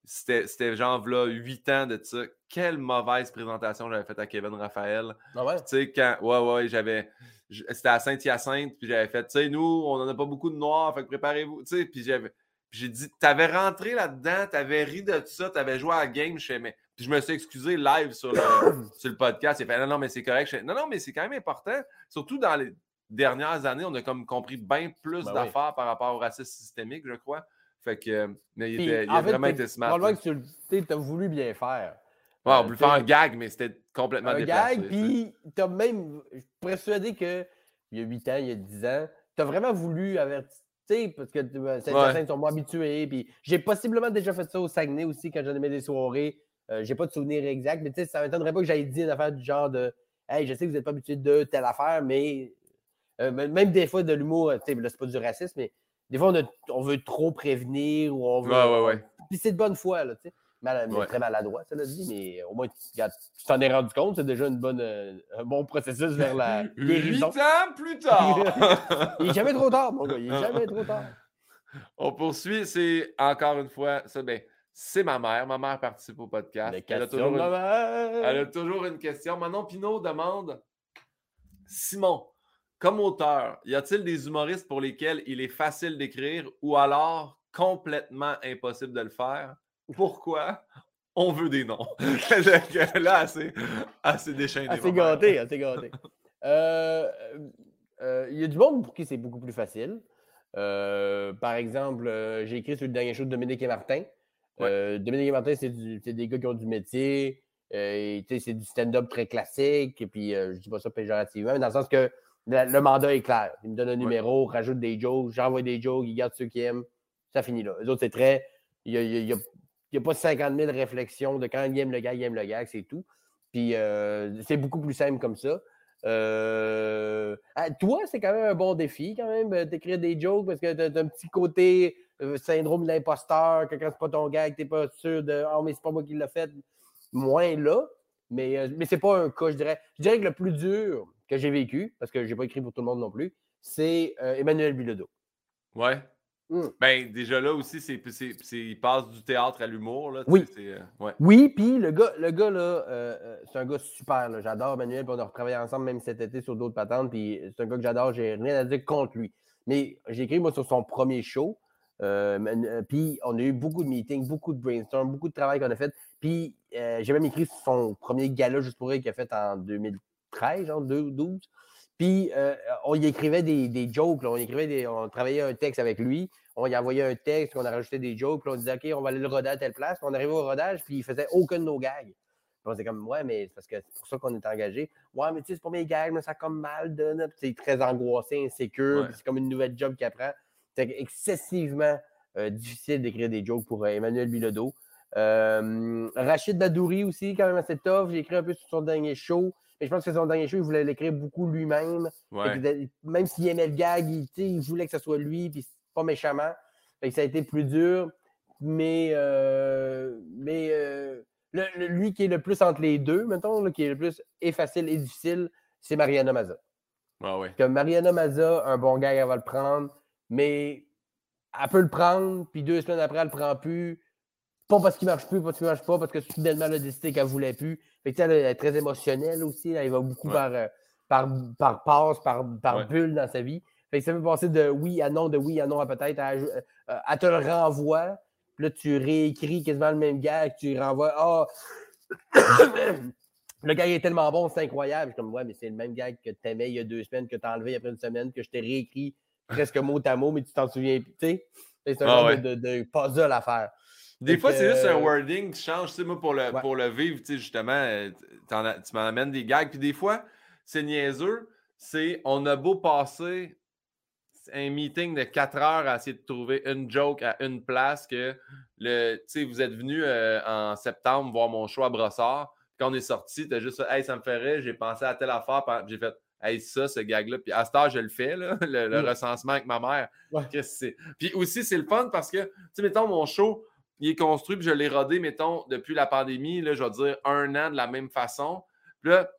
c'était c'était genre là, 8 ans de ça. Quelle mauvaise présentation j'avais faite à Kevin Raphaël. Ah ouais? Tu sais, quand. Ouais, ouais, j'avais. C'était à Saint-Hyacinthe, puis j'avais fait, tu sais, nous, on n'en a pas beaucoup de noirs, fait que préparez-vous. Tu sais, puis j'avais. j'ai dit, t'avais rentré là-dedans, t'avais ri de ça, t'avais joué à la game, je fais, mais. Puis je me suis excusé live sur le, sur le podcast. A fait, non, non, mais c'est correct. Je non, non, mais c'est quand même important. Surtout dans les dernières années, on a comme compris bien plus Ben oui. d'affaires par rapport au racisme systémique, je crois. Fait que. Mais il, Puis, était, il en a fait, vraiment été smart. probablement que tu as voulu bien faire. Ouais, on Euh, voulait t'sais, faire un gag, mais c'était complètement un déplacé. gag, puis tu as même, je suis persuadé que il y a 8 ans, il y a 10 ans, tu as vraiment voulu avertir, sais, parce que euh, certains sont moins habitués. Puis j'ai possiblement déjà fait ça au Saguenay aussi quand j'en aimais des soirées. Euh, j'ai pas de souvenir exact, mais tu sais, ça m'étonnerait pas que j'aille dit une affaire du genre de Hey, je sais que vous n'êtes pas habitué de telle affaire, mais euh, même des fois de l'humour, tu sais, là, c'est pas du racisme, mais des fois, on, veut trop prévenir ou on veut. Ouais, ouais, ouais. Puis c'est de bonne foi, là, tu sais. Mal, Très maladroit, ça l'a dit, mais au moins, tu t'en es rendu compte, c'est déjà une bonne, euh, un bon processus vers la guérison. Huit ans plus tard! il n'est jamais trop tard, mon gars, il n'est jamais trop tard. On poursuit, c'est encore une fois, ça, ben, c'est ma mère. Ma mère participe au podcast. Elle a, toujours une... Elle a toujours une question. Manon Pinot demande Simon, comme auteur, y a-t-il des humoristes pour lesquels il est facile d'écrire ou alors complètement impossible de le faire? Pourquoi? On veut des noms. Là, assez, assez déchaîné. Assez gâté, assez gâté. Euh, euh, il y a du monde pour qui c'est beaucoup plus facile. Euh, par exemple, j'ai écrit sur le dernier show de Dominique et Martin. Dominique et Martin, c'est des gars qui ont du métier. c'est du stand-up très classique. Et puis, je ne dis pas ça péjorativement, dans le sens que le, mandat est clair. Il me donne un numéro, rajoute des jokes, j'envoie des jokes, il garde ceux qui aiment. Ça finit là. Les autres, c'est très. Il n'y a, pas 50 000 réflexions de quand il aime le gars, il aime le gars, c'est tout. Puis euh, c'est beaucoup plus simple comme ça. Euh, ah, toi, c'est quand même un bon défi, quand même, euh, d'écrire des jokes parce que tu as, un petit côté syndrome de l'imposteur, que quand c'est pas ton tu n'es pas sûr de Oh, mais c'est pas moi qui l'ai fait. Moins là. Mais, mais c'est pas un cas, je dirais. Je dirais que le plus dur, que j'ai vécu, parce que je n'ai pas écrit pour tout le monde non plus, c'est euh, Emmanuel Bilodeau. Ouais. Mmh. Ben, déjà là aussi, c'est, il passe du théâtre à l'humour. Là, oui. Euh, ouais. Oui, puis le gars, le gars là, euh, c'est un gars super. J'adore Emmanuel, puis on a retravaillé ensemble même cet été sur d'autres patentes, puis c'est un gars que j'adore, j'ai rien à dire contre lui. Mais j'ai écrit, moi, sur son premier show, puis on a eu beaucoup de meetings, beaucoup de brainstorm, beaucoup de travail qu'on a fait. Puis j'ai même écrit sur son premier gala juste pour qu'il a fait en 2000, 13, genre 12. Puis euh, on y écrivait des, des jokes, on écrivait des, on travaillait un texte avec lui, on y envoyait un texte, on a rajouté des jokes, puis on disait OK, on va aller le roder à telle place. Puis on arrivait au rodage, puis il faisait aucun de nos gags. Puis on disait comme Ouais, mais c'est parce que c'est pour ça qu'on est engagé. Ouais, mais tu sais, c'est pas mes gags, mais ça a comme mal de. c'est très angoissé, insécure, c'est comme une nouvelle job qu'il apprend. C'est excessivement euh, difficile d'écrire des jokes pour euh, Emmanuel Bilodeau. Rachid Badouri aussi, quand même assez tough. J'ai écrit un peu sur son dernier show. Mais je pense que son dernier show, il voulait l'écrire beaucoup lui-même. Même s'il aimait le gag, il, voulait que ce soit lui, puis pas méchamment. ça a été plus dur. Mais, euh, mais euh, lui qui est le plus entre les deux, mettons, qui est le plus et facile et difficile, c'est Mariana Maza. Ah que Mariana Maza, un bon gag, elle va le prendre, mais elle peut le prendre, puis deux semaines après, elle le prend plus. Pas parce qu'il marche plus, pas parce qu'il marche pas, parce que soudainement, elle a décidé qu'elle voulait plus. Fait que, elle est très émotionnelle aussi. Elle va beaucoup par, euh, par, par passe, par, par bulle dans sa vie. Fait que ça peut passer de oui à non, de oui à non à peut-être, à, euh, à, te le renvoie. Puis là, tu réécris quasiment le même gars, tu renvoies. Ah, le gars est tellement bon, c'est incroyable. Je suis comme, ouais, mais c'est le même gars que tu aimais il y a deux semaines, que tu as enlevé après une semaine, que je t'ai réécrit presque mot à mot, mais tu t'en souviens. Sais, c'est un ah, genre de, de, puzzle à faire. Des fois, c'est juste un wording qui change. Tu sais, moi, pour le, pour le vivre, tu sais, justement, euh, tu m'amènes des gags. Puis des fois, c'est niaiseux. C'est on a beau passer un meeting de 4 heures à essayer de trouver une joke à une place que le, tu sais, vous êtes venu euh, en septembre voir mon show à Brossard. Quand on est sorti, tu as juste Hey, ça me ferait, j'ai pensé à telle affaire. J'ai fait Hey, ça, ce gag-là. Puis à ce temps, je le fais, là, le, mm. recensement avec ma mère. Puis aussi, c'est le fun parce que, tu sais, mettons, mon show, il est construit, puis je l'ai rodé, mettons, depuis la pandémie, là, je vais dire un an de la même façon. Puis là,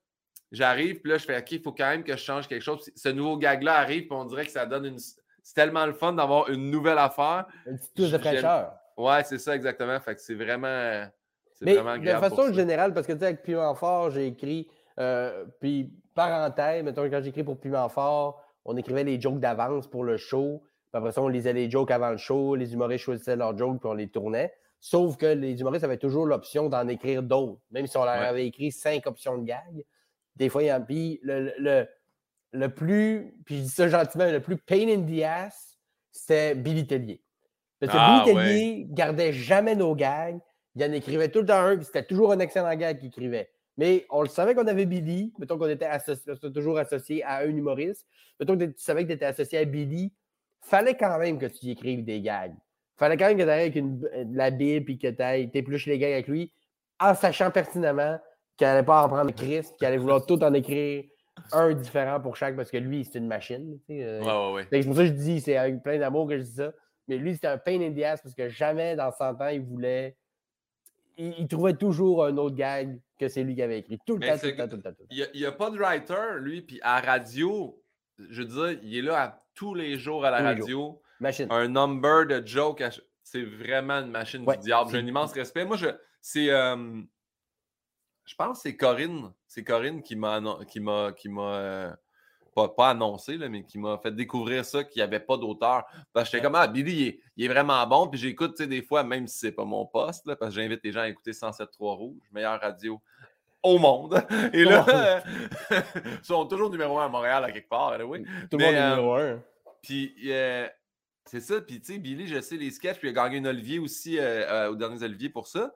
j'arrive, puis là, je fais OK, il faut quand même que je change quelque chose. Ce nouveau gag-là arrive, puis on dirait que ça donne une. C'est tellement le fun d'avoir une nouvelle affaire. Une petite touche de fraîcheur. Ouais, c'est ça, exactement. Fait que c'est vraiment. Mais de façon générale, parce que tu sais, avec Piment Fort, j'ai écrit. Euh, puis, parenthèse, mettons, quand j'écris pour Piment Fort, on écrivait les jokes d'avance pour le show. Après ça, on lisait les jokes avant le show, les humoristes choisissaient leurs jokes, puis on les tournait. Sauf que les humoristes avaient toujours l'option d'en écrire d'autres. Même si on leur avait écrit cinq options de gag, des fois, il y a. Puis le, le, le, plus, puis je dis ça gentiment, le plus pain in the ass, c'était Billy Tellier. Parce que ah, Billy Tellier gardait jamais nos gags. Il en écrivait tout le temps un, puis c'était toujours un excellent gag qu'il écrivait. Mais on le savait qu'on avait Billy, mettons qu'on était toujours associé à un humoriste. Mettons que tu savais que tu étais associé à Billy, fallait quand même que tu y écrives des gags. Fallait quand même que tu avec une, de la Bible et que tu épluches les gags avec lui en sachant pertinemment qu'il n'allait pas en prendre Chris, qu'il allait vouloir tout en écrire un différent pour chaque parce que lui, c'est une machine. Tu sais, ouais, ouais, C'est pour ça que je dis, c'est avec plein d'amour que je dis ça. Mais lui, c'était un pain in the ass parce que jamais dans 100 ans, il voulait. Il, trouvait toujours un autre gag que c'est lui qui avait écrit. Tout le temps, tout le temps, tout le temps. Il n'y a, pas de writer, lui, puis à radio, je veux dire, il est là tous les jours à la radio. Machine. Un number de joke. C'est vraiment une machine du diable. J'ai un immense respect. Moi, je, c'est. Euh, je pense que c'est Corinne. C'est Corinne qui m'a. Qui m'a, qui m'a euh, pas, annoncé, là, mais qui m'a fait découvrir ça, qu'il n'y avait pas d'auteur. Parce que j'étais comme, ah, Billy, il est, vraiment bon. Puis j'écoute, tu sais, des fois, même si c'est pas mon poste, là, parce que j'invite les gens à écouter 107.3 Rouge, meilleure radio au monde. Et là, ils sont toujours numéro un à Montréal, à quelque part. oui. Tout le monde est euh, numéro un. Puis, euh, c'est ça. Puis, tu sais, Billy, je sais les sketchs, puis il a gagné un Olivier aussi euh, au dernier Olivier pour ça.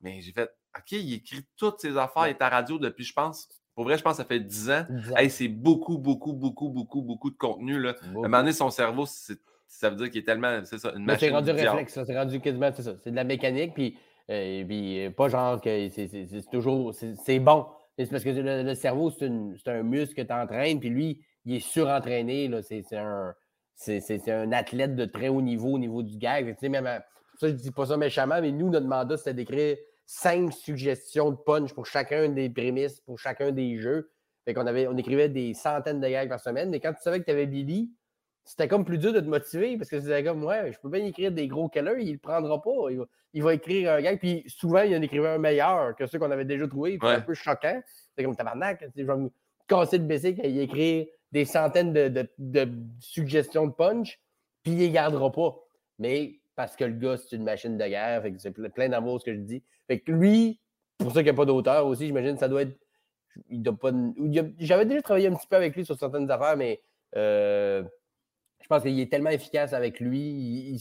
Mais j'ai fait, OK, il écrit toutes ses affaires, il est à radio depuis, je pense, pour vrai, je pense que ça fait 10 ans. c'est beaucoup, beaucoup, beaucoup, beaucoup, beaucoup de contenu. Là. À un moment donné, son cerveau, ça veut dire qu'il est tellement. C'est ça, une machine. C'est rendu réflexe, ça. C'est rendu quasiment. C'est ça. C'est de la mécanique. Puis, euh, puis euh, pas genre que c'est toujours. C'est bon. C'est parce que le, cerveau, c'est un muscle que tu entraînes. Puis lui, il est surentraîné. C'est un, un athlète de très haut niveau au niveau du gag. Tu sais, même, ça, je dis pas ça méchamment, mais nous, notre mandat, c'était d'écrire cinq suggestions de punch pour chacun des prémices, pour chacun des jeux. Fait qu'on avait, on écrivait des centaines de gags par semaine. Mais quand tu savais que tu avais Billy, c'était comme plus dur de te motiver parce que tu disais comme, ouais, je peux bien écrire des gros killers, il le prendra pas. Il va, écrire un gag, puis souvent, il en écrivait un meilleur que ceux qu'on avait déjà trouvés. C'est un peu choquant. C'est comme tabarnak, je vais me casser le quand il écrit des centaines de, suggestions de punch, puis il les gardera pas. Mais parce que le gars, c'est une machine de guerre, fait que c'est plein d'amour ce que je dis. Fait que lui, pour ça qu'il n'y a pas d'auteur aussi, j'imagine ça doit être. Il doit pas. J'avais déjà travaillé un petit peu avec lui sur certaines affaires, mais euh, je pense qu'il est tellement efficace avec lui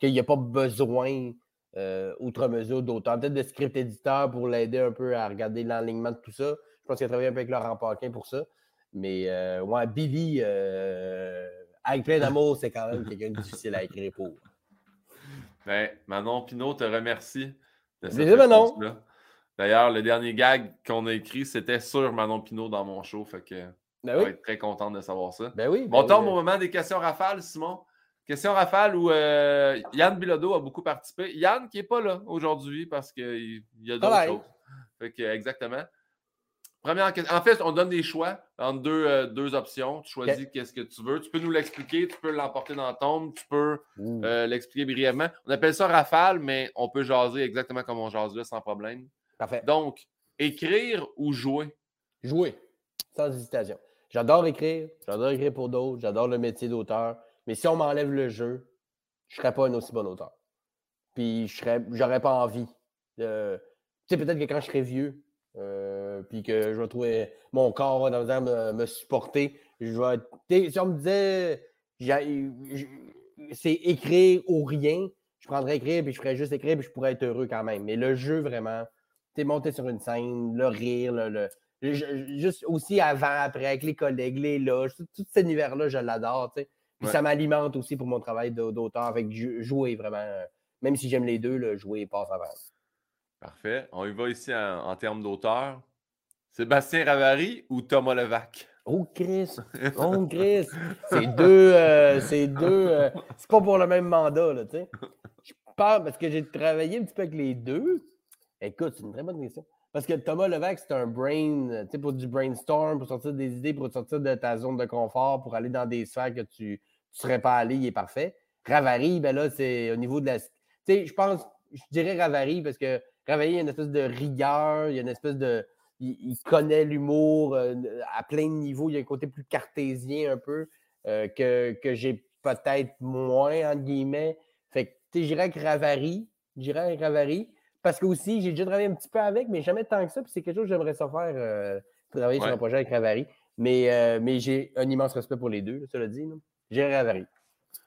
qu'il n'y a pas besoin, euh, outre mesure, d'auteur. Peut-être de script éditeur pour l'aider un peu à regarder l'enlignement de tout ça. Je pense qu'il a travaillé un peu avec Laurent Paquin pour ça. Mais euh, ouais, Billy, avec plein d'amour, c'est quand même quelqu'un de difficile à écrire pour. Ben, Manon Pinot te remercie Manon. D'ailleurs, le dernier gag qu'on a écrit, c'était sur Manon Pinot dans mon show. Fait que ben oui. être très content de savoir ça. Ben oui. bon, ben au moment des questions rafales, Simon. Question rafale où euh, Yann Bilodeau a beaucoup participé. Yann qui n'est pas là aujourd'hui parce qu'il y a d'autres choses. Fait que, exactement. En fait, on donne des choix entre deux, euh, deux options. Tu choisis qu'est-ce que tu veux. Tu peux nous l'expliquer, tu peux l'emporter dans tombe, tu peux euh, l'expliquer brièvement. On appelle ça rafale, mais on peut jaser exactement comme on jase là sans problème. Parfait. Donc, écrire ou jouer? Jouer, sans hésitation. J'adore écrire, j'adore écrire pour d'autres, j'adore le métier d'auteur. Mais si on m'enlève le jeu, je ne serais pas un aussi bon auteur. Puis je j'aurais pas envie. Tu sais, peut-être que quand je serai vieux, euh, puis que je vais trouver mon corps dans me, me supporter. Je vais, si on me disait c'est écrire ou rien, je prendrais écrire, puis je ferais juste écrire, puis je pourrais être heureux quand même. Mais le jeu, vraiment, tu monté sur une scène, le rire, le, juste aussi avant, après, avec les collègues, les loges, tout, cet univers-là, je l'adore. Puis ça m'alimente aussi pour mon travail d'auteur. avec jouer vraiment, même si j'aime les deux, le jouer passe avant. Parfait. On y va ici en, termes d'auteur. Sébastien Ravary ou Thomas Levac? Oh, Chris! Oh, Chris! C'est deux. Euh, c'est deux. Euh, c'est pas pour le même mandat, là, tu sais. Je parle parce que j'ai travaillé un petit peu avec les deux. Écoute, c'est une très bonne question. Parce que Thomas Levac, c'est un brain, tu sais, pour du brainstorm, pour sortir des idées, pour sortir de ta zone de confort, pour aller dans des sphères que tu ne serais pas allé, il est parfait. Ravary, ben là, c'est au niveau de la. Tu sais, je pense, je dirais Ravary parce que Ravary, il y a une espèce de rigueur, il y a une espèce de il, connaît l'humour euh, à plein de niveaux. Il y a un côté plus cartésien un peu euh, que, que j'ai peut-être moins, entre guillemets. Fait que, je dirais que Ravary, j'irais Ravary. Parce que aussi, j'ai déjà travaillé un petit peu avec, mais jamais tant que ça. Puis c'est quelque chose que j'aimerais ça faire, euh, travailler sur un projet avec Ravary. Mais, mais j'ai un immense respect pour les deux, cela dit. J'irai Ravary.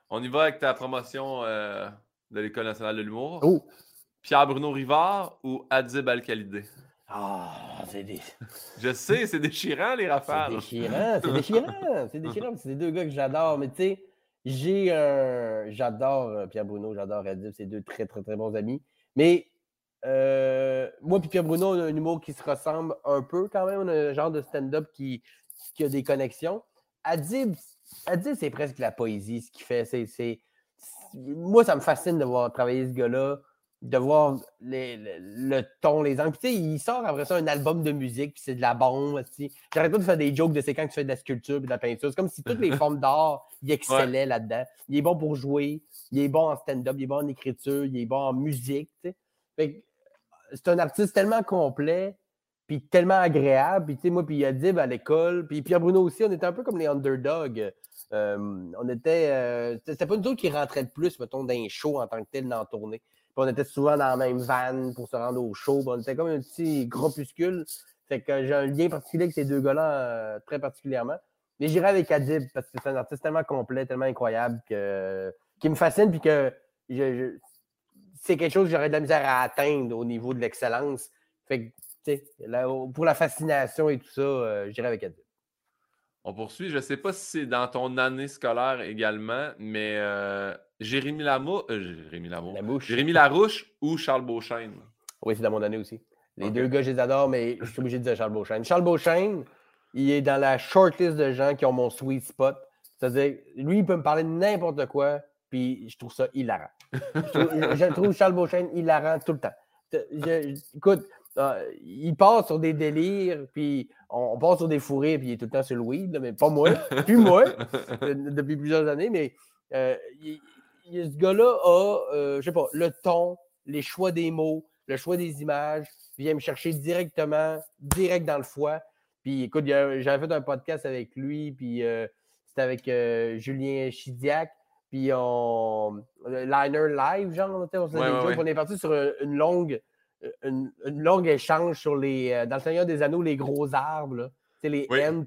On y va avec ta promotion de l'École nationale de l'humour. Oh. Pierre-Bruno Rivard ou Adib Al-Khalidé? Ah, c'est des. Je sais, c'est déchirant, les rafales. C'est déchirant, c'est déchirant. C'est déchirant. C'est des deux gars que j'adore. Mais tu sais, j'ai un. J'adore Pierre Bruno, j'adore Adib, c'est deux très, très, très bons amis. Mais moi et Pierre Bruno, on a un humour qui se ressemble un peu quand même. On a un genre de stand-up qui, qui a des connexions. Adib, Adib c'est presque la poésie, ce qu'il fait. C'est, Moi, ça me fascine de voir travailler ce gars-là de voir le, ton, les angles. Puis, il sort après ça un album de musique, puis c'est de la bombe. J'arrête pas de faire des jokes de c'est quand tu fais de la sculpture et de la peinture. C'est comme si toutes les formes d'art, il excellait là-dedans. Il est bon pour jouer, il est bon en stand-up, il est bon en écriture, il est bon en musique. C'est un artiste tellement complet, puis tellement agréable. Puis, moi, puis Adib à l'école, puis Pierre Bruno aussi, on était un peu comme les underdogs. Euh, on était. Euh, c'était pas nous autres qui rentraient le plus, mettons, dans un show en tant que tel dans la tournée on était souvent dans la même van pour se rendre au show. on était comme un petit groupuscule. Fait que j'ai un lien particulier avec ces deux gars-là, euh, très particulièrement. Mais j'irai avec Adib parce que c'est un artiste tellement complet, tellement incroyable que, qui me fascine. Puis que c'est quelque chose que j'aurais de la misère à atteindre au niveau de l'excellence. Fait que, pour la fascination et tout ça, euh, j'irai avec Adib. On poursuit. Je ne sais pas si c'est dans ton année scolaire également, mais euh, Jérémy Lamour, euh, Jérémy Lamour, Jérémy Larouche ou Charles Beauchesne? Oui, c'est dans mon année aussi. Les deux gars, je les adore, mais je suis obligé de dire Charles Beauchesne. Charles Beauchesne, il est dans la shortlist de gens qui ont mon sweet spot. C'est-à-dire, lui, il peut me parler de n'importe quoi, puis je trouve ça hilarant. Je, trouve, Charles Beauchesne hilarant tout le temps. écoute, euh, il passe sur des délires, puis on, passe sur des fourrés, puis il est tout le temps sur le weed, mais pas moi, plus moi, depuis plusieurs années, mais euh, ce gars-là a, euh, je sais pas, le ton, les choix des mots, le choix des images, vient me chercher directement, direct dans le foie. Puis écoute, j'avais fait un podcast avec lui, puis euh, c'était avec Julien Chidiac, puis on. Liner live, genre, on, est parti sur une longue. Une, longue échange sur les. Dans le Seigneur des Anneaux, les gros arbres, là, les Ents.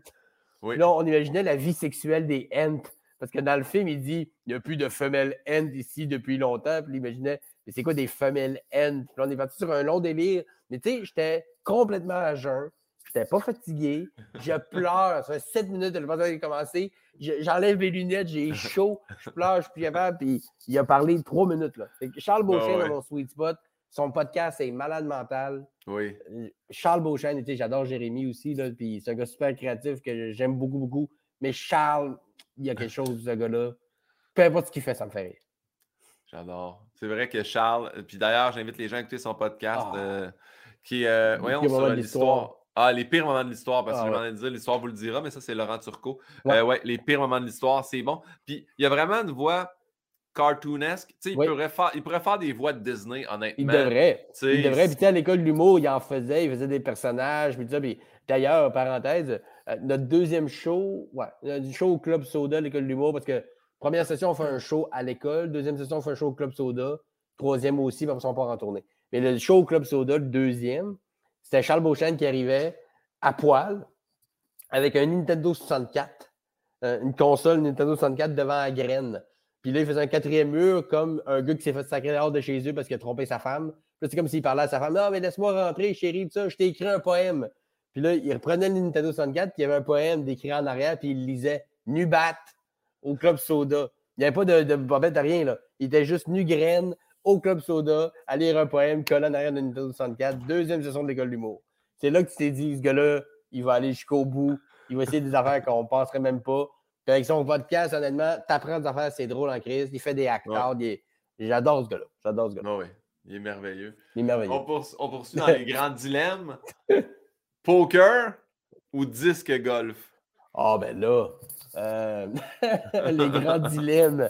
Là, on imaginait la vie sexuelle des Ents. Parce que dans le film, il dit il n'y a plus de femelles end ici depuis longtemps. Puis il imaginait mais c'est quoi des femelles end? Puis on est parti sur un long délire. Mais tu sais, j'étais complètement à jeun. J'étais pas fatigué. Je pleure. Ça fait sept minutes que le podcast a commencé. J'enlève mes lunettes, j'ai chaud. Je pleure, je suis plus capable. Puis il a parlé trois minutes. Là. Charles Beauchesne dans mon sweet spot. Son podcast, c'est malade mental. Oui. Euh, Charles Beauchesne, j'adore Jérémy aussi. Là, puis c'est un gars super créatif que j'aime beaucoup, beaucoup. Mais Charles, il y a quelque chose, ce gars-là. Peu importe ce qu'il fait, ça me fait rire. J'adore. C'est vrai que Charles, euh, puis d'ailleurs, j'invite les gens à écouter son podcast ah. euh, qui est, euh, voyons, sur l'histoire. Ah, les pires moments de l'histoire, parce que ah, je ai dit, l'histoire vous le dira, mais ça, c'est Laurent Turcot. Ouais. les pires moments de l'histoire, c'est bon. Puis il y a vraiment une voix cartoonesque. Il, pourrait faire, il pourrait faire des voix de Disney, honnêtement. Il devrait. il devrait. Puis à l'école de l'humour, il en faisait, il faisait des personnages. Puis, puis d'ailleurs, parenthèse, euh, notre deuxième show, ouais, du show au Club Soda, l'école de l'humour, parce que première session, on fait un show à l'école, deuxième session, on fait un show au Club Soda, troisième aussi, parce qu'on part en tournée. Mais le show au Club Soda, le deuxième, c'était Charles Beauchesne qui arrivait à poil avec un Nintendo 64, euh, une console Nintendo 64 devant la graine. Puis là, il faisait un quatrième mur comme un gars qui s'est fait sacrer dehors de chez eux parce qu'il a trompé sa femme. Puis c'est comme s'il parlait à sa femme. Non, mais laisse-moi rentrer, chérie, ça, je t'ai écrit un poème. Puis là, il reprenait le Nintendo 64, puis il y avait un poème décrit en arrière, puis il lisait Nubat au Club Soda. Il n'y avait pas de, de bobette, rien, là. Il était juste nu graine au Club Soda à lire un poème en arrière de Nintendo 64, deuxième session de l'école d'humour. C'est là que tu t'es dit, ce gars-là, il va aller jusqu'au bout, il va essayer des affaires qu'on ne penserait même pas. Puis avec son podcast, honnêtement, t'apprends des affaires, c'est drôle en crise. Il fait des acteurs. J'adore ce gars-là. J'adore ce gars-là. oui, il est merveilleux. Il est merveilleux. On, on poursuit dans les grands dilemmes. Poker ou disque golf? Ah, ben là, euh, les grands dilemmes.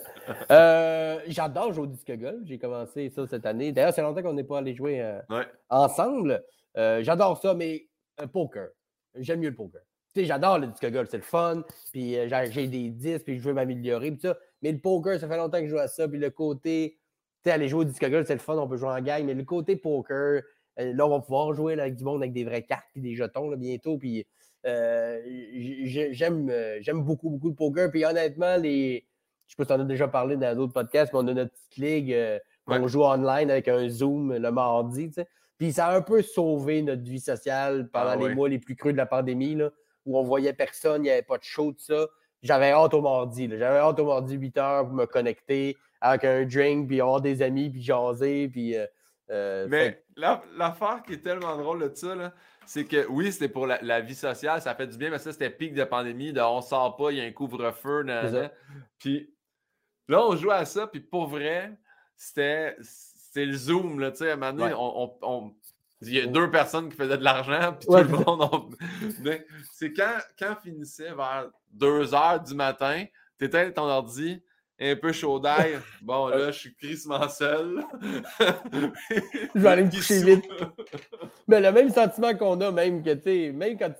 Euh, j'adore jouer au disque golf. J'ai commencé ça cette année. D'ailleurs, c'est longtemps qu'on n'est pas allé jouer euh, ensemble. j'adore ça, mais poker. J'aime mieux le poker. Tu sais, j'adore le disque golf, c'est le fun. Puis j'ai des disques, puis je veux m'améliorer. Mais le poker, ça fait longtemps que je joue à ça. Puis le côté, tu sais, aller jouer au disque golf, c'est le fun, on peut jouer en gang. Mais le côté poker, là, on va pouvoir jouer avec du monde avec des vraies cartes et des jetons bientôt. Puis j'aime, euh, j'aime beaucoup, beaucoup le poker. Puis honnêtement, les. Je sais pas si tu en as déjà parlé dans d'autres podcasts, mais on a notre petite ligue on joue online avec un Zoom le mardi. Puis ça a un peu sauvé notre vie sociale pendant ah les mois les plus crus de la pandémie, là, où on voyait personne, il n'y avait pas de show, tout ça. j'avais hâte au mardi. J'avais hâte au mardi 8 heures pour me connecter avec un drink, puis avoir des amis, puis jaser, puis. Euh, euh, Mais l'affaire qui est tellement drôle de ça, c'est que oui, c'était pour la, vie sociale, ça fait du bien, mais ça, c'était pic de pandémie, de on sort pas, il y a un couvre-feu. Puis là, on joue à ça, puis pour vrai, c'était le Zoom. Là, à un moment donné, on, il y a deux personnes qui faisaient de l'argent, puis tout le monde. C'est quand, quand finissait vers 2 heures du matin, tu étais ton ordi, un peu chaud d'air. Bon, là, je suis crissement seul. je vais aller me coucher vite. Mais le même sentiment qu'on a, même que, tu sais, même quand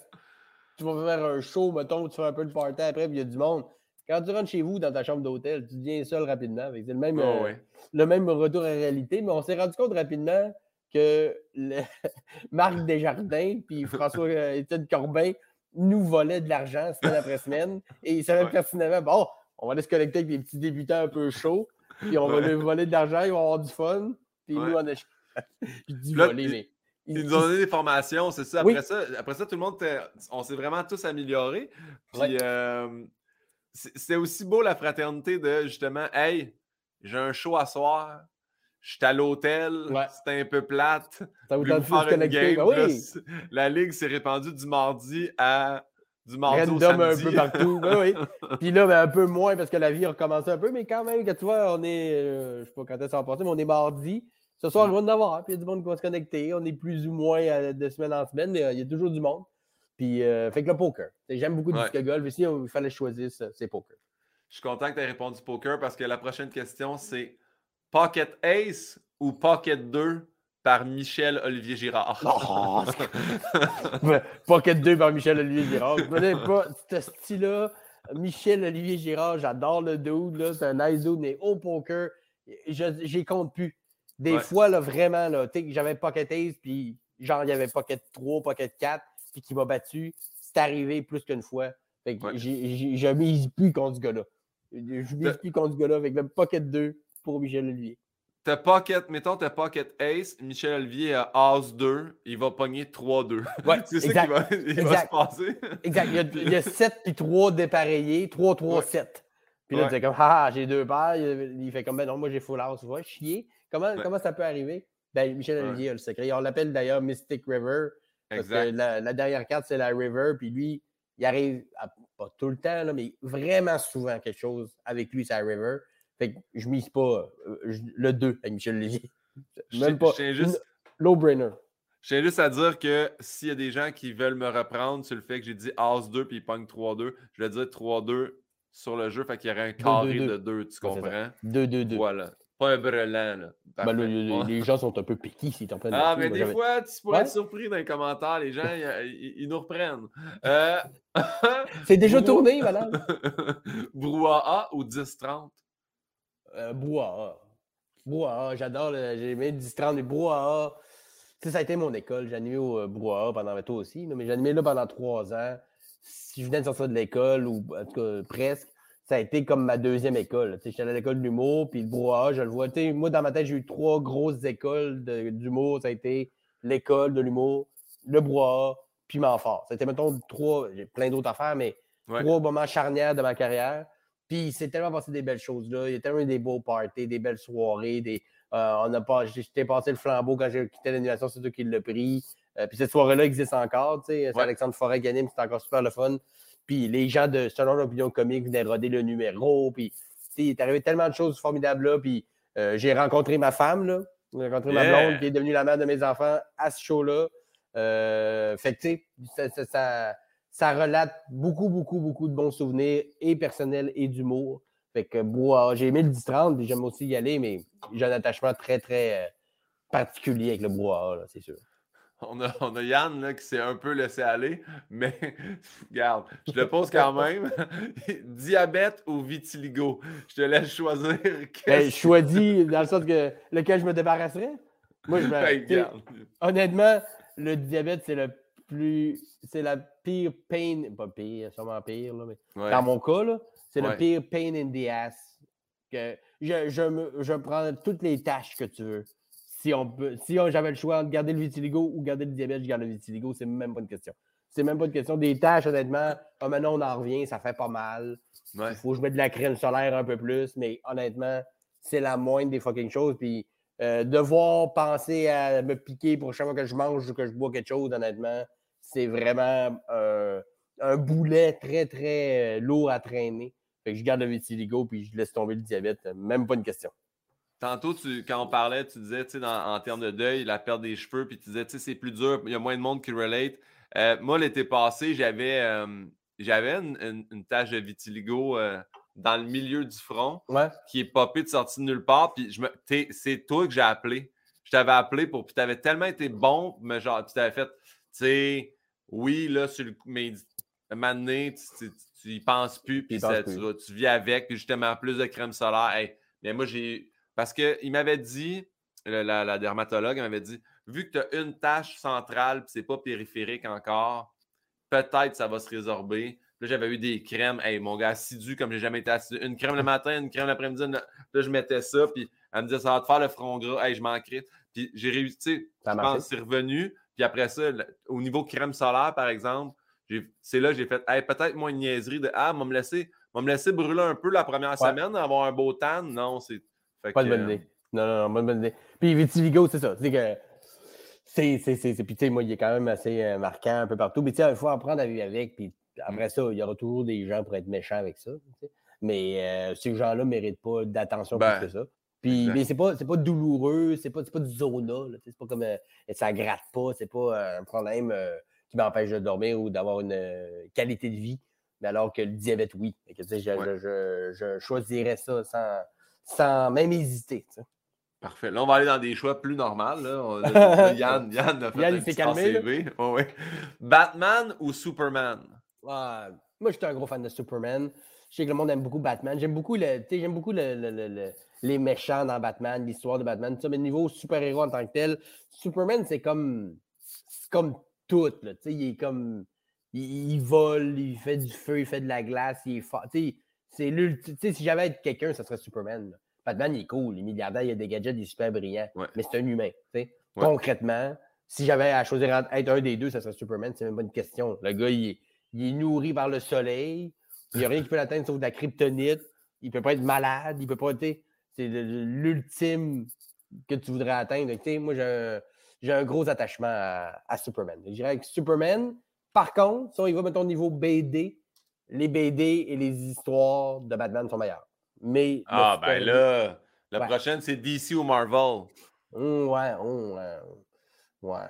tu, vas faire un show, mettons, tu fais un peu de party après, puis il y a du monde. Quand tu rentres chez vous dans ta chambre d'hôtel, tu deviens seul rapidement. C'est le même, oh, le même retour à la réalité, mais on s'est rendu compte rapidement que Marc Desjardins puis François-Étienne Corbin nous volaient de l'argent semaine après semaine. Et ils savaient personnellement, bon, on va aller se connecter avec des petits débutants un peu chauds, puis on va leur voler de l'argent, ils vont avoir du fun. Puis nous, on a. Je dis voler, mais. Ils nous ont donné des formations, c'est ça. Après, ça. après ça, tout le monde, on s'est vraiment tous améliorés. Puis euh, c'était aussi beau la fraternité de justement, hey, j'ai un show à soir, je suis à l'hôtel, c'était un peu plate. Ça vous tente de connecter, ben oui. La ligue s'est répandue du mardi à du mardi au samedi. un peu partout. Ben oui. Puis là, ben, un peu moins parce que la vie a recommencé un peu, mais quand même, que tu vois, on est, euh, je sais pas quand est-ce qu'on mais on est mardi. Ce soir, je mm. va en avoir, puis il y a du monde qui va se connecter. On est plus ou moins euh, de semaine en semaine, mais euh, il y a toujours du monde. Puis, fait que le poker. J'aime beaucoup le disque golf. Ici, il fallait choisir, c'est poker. Je suis content que tu aies répondu poker parce que la prochaine question, c'est Pocket Ace ou Pocket 2 par Michel Olivier Girard. Oh. Pocket 2 par Michel Olivier Girard. Je connais pas ce style-là. Michel Olivier Girard, j'adore le dude. C'est un nice dude, mais au poker, j'y compte plus. Des fois, là, vraiment, là, j'avais Pocket Ace, puis genre, il y avait Pocket 3, Pocket 4, puis qui m'a battu. C'est arrivé plus qu'une fois. Fait que je mise plus contre ce gars-là. Je mise plus contre ce gars-là avec le Pocket 2 pour Michel Olivier. T'as pocket, mettons, t'as pocket ace, Michel Olivier a as 2, il va pogner 3-2. Ouais, c'est ça qui va, se passer? exact. Il y, a, 7 puis 3 dépareillés, 3-3-7. Puis là, tu es comme, ah, j'ai deux paires. Il fait comme, ben non, moi j'ai full house. Va chier. Comment, comment ça peut arriver? Ben, Michel Olivier a le secret. On l'appelle d'ailleurs Mystic River. Parce que la, dernière carte, c'est la River. Puis lui, il arrive, pas tout le temps, là, mais vraiment souvent quelque chose avec lui, c'est la River. Fait que je mise pas euh, le 2 avec Michel Lévy. Même pas. Juste... Low brainer. Je tiens juste à dire que s'il y a des gens qui veulent me reprendre sur le fait que j'ai dit As 2 puis il pogne 3-2, je vais dire 3-2 sur le jeu, fait qu'il y aurait un carré de 2, tu comprends? 2-2-2. Voilà. Pas un brelan, là. Ben, les gens sont un peu piqués s'ils t'en prennent. Ah, mais des fois, tu pourrais être surpris dans les commentaires. Les gens, ils, nous reprennent. Euh... C'est déjà tourné, voilà. Brouhaha ou 10-30? Euh, brouhaha. j'adore. J'ai mis 10-30 du brouhaha. ça a été mon école. J'ai animé au euh, brouhaha pendant toi aussi, mais j'ai animé là pendant trois ans. Si je venais de sortir de l'école, ou en tout cas presque, ça a été comme ma deuxième école. J'étais à l'école de l'humour, puis le brouhaha, je le vois. moi, dans ma tête, j'ai eu trois grosses écoles d'humour. Ça a été l'école de l'humour, le brouhaha, puis Manfort. C'était, mettons, trois, j'ai plein d'autres affaires, mais trois moments charnières de ma carrière. Puis il s'est tellement passé des belles choses là. Il y a tellement eu des beaux parties, des belles soirées. Des, euh, on a pas, j'étais passé le flambeau quand j'ai quitté l'animation, c'est toi qui l'as pris. Euh, puis cette soirée-là existe encore. C'est Alexandre Forêt qui anime, c'est encore super le fun. Puis les gens de Selon l'opinion comique venaient roder le numéro. Puis il est arrivé tellement de choses formidables là. Puis euh, j'ai rencontré ma femme, là. J'ai rencontré ma blonde qui est devenue la mère de mes enfants à ce show-là. fait que tu sais, ça, ça, ça relate beaucoup, beaucoup, beaucoup de bons souvenirs et personnels et d'humour. Fait que bois, j'ai aimé le 10-30, puis j'aime aussi y aller, mais j'ai un attachement très, très euh, particulier avec le bois, c'est sûr. On a, on a, Yann là, qui s'est un peu laissé aller, mais regarde, je le pose quand même. Diabète ou vitiligo? Je te laisse choisir. Ben, je choisis dans le sens que lequel je me débarrasserais? Moi, je me... honnêtement, le diabète, c'est le plus. C'est la pire pain. Pas pire, sûrement pire, là, mais dans mon cas, c'est le pire pain in the ass. Que je, je, me, je prends toutes les tâches que tu veux. Si on peut, si j'avais le choix de garder le vitiligo ou garder le diabète, je garde le vitiligo, c'est même pas une question. C'est même pas une question des tâches, honnêtement. Ah, maintenant, on en revient, ça fait pas mal. Il faut que je mette de la crème solaire un peu plus, mais honnêtement, c'est la moindre des fucking choses. Puis euh, devoir penser à me piquer pour chaque fois que je mange ou que je bois quelque chose, honnêtement, c'est vraiment euh, un boulet très, très euh, lourd à traîner. Fait que je garde le vitiligo puis je laisse tomber le diabète. Même pas une question. Tantôt, tu, quand on parlait, tu disais, tu sais, en termes de deuil, la perte des cheveux, puis tu disais, tu sais, c'est plus dur, il y a moins de monde qui relate. moi, l'été passé, j'avais j'avais une, une, tache de vitiligo dans le milieu du front qui est popée de sortie de nulle part. Puis c'est toi que j'ai appelé. Je t'avais appelé pour. Puis t'avais tellement été bon, mais genre, tu t'avais fait, tu sais, oui, là, sur le mais maintenant, tu, tu, y penses plus, puis tu, vis avec, puis justement, plus de crème solaire. mais moi, j'ai. Parce qu'il m'avait dit, la, la, dermatologue m'avait dit, vu que tu as une tâche centrale, puis c'est pas périphérique encore, peut-être ça va se résorber. Là, j'avais eu des crèmes. Hey, mon gars, assidu comme j'ai jamais été assidu. Une crème le matin, une crème l'après-midi. Là, je mettais ça. Puis elle me disait, ça va te faire le front gras. Hey, je manquerais. Puis j'ai réussi. Je pense c'est revenu. Puis après ça, au niveau crème solaire, par exemple, c'est là que j'ai fait, hey, peut-être moins une niaiserie de, ah, va me laisser, me laisser brûler un peu la première semaine, avoir un beau tan. Non, c'est. Pas de bonne idée. Non, non, non, pas de bonne idée. Puis vitiligo, c'est ça. C'est que. C'est, c'est, c'est, puis tu sais, moi, il est quand même assez euh, marquant un peu partout. Mais tu sais, il faut apprendre à vivre avec. Puis. Après ça, il y aura toujours des gens pour être méchants avec ça. Mais euh, ces gens-là ne méritent pas d'attention plus ben, que ça. Puis, mais c'est pas, pas douloureux, c'est pas, pas du zona. C'est pas comme euh, ça gratte pas, c'est pas euh, un problème qui m'empêche de dormir ou d'avoir une qualité de vie. Mais alors que le diabète, oui. je, je, je, choisirais ça sans, sans même hésiter. Parfait. Là, on va aller dans des choix plus normaux. Là. Yann, Yann a fait Yann, un petit calmé, Batman ou Superman? moi, j'étais un gros fan de Superman. Je sais que le monde aime beaucoup Batman. J'aime beaucoup, le, j'aime beaucoup le, les méchants dans Batman, l'histoire de Batman. mais niveau super-héros en tant que tel, Superman, c'est comme, comme tout. Là, il est comme. Il, vole, il fait du feu, il fait de la glace, il est fort. C'est si j'avais être quelqu'un, ce serait Superman. Batman, il est cool, il est milliardaire, il a des gadgets, il est super brillant. Mais c'est un humain. Concrètement, si j'avais à choisir être un des deux, ce serait Superman. C'est même pas une question. Le gars, il est il est nourri par le soleil. Il n'y a rien qui peut l'atteindre sauf de la kryptonite. Il ne peut pas être malade. Il peut pas être. C'est l'ultime que tu voudrais atteindre. moi, j'ai un, gros attachement à, Superman. Je dirais que Superman, par contre, si on y va, mettons, au niveau BD, les BD et les histoires de Batman sont meilleures. Mais. Ah, ben là, la prochaine, c'est DC ou Marvel. Mmh, ouais, mmh, ouais. Ouais.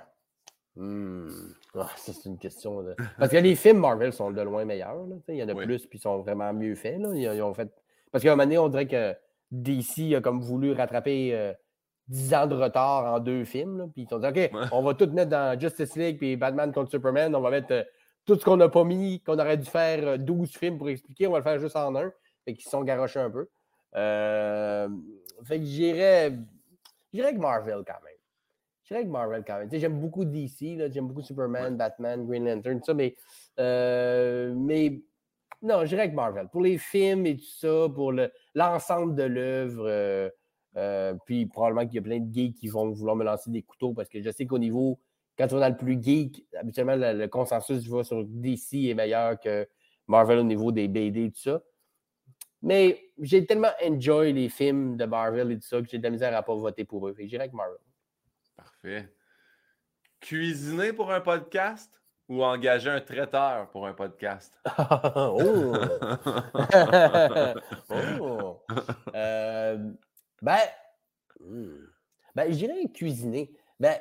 Mmh. Ah, c'est une question de. Parce que les films Marvel sont de loin meilleurs. Il y en a plus, puis ils sont vraiment mieux faits. Là. Ils, ont fait... Parce qu'à un moment donné, on dirait que DC a comme voulu rattraper 10 euh, ans de retard en deux films. Puis ils ont dit OK, on va tout mettre dans Justice League puis Batman contre Superman. On va mettre euh, tout ce qu'on n'a pas mis, qu'on aurait dû faire 12 euh, films pour expliquer. On va le faire juste en un. Fait qu'ils sont garochés un peu. Fait que j'irais. J'irais avec Marvel quand même. Je dirais que Marvel quand même. J'aime beaucoup DC, j'aime beaucoup Superman, Batman, Green Lantern, tout ça, mais, euh, mais non, je dirais que Marvel. Pour les films et tout ça, pour l'ensemble de l'œuvre, euh, euh, puis probablement qu'il y a plein de geeks qui vont vouloir me lancer des couteaux parce que je sais qu'au niveau, quand tu vas dans le plus geek, habituellement, le, consensus je sur DC est meilleur que Marvel au niveau des BD et tout ça. Mais j'ai tellement enjoy les films de Marvel et tout ça que j'ai de la misère à pas voter pour eux. Et j'irais avec Marvel. Cuisiner pour un podcast? Ou engager un traiteur pour un podcast? oh! oh! Euh, ben, hmm. ben, je dirais cuisiner. Ben,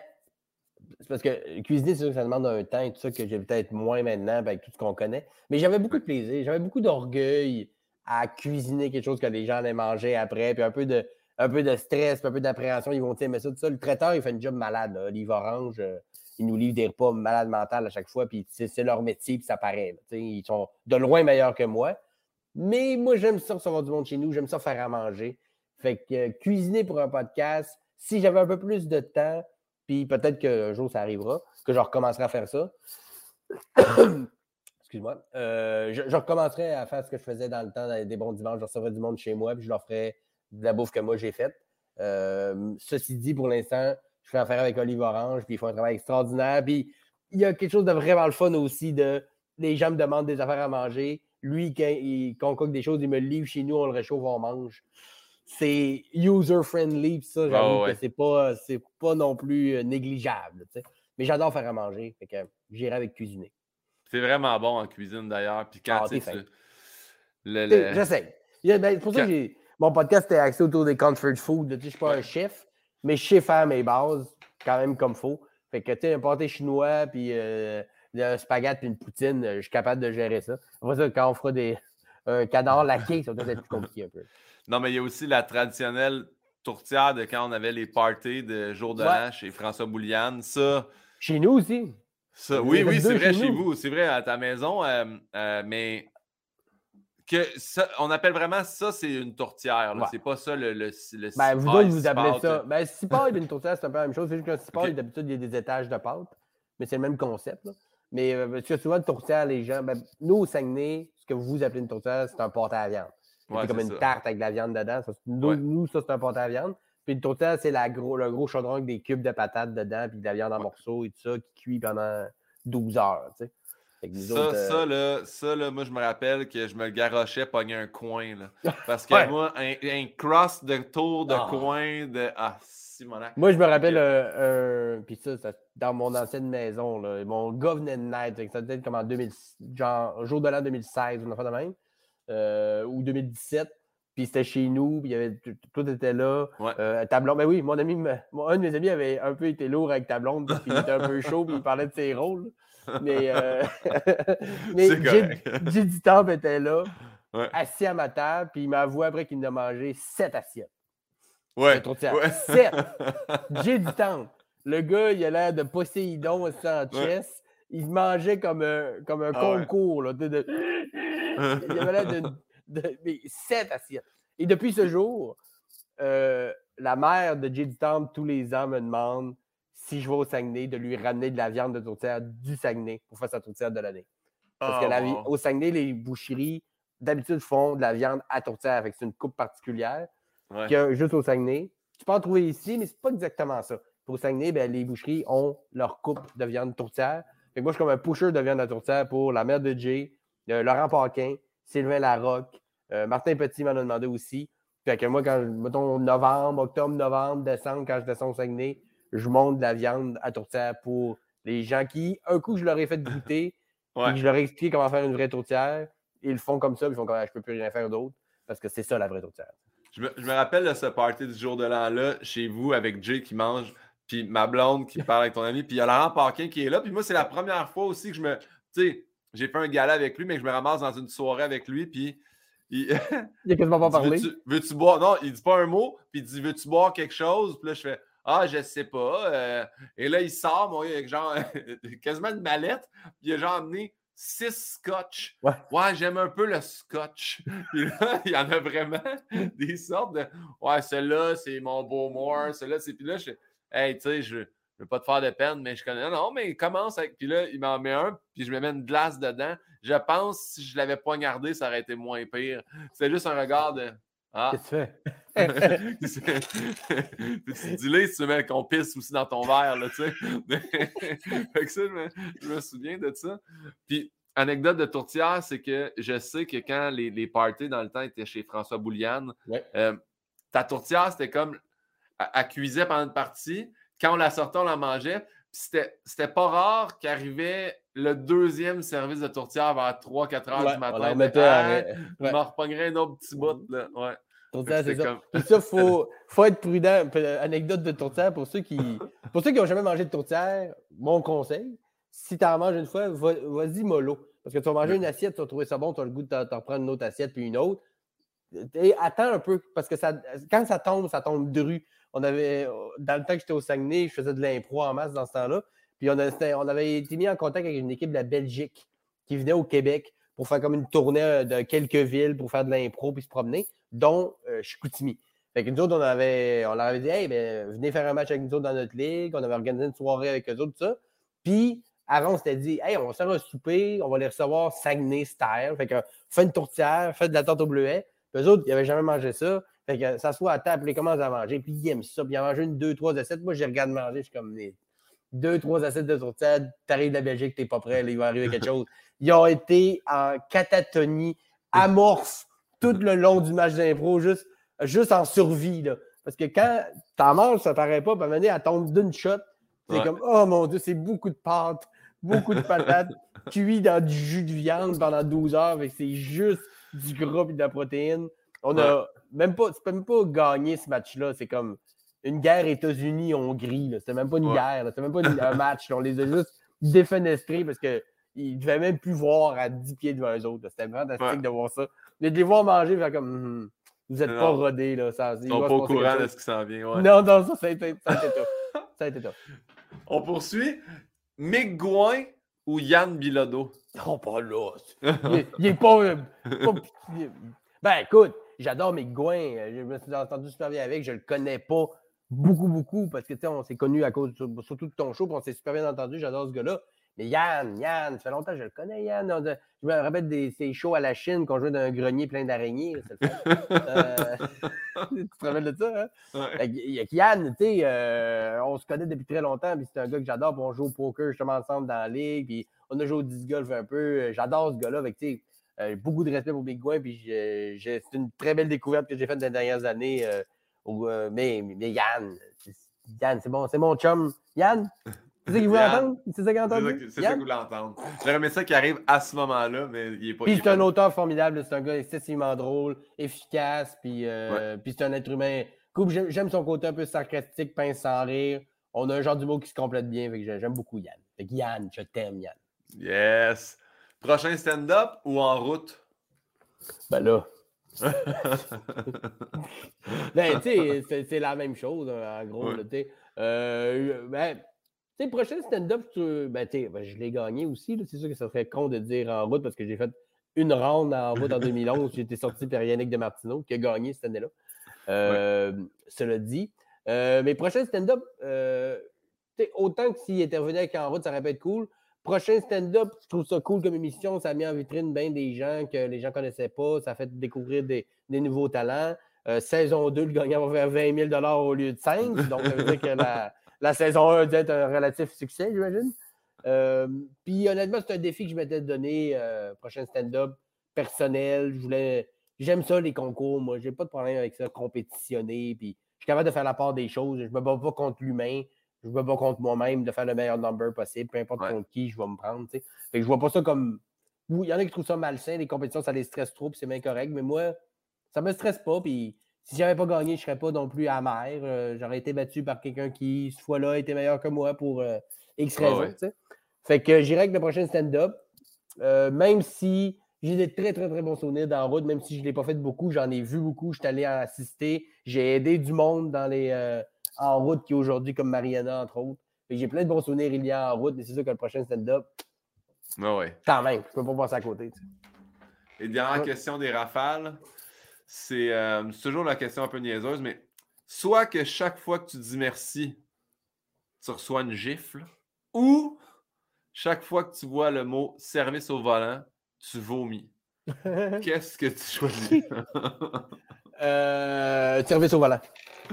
c'est parce que cuisiner, c'est sûr que ça demande un temps et tout ça que j'ai peut-être moins maintenant avec tout ce qu'on connaît. Mais j'avais beaucoup de plaisir, j'avais beaucoup d'orgueil à cuisiner quelque chose que les gens allaient manger après, puis un peu de, un peu de stress, un peu d'appréhension, ils vont aimer ça, tout ça. Le traiteur, il fait une job malade. Livre Orange, euh, ils nous livrent des repas malades mentales à chaque fois, puis c'est leur métier, puis ça paraît. ils sont de loin meilleurs que moi. Mais moi, j'aime ça recevoir du monde chez nous, j'aime ça faire à manger. Fait que euh, cuisiner pour un podcast, si j'avais un peu plus de temps, puis peut-être qu'un jour ça arrivera, que je recommencerai à faire ça. Excuse-moi. Euh, je, recommencerai à faire ce que je faisais dans le temps des bons dimanches. Je recevrais du monde chez moi, puis je leur ferais de la bouffe que moi j'ai faite. Euh, ceci dit, pour l'instant, je fais affaire avec Olive Orange, puis ils font un travail extraordinaire. Puis il y a quelque chose de vraiment le fun aussi de les gens me demandent des affaires à manger. Lui, quand il concocte des choses, il me livre chez nous, on le réchauffe, on mange. C'est user-friendly, ça, j'avoue que c'est pas, pas non plus euh, négligeable. Mais j'adore faire à manger. Fait que j'irai avec cuisiner. C'est vraiment bon en cuisine d'ailleurs. Puis quand ah, tu J'essaie. Ben, pour ça que mon podcast était axé autour des comfort food. Je ne suis pas un chef, mais je sais faire mes bases quand même comme faut. Fait que tu sais, un pâté chinois, puis euh, un spaghetti, puis une poutine, je suis capable de gérer ça. Après ça, quand on fera des, un canard laqué, ça va peut-être plus compliqué un peu. Non, mais il y a aussi la traditionnelle tourtière de quand on avait les parties de jour de l'an chez François Bouliane. Ça. Chez nous aussi. Ça, oui, oui, c'est vrai chez, vous. C'est vrai à ta maison. Euh, euh, mais que ça, on appelle vraiment ça, c'est une tourtière. C'est pas ça le, le, le ben, Vous autres, vous appelez ça. Ben, cipar et une tourtière, c'est un peu la même chose. C'est juste qu'un cipar, d'habitude, il y a des étages de pâte. Mais c'est le même concept. Mais euh, parce que souvent, une tourtière, les gens. Ben, nous, au Saguenay, ce que vous appelez une tourtière, c'est un pâté à viande. c'est comme une tarte avec de la viande dedans. nous, ça, c'est un pâté à viande. Puis une tourtière, c'est gros, le gros chaudron avec des cubes de patates dedans, puis de la viande en morceaux et tout ça, qui cuit pendant 12 heures. Tu sais. Ça, euh, ça, là, ça, là, moi, je me rappelle que je me garochais pogner un coin. Là, parce que moi, un, un, cross de tour de ah. coin de. Ah, Simonac. Moi, je me rappelle, euh, puis ça, ça, dans mon ancienne maison, là, mon gars venait de naître. Ça devait être comme en 2000, genre, jour de l'an 2016, on a fait de même. Euh, ou 2017. Puis c'était chez nous, puis il y avait, tout était là. Ouais. Euh, tablon, ben oui, mon ami, un de mes amis avait un peu été lourd avec ta blonde, puis il était un peu chaud, puis il parlait de ses rôles. Mais, euh, mais J.D. Était là, assis à ma table, puis il m'a avoué après qu'il a mangé sept assiettes. Ouais. ouais. Sept. J.D. Temple. Le gars, il a l'air de Poséidon aussi en chess. Il mangeait comme un, comme un ah concours. Là, de, il avait l'air de, de, sept assiettes. Et depuis ce jour, euh, la mère de J.D. Temple, tous les ans, me demande si je vais au Saguenay, de lui ramener de la viande de tourtière du Saguenay pour faire sa tourtière de l'année. Parce que ah, au Saguenay, les boucheries, d'habitude, font de la viande à tourtière avec une coupe particulière. juste au Saguenay. Tu peux en trouver ici, mais c'est pas exactement ça. Pour au Saguenay, ben, les boucheries ont leur coupe de viande tourtière. moi, je suis comme un pusher de viande à tourtière pour la mère de Jay, euh, Laurent Paquin, Sylvain Larocque, euh, Martin Petit m'en a demandé aussi. Fait que moi, quand, mettons, novembre, octobre, novembre, décembre, quand je descends au Saguenay, je monte de la viande à tourtière pour les gens qui, un coup, je leur ai fait goûter, et je leur ai expliqué comment faire une vraie tourtière. Ils le font comme ça, ils font comme ah, je peux plus rien faire d'autre, parce que c'est ça la vraie tourtière. Je me, rappelle de ce party du jour de l'an-là, chez vous, avec Jay qui mange, puis ma blonde qui parle avec ton ami, puis il y a Laurent Parkin qui est là. Puis moi, c'est la première fois aussi que je me. Tu sais, j'ai fait un gala avec lui, mais que je me ramasse dans une soirée avec lui, puis. Il, il a quasiment pas parlé. Veux-tu boire? Non, il dit pas un mot, puis il dit Veux-tu boire quelque chose? Puis là, je fais ah, je sais pas. Euh, et là, il sort, moi, avec genre quasiment une mallette. Puis il a genre amené six scotch. Ouais, j'aime un peu le scotch. Puis là, il y en a vraiment des sortes de Ouais, celui-là, c'est mon beau more. Celui-là, c'est. Puis là, je Hey, tu sais, je ne veux pas te faire de peine, mais je connais. Non, mais il commence avec. Puis là, il m'en met un, puis je me mets une glace dedans. Je pense si je l'avais pas gardé, ça aurait été moins pire. C'est juste un regard de. Ah. Qu'est-ce que tu fais? si tu mets qu'on pisse aussi dans ton verre, là, tu sais. fait que ça, je me, souviens de ça. Puis, anecdote de tourtière, c'est que je sais que quand les, les parties dans le temps étaient chez François Bouliane, euh, ta tourtière, c'était comme. Elle, cuisait pendant une partie. Quand on la sortait, on la mangeait. C'était pas rare qu'arrivait le deuxième service de tourtière vers 3-4 heures du matin. On mettait ouais. repognerait un autre petit bout. Là. Ouais. Tourtière, c'est ça. il faut, faut être prudent. Anecdote de tourtière pour ceux qui pour ceux qui n'ont jamais mangé de tourtière, mon conseil, si tu en manges une fois, vas-y mollo. Parce que tu vas manger une assiette, tu vas trouver ça bon, tu as le goût de t'en reprendre une autre assiette puis une autre. Et attends un peu, parce que ça, quand ça tombe, ça tombe dru. On avait, dans le temps que j'étais au Saguenay, je faisais de l'impro en masse dans ce temps-là. Puis on, avait été mis en contact avec une équipe de la Belgique qui venait au Québec pour faire comme une tournée euh, de quelques villes pour faire de l'impro puis se promener, dont euh, Chicoutimi. Fait que nous autres, on, avait, on leur avait dit Hey, ben, venez faire un match avec nous autres dans notre ligue. On avait organisé une soirée avec eux autres, tout ça. Puis avant, on s'était dit Hey, on va faire un souper, on va les recevoir Saguenay style. Fait que fais une tourtière, fais de la tarte au bleuet. Puis eux autres, ils n'avaient jamais mangé ça. Fait que ça soit à table, ils commencent à manger, puis ils aiment ça. Puis ils ont mangé une, deux, trois de sept. Moi, je regarde manger, je suis comme deux, trois assets de tourtade, t'arrives de la Belgique, t'es pas prêt, là, il va arriver quelque chose. Ils ont été en catatonie, amorphe, tout le long du match d'impro, juste, juste en survie. Là. Parce que quand t'en manges, ça paraît pas, puis à un moment donné, elle tombe d'une shot. C'est Ouais. comme, oh mon Dieu, c'est beaucoup de pâtes, beaucoup de patates, cuit dans du jus de viande pendant 12 heures, que c'est juste du gras et de la protéine. On a même pas, c'est même pas gagné ce match-là, c'est comme une guerre États-Unis-Hongrie. C'était même pas une Ouais. guerre, c'était même pas une- un match. là. On les a juste défenestrés parce qu'ils ne devaient même plus voir à 10 pieds devant eux autres. C'était fantastique Ouais. de voir ça. Mais de les voir manger, faire comme, Hum, vous n'êtes Non. pas rodés. Là. Ça, il Ils sont pas au courant de ce qui s'en vient. ouais. Non, non, ça, ça a été, ça a été tough. Ça a été tough. On poursuit. Mick Gouin ou Yann Bilodeau? Oh, pas là. Il, est- il est pas. euh, pas- il est- Ben, écoute, j'adore mes Gouin. Je me suis entendu super bien avec. Je le connais pas beaucoup, beaucoup parce que, tu sais, on s'est connus à cause surtout de ton show, puis on s'est super bien entendu. J'adore ce gars-là. Mais Yann, Yann, ça fait longtemps que je le connais, Yann. Je me rappelle des ces shows à la Chine qu'on jouait dans un grenier plein d'araignées. Euh, tu te rappelles de ça, hein? Ouais. Que, Yann, tu sais, euh, on se connaît depuis très longtemps, puis c'est un gars que j'adore, puis on joue au poker justement ensemble dans la ligue, puis on a joué au disc golf un peu. Euh, J'adore ce gars-là, que, tu sais, euh, beaucoup de respect pour Big Gouin, puis c'est une très belle découverte que j'ai faite dans les dernières années. euh, où, euh, mais, mais Yann, Yann, c'est bon, c'est mon chum. Yann, c'est ça qu'il voulait entendre? C'est ça qu'il a C'est ça entendu? c'est voulez entendre. J'aurais aimé ça qui arrive à ce moment-là, mais il est pas. Puis il est c'est un auteur formidable, c'est un gars excessivement drôle, efficace, puis, euh, puis c'est un être humain. J'aime son côté un peu sarcastique, pince sans rire. On a un genre d'humour qui se complète bien, fait que j'ai- j'aime beaucoup Yann. Fait que Yann, je t'aime, Yann. Yes. Prochain stand-up ou en route? Ben là. Ben, tu sais, c'est- la même chose, hein, en gros, Ouais. tu. Euh, ben, sais, prochain stand-up, ben, ben, je l'ai gagné aussi. C'est sûr que ça serait con de dire en route parce que j'ai fait une ronde en route en 2011. J'ai été sorti par Yannick de Martineau qui a gagné cette année-là. Euh, Cela dit. Euh, mes prochains stand-up, euh, autant que s'il était revenu avec en route, ça aurait pu être cool. Prochain stand-up, je trouve ça cool comme émission? Ça a mis en vitrine bien des gens que les gens ne connaissaient pas. Ça fait découvrir des, nouveaux talents. Euh, saison 2, le gagnant va faire 20 000 au lieu de 5. Donc, ça veut dire que la, la saison 1 doit être un relatif succès, j'imagine. Euh, Puis, honnêtement, c'est un défi que je m'étais donné. euh, prochain stand-up personnel. Je voulais. J'aime ça, les concours. Moi, j'ai pas de problème avec ça, compétitionner. Puis, je suis capable de faire la part des choses. Je me bats pas contre l'humain. Je me bats contre moi-même de faire le meilleur number possible. Peu importe Ouais. contre qui je vais me prendre. tu sais. Fait que je vois pas ça comme. Oui, il y en a qui trouvent ça malsain. Les compétitions, ça les stresse trop. Puis c'est bien correct. Mais moi, ça me stresse pas. Puis si j'avais pas gagné, je serais pas non plus amer. Euh, J'aurais été battu par quelqu'un qui, cette fois-là, était meilleur que moi pour euh, X Ah raisons. ouais? Fait que j'irai avec le prochain stand-up. Euh, même si j'ai des très, très, très bons souvenirs dans la route, même si je ne l'ai pas fait beaucoup, j'en ai vu beaucoup. Je suis allé en assister. J'ai aidé du monde dans les, en route qui est aujourd'hui comme Mariana, entre autres. J'ai plein de bons souvenirs il y a en route, mais c'est sûr que le prochain stand-up, Ah ouais. quand même, je peux pas passer à côté. tu sais. Et dernière Ouais. question des rafales, c'est euh, c'est toujours la question un peu niaiseuse, mais soit que chaque fois que tu dis merci, tu reçois une gifle, ou chaque fois que tu vois le mot service au volant, tu vomis. Qu'est-ce que tu choisis? Euh, service au volant.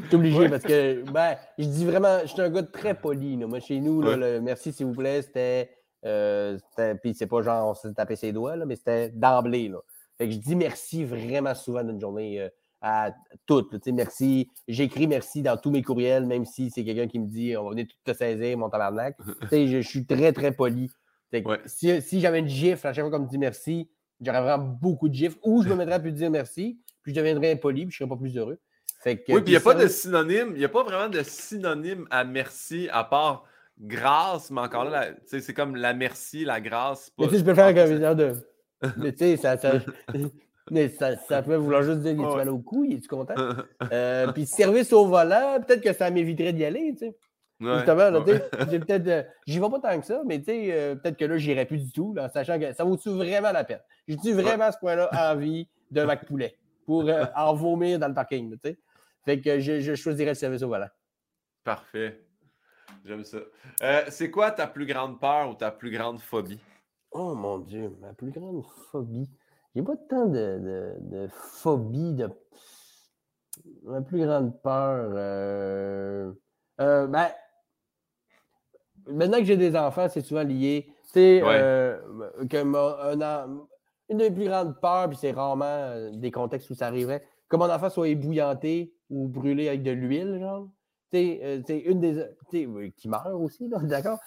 T'es obligé parce que, ben, je dis vraiment, je suis un gars très poli. là. Moi, chez nous, là, Ouais. le merci, s'il vous plaît, c'était. Euh, c'était- Puis c'est pas genre on s'est tapé ses doigts, là, mais c'était d'emblée. là. Fait que je dis merci vraiment souvent dans une journée euh, à toutes. là. Merci. J'écris merci dans tous mes courriels, même si c'est quelqu'un qui me dit on va venir tout te saisir, mon tabarnak. Je, je suis très, très poli. Fait que Ouais. Si, si j'avais une gifle à chaque fois qu'on me dit merci, j'aurais vraiment beaucoup de gifles. Ou je me mettrais à plus dire merci, puis je deviendrais impoli, puis je serais pas plus heureux. Fait que, Oui, puis il n'y a pas de synonyme, il n'y a pas vraiment de synonyme à merci à part grâce, mais encore là, tu c'est comme la merci, la grâce. c'est Mais pas- tu sais, je peux faire un genre de. Mais tu sais, ça, ça, mais ça, ça peut vouloir juste dire, est Ouais. mal au cou, il est-tu content? Euh, puis service au volant, peut-être que ça m'éviterait d'y aller, tu sais. Ouais, Justement, là, ouais. tu j'ai peut-être. euh, J'y vais pas tant que ça, mais tu sais, euh, peut-être que là, j'irai plus du tout, là, en sachant que ça vaut-tu vraiment la peine? J'ai-tu vraiment à ce point-là envie d'un Mac poulet? Pour euh, en vomir dans le parking, là, tu sais? Fait que je, je choisirais le service au volant. Parfait. J'aime ça. Euh, c'est quoi ta plus grande peur ou ta plus grande phobie? Oh mon Dieu, ma plus grande phobie. J'ai pas tant de, de, de phobie. De... Ma plus grande peur. euh, euh, ben, maintenant que j'ai des enfants, c'est souvent lié. Tu sais, euh, que une des plus grandes peurs, puis c'est rarement euh, des contextes où ça arriverait, que mon enfant soit ébouillanté ou brûlé avec de l'huile, genre. Tu sais, une des. qui meurt aussi, d'accord?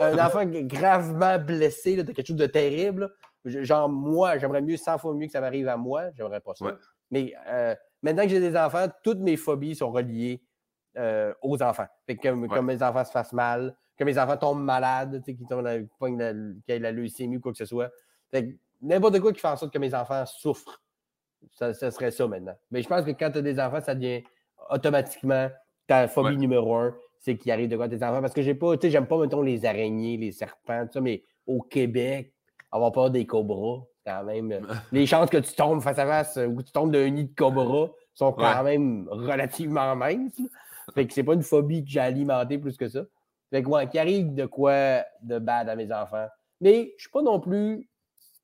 un enfant gravement blessé de quelque chose de terrible. Genre, moi, j'aimerais mieux 100 fois mieux que ça m'arrive à moi. J'aimerais pas ça. Mais maintenant que j'ai des enfants, toutes mes phobies sont reliées euh, aux enfants. Fait que, comme mes enfants se fassent mal, que mes enfants tombent malades, qu'ils aient la leucémie ou quoi que ce soit. N'importe quoi qui fait en sorte que mes enfants souffrent. Ça, serait ça maintenant. Mais je pense que quand tu as des enfants, ça devient automatiquement ta phobie numéro un, c'est qu'il arrive de quoi tes enfants. Parce que j'ai pas, tu sais, j'aime pas, mettons, les araignées, les serpents, tout ça, mais au Québec, avoir peur des cobras, quand même. Euh, les chances que tu tombes face à face ou que tu tombes d'un nid de cobra sont quand même relativement minces. Fait que c'est pas une phobie que j'ai alimentée plus que ça. Fait que, ouais, qu'il arrive de quoi de bad à mes enfants. Mais je suis pas non plus.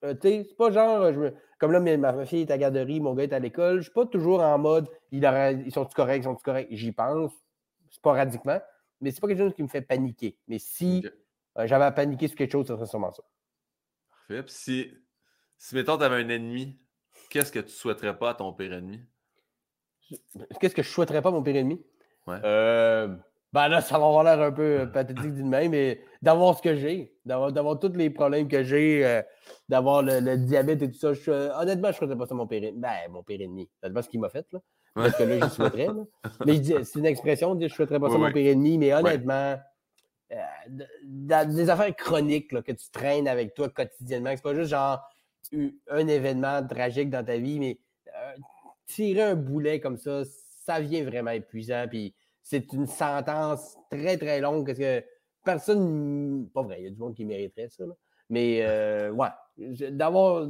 Euh, tu sais, c'est pas genre. Je comme là, ma fille est à la garderie, mon gars est à l'école. Je suis pas toujours en mode ils, ils sont-ils corrects, ils sont-ils corrects? J'y pense sporadiquement. Mais c'est pas quelque chose qui me fait paniquer. Mais si euh, j'avais à paniquer sur quelque chose, ce serait sûrement ça. Parfait. Puis si, si mettons, tu avais un ennemi, qu'est-ce que tu souhaiterais pas à ton pire ennemi? Qu'est-ce que je souhaiterais pas à mon pire ennemi? Euh, ben là, ça va avoir l'air un peu pathétique d'une main, mais d'avoir ce que j'ai, d'avoir tous les problèmes que j'ai, euh, d'avoir le, diabète et tout ça, je, honnêtement, je ne souhaiterais pas ça mon pire Ben, mon pire ennemi. Ça pas ce qu'il m'a fait, là. Parce que là, j'y souhaiterais. Mais c'est une expression, je ne souhaiterais pas ça mon pire ennemi, mais honnêtement, euh, des affaires chroniques là, que tu traînes avec toi quotidiennement, c'est pas juste genre un événement tragique dans ta vie, mais tirer un boulet comme ça, ça vient vraiment épuisant. Puis c'est une sentence très, très longue parce que personne. Pas vrai, il y a du monde qui mériterait ça. Mais euh, ouais, d'avoir,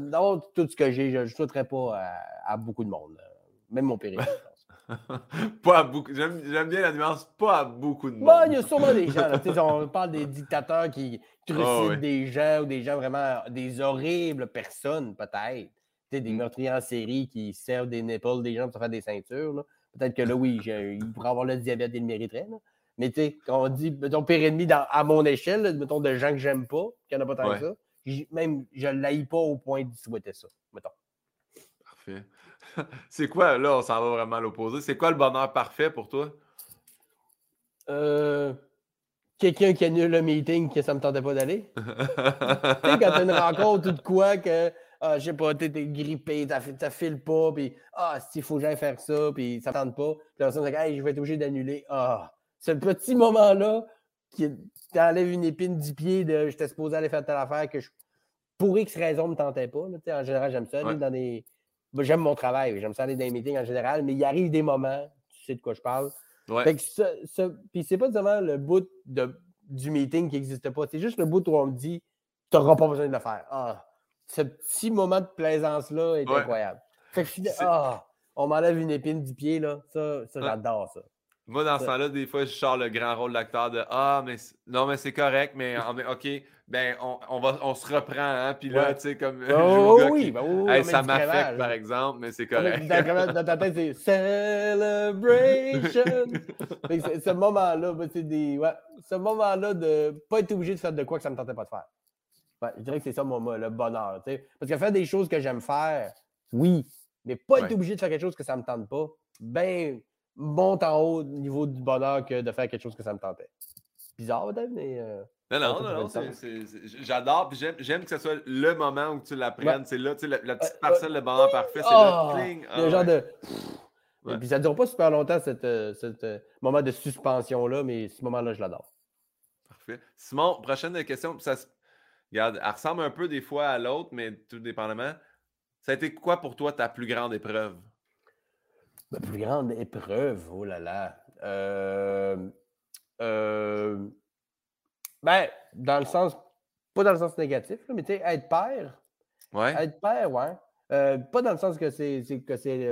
tout ce que j'ai, je ne souhaiterais pas à, beaucoup de monde. Même mon père. pas à beaucoup. J'aime, bien la nuance, pas à beaucoup de monde. Bon, il y a sûrement des gens. on parle des dictateurs qui trucident ah des gens ou des gens vraiment, des horribles personnes, peut-être. Des mm. meurtriers en série qui servent des nipples des gens pour faire des ceintures. Peut-être que là, oui, il pourrait avoir le diabète, il le mériterait. Mais tu sais, quand on dit, mettons, pire ennemi à mon échelle, mettons, de gens que j'aime pas, qu'il n'y en a pas tant que ça, même, je ne l'aille pas au point de souhaiter ça, mettons. Parfait. C'est quoi, là, on s'en va vraiment à l'opposé. C'est quoi le bonheur parfait pour toi? Euh, quelqu'un qui annule le meeting que ça ne me tentait pas d'aller. tu sais, quand tu as une rencontre ou de quoi que ah, je sais pas, t'es grippé, t'as file pas, puis ah, il faut que j'aille faire ça, puis ça tente pas. Puis la personne dit, hey, je vais être obligé d'annuler. Ah, ce petit moment-là qui t'enlève une épine du pied de j'étais supposé aller faire telle affaire que je, pour X raison ne me tentait pas. en général, j'aime ça aller dans des. J'aime mon travail, j'aime ça aller dans les meetings en général, mais il arrive des moments, tu sais de quoi je parle. Fait que ça, puis c'est pas seulement le bout de, du meeting qui n'existe pas, c'est juste le bout où on me dit tu n'auras pas besoin de le faire. Ah, ce petit moment de plaisance-là est incroyable. Fait que ah, on m'enlève une épine du pied, là. Ça, ça j'adore ça. Moi, dans ce temps-là, des fois, je sors le grand rôle d'acteur de Ah, mais non, mais c'est correct, mais OK, ben, on, on, va, on se reprend, hein. Puis là, tu sais, comme. Oh, oui, ben ça m'affecte, par exemple, mais c'est correct. Dans, ta tête, c'est Celebration. ce moment-là, ben, c'est des. Ouais, ce moment-là de pas être obligé de faire de quoi que ça ne me tentait pas de faire je dirais que c'est ça mon, le bonheur. Parce que faire des choses que j'aime faire, oui, mais pas être obligé de faire quelque chose que ça ne me tente pas, ben, monte en haut au niveau du bonheur que de faire quelque chose que ça me tentait. Bizarre peut-être, mais. Euh, non, non, non, j'adore, puis j'aime que ce soit le moment où tu l'apprennes. C'est là, tu sais, la, petite parcelle de bonheur parfait, c'est oh, le cling. le genre de. Et puis ça ne dure pas super longtemps, ce euh, moment de suspension-là, mais ce moment-là, je l'adore. Parfait. Simon, prochaine question. Ça, Regarde, elle ressemble un peu des fois à l'autre, mais tout dépendamment. Ça a été quoi pour toi ta plus grande épreuve? Ma plus grande épreuve, oh là là. Euh, euh, ben, dans le sens, pas dans le sens négatif, mais tu sais, être père. Ouais. Être père, ouais. Euh, pas dans le sens que c'est que c'est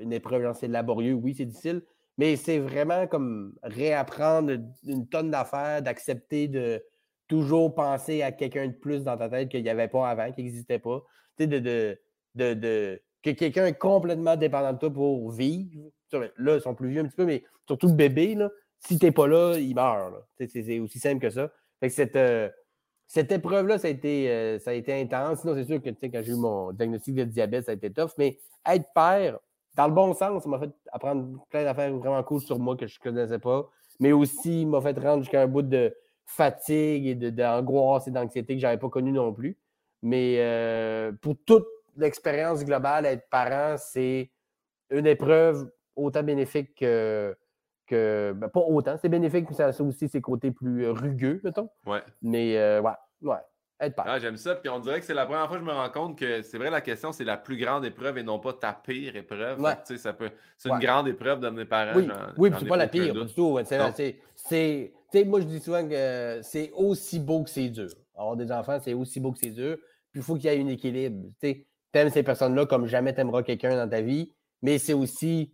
une épreuve, c'est laborieux, oui, c'est difficile, mais c'est vraiment comme réapprendre une tonne d'affaires, d'accepter de, toujours penser à quelqu'un de plus dans ta tête qu'il n'y avait pas avant, qui n'existait pas. Tu sais, de, de, que quelqu'un est complètement dépendant de toi pour vivre. Là, ils sont plus vieux un petit peu, mais surtout le bébé, là, si tu n'es pas là, il meurt. C'est aussi simple que ça. Cette, euh, cette épreuve-là, ça, a été, euh, ça a été intense. Sinon, c'est sûr que quand j'ai eu mon diagnostic de diabète, ça a été tough. Mais être père, dans le bon sens, ça m'a fait apprendre plein d'affaires vraiment cool sur moi que je ne connaissais pas. Mais aussi, m'a fait rendre jusqu'à un bout de fatigue et d'angoisse et d'anxiété que je n'avais pas connu non plus. Mais euh, pour toute l'expérience globale, être parent, c'est une épreuve autant bénéfique que. que ben, pas autant, c'est bénéfique, mais ça a aussi ses côtés plus rugueux, mettons. Ouais. Mais euh, ouais, ouais. Être ah, J'aime ça. Puis on dirait que c'est la première fois que je me rends compte que c'est vrai, la question, c'est la plus grande épreuve et non pas ta pire épreuve. ça peut, c'est une grande épreuve d'amener parents. Oui, oui puis c'est pas la pire du tout. C'est, moi, je dis souvent que c'est aussi beau que c'est dur. Avoir des enfants, c'est aussi beau que c'est dur. Puis il faut qu'il y ait un équilibre. Tu aimes ces personnes-là comme jamais tu aimeras quelqu'un dans ta vie, mais c'est aussi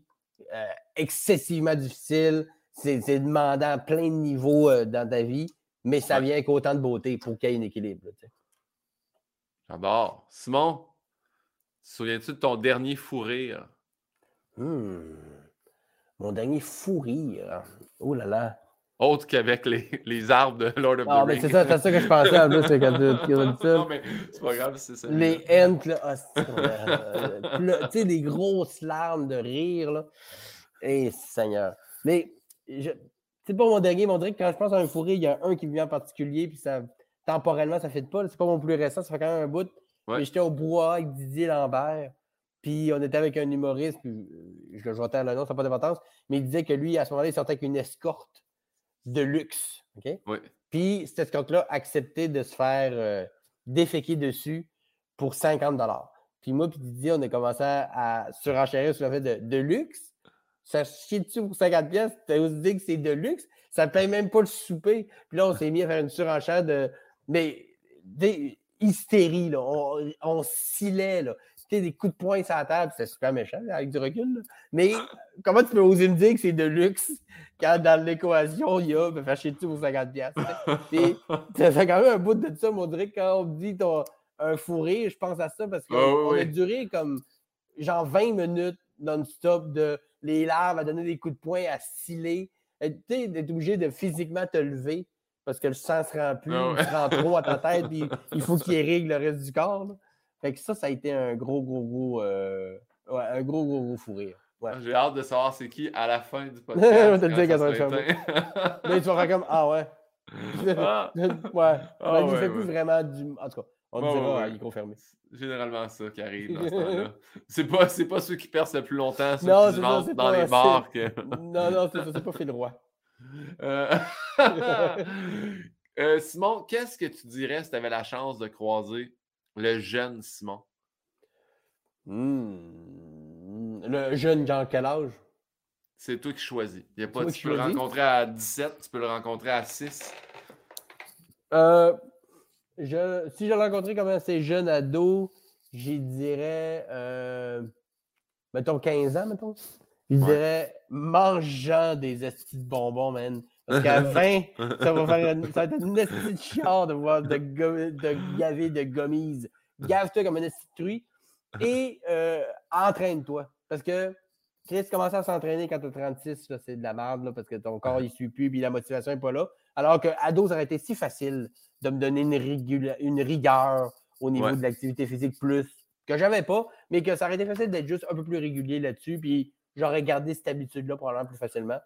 euh, excessivement difficile. C'est, demandant à plein de niveaux euh, dans ta vie mais ça vient avec autant de beauté pour qu'il y ait un équilibre. J'adore. Simon, souviens-tu de ton dernier fou rire? Hmm. Mon dernier fou rire. Oh là là. Autre qu'avec les, les, arbres de Lord of ah, the Rings. C'est ça, ça, que je pensais en plus quand tu as dit ça. Non, mais c'est pas grave, c'est ça. Les ents, là. Oh, tu sais, des grosses larmes de rire, là. Eh, Seigneur. Mais c'est pas mon dernier, mon dirait que quand je pense à un fourré, il y a un qui vient en particulier, puis ça, temporellement, ça ne fait pas. C'est pas mon plus récent, ça fait quand même un bout. J'étais au bois avec Didier Lambert, puis on était avec un humoriste, puis euh, je le jouais à nom, ça n'a pas d'importance, mais il disait que lui, à ce moment-là, il sortait avec une escorte de luxe. Puis cette escorte-là acceptait de se faire euh, déféquer dessus pour 50 Puis moi, puis Didier, on a commencé à, surenchérir sur le fait de, de luxe ça chie dessus pour 50 pièces, tu as dit que c'est de luxe, ça ne paye même pas le souper. Puis là, on s'est mis à faire une surenchère de. Mais des hystérie, là. On, on scillait, là. Des coups de poing sur la table, c'était super méchant, avec du recul. Mais comment tu peux oser me dire que c'est de luxe quand dans l'équation, il y a ben, faire chier dessus pour 50 pièces? ça fait quand même un bout de ça, on dirait quand on dit ton, un fourré, je pense à ça parce qu'on ah a duré comme genre 20 minutes non-stop de les larves, à donner des coups de poing, à sciller. Tu sais, d'être obligé de physiquement te lever parce que le sang se rend plus, ah il se rend trop à ta tête, puis il faut qu'il irrigue le reste du corps. Fait que ça, ça a été un gros, gros, gros, euh, ouais, un gros, gros, gros fou rire. Ouais. J'ai hâte de savoir c'est qui à la fin du podcast. Je vais te le dire ça Là, tu vas faire comme Ah ouais. Ah. ouais. Ah, ben, ouais, fait plus vraiment du. En tout cas, on ouais, dira, il est confirmé généralement ça qui arrive dans ce temps-là. C'est pas, pas ceux qui percent le plus longtemps, ceux non, qui se vendent dans les bars. Que... non, non, c'est ça, c'est pas Roy. Euh... euh, Simon, qu'est-ce que tu dirais si tu avais la chance de croiser le jeune Simon? Hmm. Le jeune, genre quel âge? C'est toi qui choisis. Y a pas, tu peux le rencontrer à 17, tu peux le rencontrer à 6. Euh, je, si je l'ai rencontré comme assez jeune ado, j'y dirais, euh, mettons 15 ans, mettons. Je dirais, mangeant des estis de bonbons, man. Parce qu'à 20, ça va faire une, ça va être une de chiard de voir de, de gaver de gommise. Gave-toi comme un truie et euh, entraîne-toi. Parce que Chris, commencer à s'entraîner quand tu as 36, c'est de la merde, parce que ton corps, il ne suit plus, puis la motivation n'est pas là. Alors qu'ado, ça aurait été si facile de me donner une, une rigueur au niveau de l'activité physique plus que j'avais pas, mais que ça aurait été facile d'être juste un peu plus régulier là-dessus, puis j'aurais gardé cette habitude-là probablement plus facilement.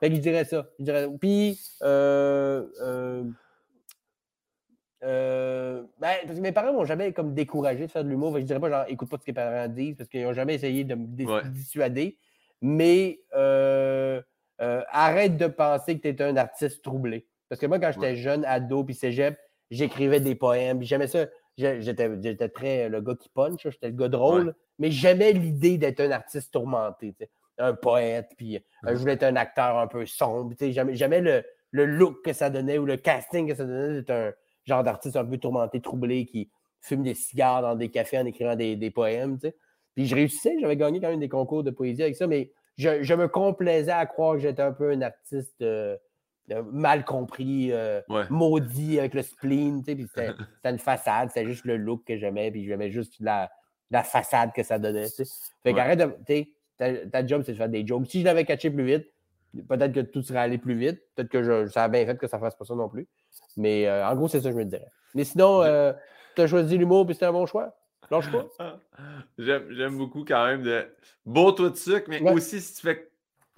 Fait que je dirais ça. Je dirais... Puis, euh, euh, euh, ben, parce que mes parents m'ont jamais comme découragé de faire de l'humour. Je dirais pas genre écoute pas ce que les parents disent parce qu'ils n'ont jamais essayé de me dissuader. Mais arrête de penser que tu es un artiste troublé. Parce que moi, quand j'étais jeune, ado, puis cégep, j'écrivais des poèmes, j'aimais ça. J'étais très le gars qui punch, j'étais le gars drôle, mais j'aimais l'idée d'être un artiste tourmenté, un poète, puis euh, je voulais être un acteur un peu sombre. J'aimais le, le look que ça donnait ou le casting que ça donnait d'être un genre d'artiste un peu tourmenté, troublé, qui fume des cigares dans des cafés en écrivant des, des poèmes. Puis je réussissais, j'avais gagné quand même des concours de poésie avec ça, mais je, je me complaisais à croire que j'étais un peu un artiste. Euh, mal compris, euh, maudit avec le spleen. C'était une façade, c'était juste le look que j'aimais, puis j'aimais juste la, la, façade que ça donnait. Fait qu'arrête de. Ta, ta, job, c'est de faire des jokes. Si je l'avais catché plus vite, peut-être que tout serait allé plus vite. Peut-être que je, ça a bien fait que ça ne fasse pas ça non plus. Mais en gros, c'est ça que je me dirais. Mais sinon, tu as choisi l'humour puis c'était un bon choix. Lâche pas. J'aime beaucoup quand même de beau toi de sucre, mais aussi si tu fais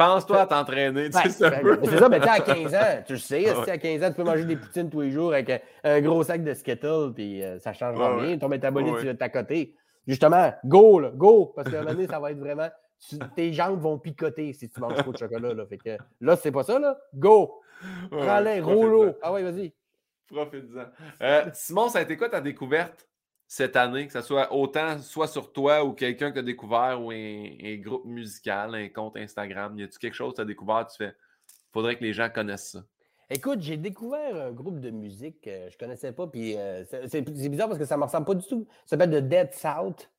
Pense-toi à t'entraîner. c'est ça, mais tu à 15 ans, tu le sais, à 15 ans, tu peux manger des poutines tous les jours avec un, gros sac de Skittles, puis euh, ça change rien. Ton métabolisme, tu vas côté. Justement, go, là, go! Parce qu'à un moment donné, ça va être vraiment. Tes jambes vont picoter si tu manges trop de chocolat. Là, fait que, là c'est pas ça, là. Go! Prends-les, rouleau. Ah ouais, vas-y. Profite-en. Euh, Simon, ça a été quoi ta découverte cette année, que ce soit autant soit sur toi ou quelqu'un que tu as découvert ou un, groupe musical, un compte Instagram? Y a-tu quelque chose que tu as découvert? Tu fais, faudrait que les gens connaissent ça? Écoute, j'ai découvert un groupe de musique que je connaissais pas, puis euh, c'est bizarre parce que ça ne me ressemble pas du tout. Ça s'appelle The Dead South.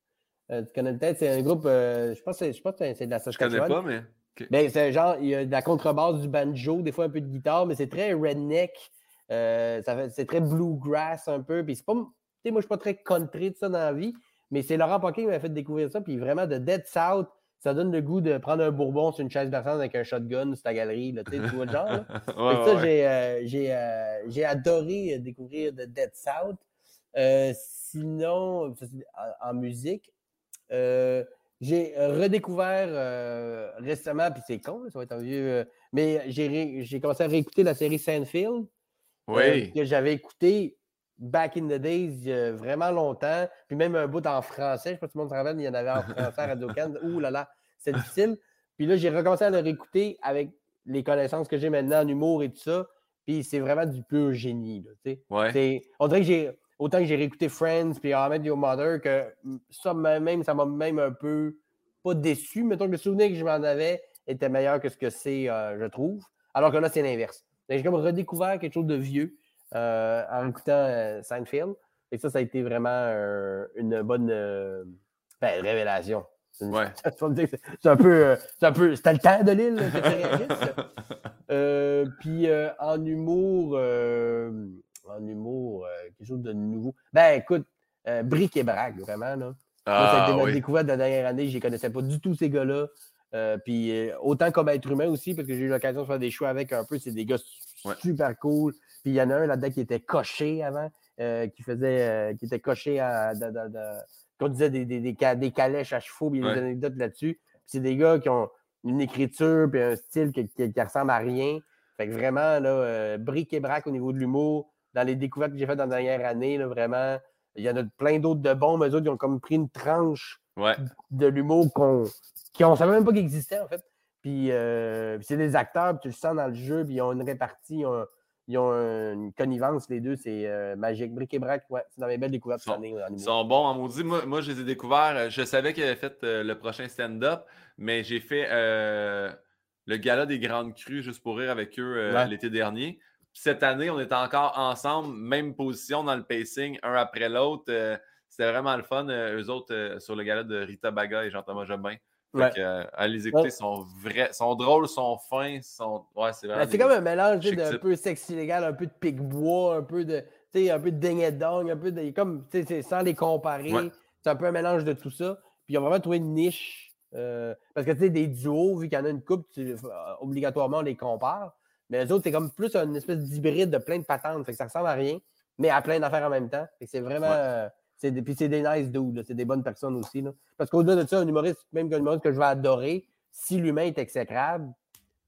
Euh, tu connais peut-être, c'est un groupe, euh, je pense, que c'est de la Saskatchewan. Je connais pas, mais. Ben, c'est genre, il y a de la contrebasse, du banjo, des fois un peu de guitare, mais c'est très redneck. c'est très bluegrass un peu. Puis c'est pas, moi, je ne suis pas très country de ça dans la vie, mais c'est Laurent Poquet qui m'a fait découvrir ça. Puis vraiment, de Dead South, ça donne le goût de prendre un bourbon sur une chaise berçante avec un shotgun sur ta galerie. Là, tu vois le genre. ça, euh, euh, j'ai, adoré découvrir de Dead South. Euh, sinon, en, musique, j'ai redécouvert récemment, puis c'est con, ça va être un vieux, mais j'ai, commencé à réécouter la série Sandfield. Oui. que j'avais écouté back in the days, il y a vraiment longtemps, puis même un bout en français, je ne sais pas si tout le monde se rappelle, il y en avait en français à Radio Cannes. Ouh là là, c'est difficile. Puis là, j'ai recommencé à le réécouter avec les connaissances que j'ai maintenant en humour et tout ça. Puis c'est vraiment du pur génie. Là, ouais. On dirait que j'ai. Autant que j'ai réécouté Friends puis How I Your Mother, que ça même, ça m'a même un peu pas déçu. Mettons que le souvenir que je m'en avais était meilleur que ce que c'est, euh, je trouve. Alors que là, c'est l'inverse. J'ai comme redécouvert quelque chose de vieux. Euh, en écoutant euh, Seinfeld. Et ça, ça a été vraiment une bonne ben, révélation. Ouais. c'est un peu. C'est un peu. C'était le temps de l'île euh, Puis en humour, en humour, quelque chose de nouveau. Ben écoute, bric et brac, vraiment. Là. ça a ah, découverte de la dernière année. Je ne connaissais pas du tout ces gars-là. puis autant comme être humain aussi, parce que j'ai eu l'occasion de faire des choix avec un peu. C'est des gars super cool. Puis il y en a un là-dedans qui était coché avant, euh, qui faisait, euh, qui était coché à, qu'on disait des, des, des, calèches à chevaux, puis il y a des anecdotes là-dessus. c'est des gars qui ont une écriture puis un style qui, qui, ressemble à rien. Fait que vraiment, là, euh, bric et brac au niveau de l'humour, dans les découvertes que j'ai faites dans la dernière année, là, vraiment, il y en a plein d'autres de bons, mais eux autres, ils ont comme pris une tranche de l'humour qu'on ne savait même pas qu'il existait, en fait. Puis, c'est des acteurs, puis tu le sens dans le jeu, puis ils ont une répartie, ils ont une connivence, les deux, c'est euh, magique. Brick et brac, ouais, c'est dans mes belles découvertes cette année. Ils sont bons en maudit. Moi, moi, je les ai découverts. Euh, je savais qu'ils avaient fait euh, le prochain stand-up, mais j'ai fait le gala des Grandes Crues juste pour rire avec eux l'été dernier. Cette année, on était encore ensemble, même position dans le pacing, un après l'autre. C'était vraiment le fun. eux autres, sur le gala de Rita Baga et Jean-Thomas Jobin. Ouais. Euh, à les écouter, sont vrais, sont drôles, sont fins, sont. Ouais, c'est vraiment. c'est comme un mélange d'un peu sexe illégal, un peu de pic-bois, un peu de. un peu de ding et dong, un peu de. Comme, sans les comparer. C'est un peu un mélange de tout ça. Puis ils ont vraiment trouvé une niche. Euh, parce que tu sais, des duos, vu qu'il y en a une coupe, tu, euh, obligatoirement on les compare. Mais les autres, c'est comme plus une espèce d'hybride de plein de patentes. Fait que ça ressemble à rien, mais à plein d'affaires en même temps. c'est vraiment. Puis c'est des nice dudes, c'est des bonnes personnes aussi. Là. Parce qu'au-delà de ça, un humoriste, même qu'un humoriste que je vais adorer, si l'humain est exécrable,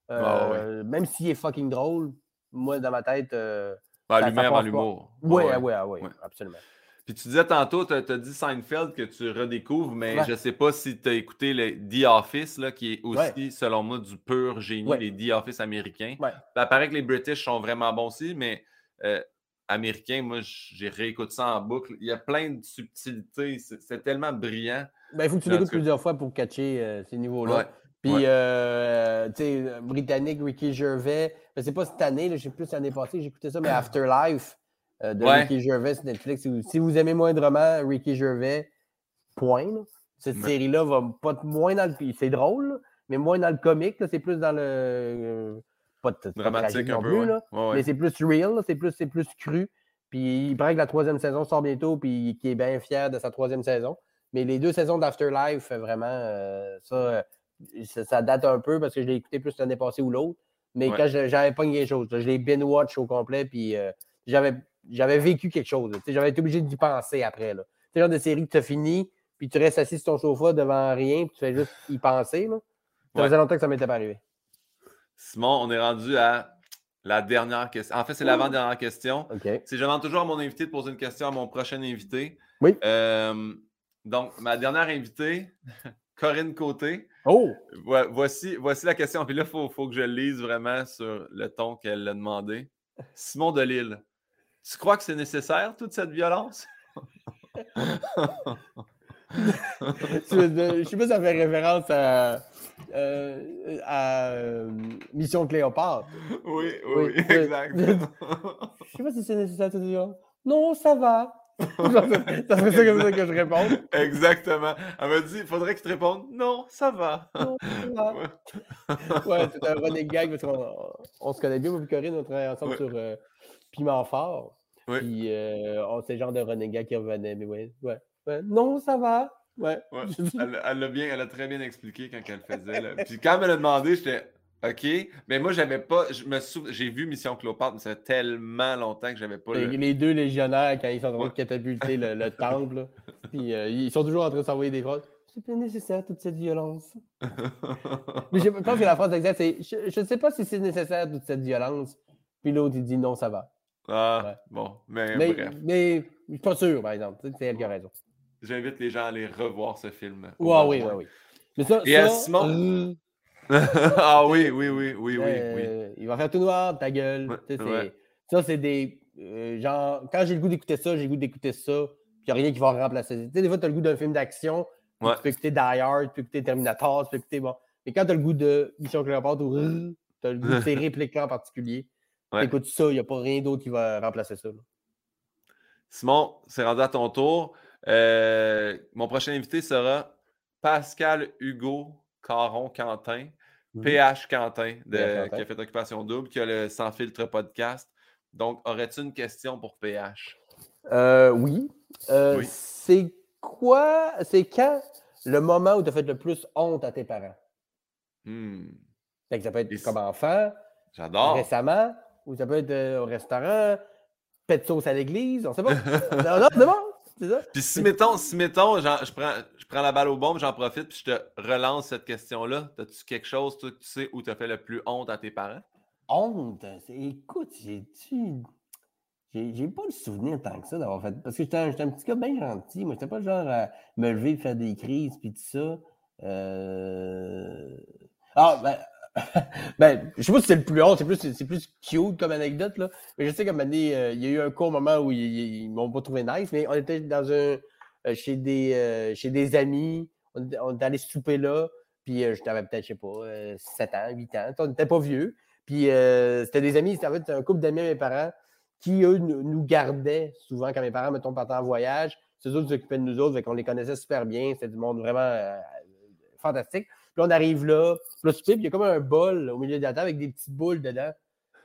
ah euh, même s'il est fucking drôle, moi, dans ma tête. Euh, bah, l'humain avant l'humour. Oui, oui, oui, absolument. Puis tu disais tantôt, tu as, dit Seinfeld que tu redécouvres, mais je ne sais pas si tu as écouté le The Office, là, qui est aussi, selon moi, du pur génie, les The Office américains. Ça paraît que les British sont vraiment bons aussi, mais euh, américain, moi, j'ai réécouté ça en boucle. Il y a plein de subtilités. C'est tellement brillant. Ben, il faut que tu l'écoutes plusieurs fois pour catcher euh, ces niveaux-là. Puis, euh, tu sais, britannique, Ricky Gervais. Ben, c'est pas cette année, je sais plus l'année passée, j'ai écouté ça, mais Afterlife euh, de Ricky Gervais sur Netflix. Si vous, aimez moindrement Ricky Gervais, point. Cette série-là va pas moins dans le. C'est drôle, mais moins dans le comique. C'est plus dans le pas dramatique un peu, là, mais c'est plus real, c'est plus, plus cru. Puis il paraît que la troisième saison sort bientôt, puis qui est bien fier de sa troisième saison. Mais les deux saisons d'Afterlife, vraiment, euh, euh, ça, ça, date un peu parce que je l'ai écouté plus l'année passée ou l'autre. Mais quand j'avais pas quelque chose, je l'ai binge-watch au complet, puis euh, j'avais, j'avais vécu quelque chose. J'avais été obligé d'y penser après. C'est le genre de série que tu as fini, puis tu restes assis sur ton sofa devant rien, puis tu fais juste y penser. Là. Ça faisait longtemps que ça m'était pas arrivé. Simon, on est rendu à la dernière question. En fait, c'est l'avant-dernière question. Si je demande toujours à mon invité de poser une question à mon prochain invité. Oui. Euh, donc, ma dernière invitée, Corinne Côté. Oh! Voici, voici la question. Puis là, il faut, faut, que je lise vraiment sur le ton qu'elle a demandé. Simon Delille, tu crois que c'est nécessaire, toute cette violence? je sais pas si ça fait référence à, euh, à euh, Mission Cléopâtre. Oui, oui, oui exact. je sais pas si c'est nécessaire de dire non, ça va. ça serait ça comme ça que je réponds. Exactement. Elle m'a dit il faudrait que tu répondes non, ça va. Non, ça va. ouais, c'est un running gag parce qu'on on se connaît bien, moi et Corinne, on travaille ensemble sur euh, Piment Fort. Oui. Puis on c'est le genre de gag qui revenait. Mais ouais, ouais, ouais. Non, ça va. Ouais. Elle l'a bien, elle a très bien expliqué quand elle faisait. Puis quand elle me l'a demandé, j'étais OK. Mais moi, j'avais pas. Je me J'ai vu Mission Cléopâtre, mais ça fait tellement longtemps que j'avais pas. Les deux légionnaires, quand ils sont en train de catapulter le, temple, puis euh, ils sont toujours en train de s'envoyer des phrases. C'est pas nécessaire toute cette violence. mais je pense que la phrase exacte, c'est Je ne sais pas si c'est nécessaire toute cette violence. Puis l'autre, il dit non, ça va. Ah, bon. Mais, mais, bref. mais je suis pas sûr, par exemple. C'est elle qui a raison. J'invite les gens à aller revoir ce film. oui, oui, oui. Mais ça, Et à Simon? Euh, ah oui, oui, oui, oui, oui, oui. Euh, il va faire tout noir, ta gueule. Ça, c'est des. Euh, genre, quand j'ai le goût d'écouter ça, j'ai le goût d'écouter ça. Puis il n'y a rien qui va remplacer. Tu sais, des fois, tu as le goût d'un film d'action. Tu peux écouter Die Hard, tu peux écouter Terminator, tu peux écouter. Bon. Mais quand tu as le goût de Mission Cléopâtre ou tu as le goût de ces répliques-là en particulier, tu écoutes ça, il n'y a pas rien d'autre qui va remplacer ça. Simon, c'est rendu à ton tour. Euh, mon prochain invité sera Pascal Hugo Caron Quentin, PH Quentin, de, qui a fait Occupation Double, qui a le Sans Filtre podcast. Donc, aurais-tu une question pour PH? Euh, oui. Euh, c'est quoi, c'est quand le moment où tu as fait le plus honte à tes parents? Hmm. Ça peut être comme enfant, J'adore. récemment, ou ça peut être au restaurant, pète sauce à l'église, on sait pas. non, non, c'est bon. Puis si mettons, si mettons je, prends, je prends la balle au bombe, j'en profite, puis je te relance cette question-là. As-tu quelque chose, toi, que tu sais, où tu as fait le plus honte à tes parents? Honte? Écoute, j'ai-tu. J'ai pas le souvenir tant que ça d'avoir fait. Parce que j'étais un, un, petit gars bien gentil. Moi, j'étais pas genre à me lever, faire des crises, puis tout ça. Euh... Ah, ben, ben, je sais pas si c'est le plus honte, c'est plus, c'est plus cute comme anecdote, là. Mais je sais qu'à un donné, euh, il y a eu un court moment où ils, m'ont pas trouvé nice, mais on était dans un, euh, chez, des, euh, chez des amis, on, on était allé souper là, puis j'avais peut-être, je sais pas, 7 ans, 8 ans, on n'était pas vieux. Puis c'était des amis, c'était un couple d'amis à mes parents qui, eux, nous gardaient souvent quand mes parents, mettons, partaient en voyage. Eux qui s'occupaient de nous autres, qu'on les connaissait super bien. C'était du monde vraiment fantastique. Puis on arrive là, là, tu puis il y a comme un bol au milieu de la table avec des petites boules dedans.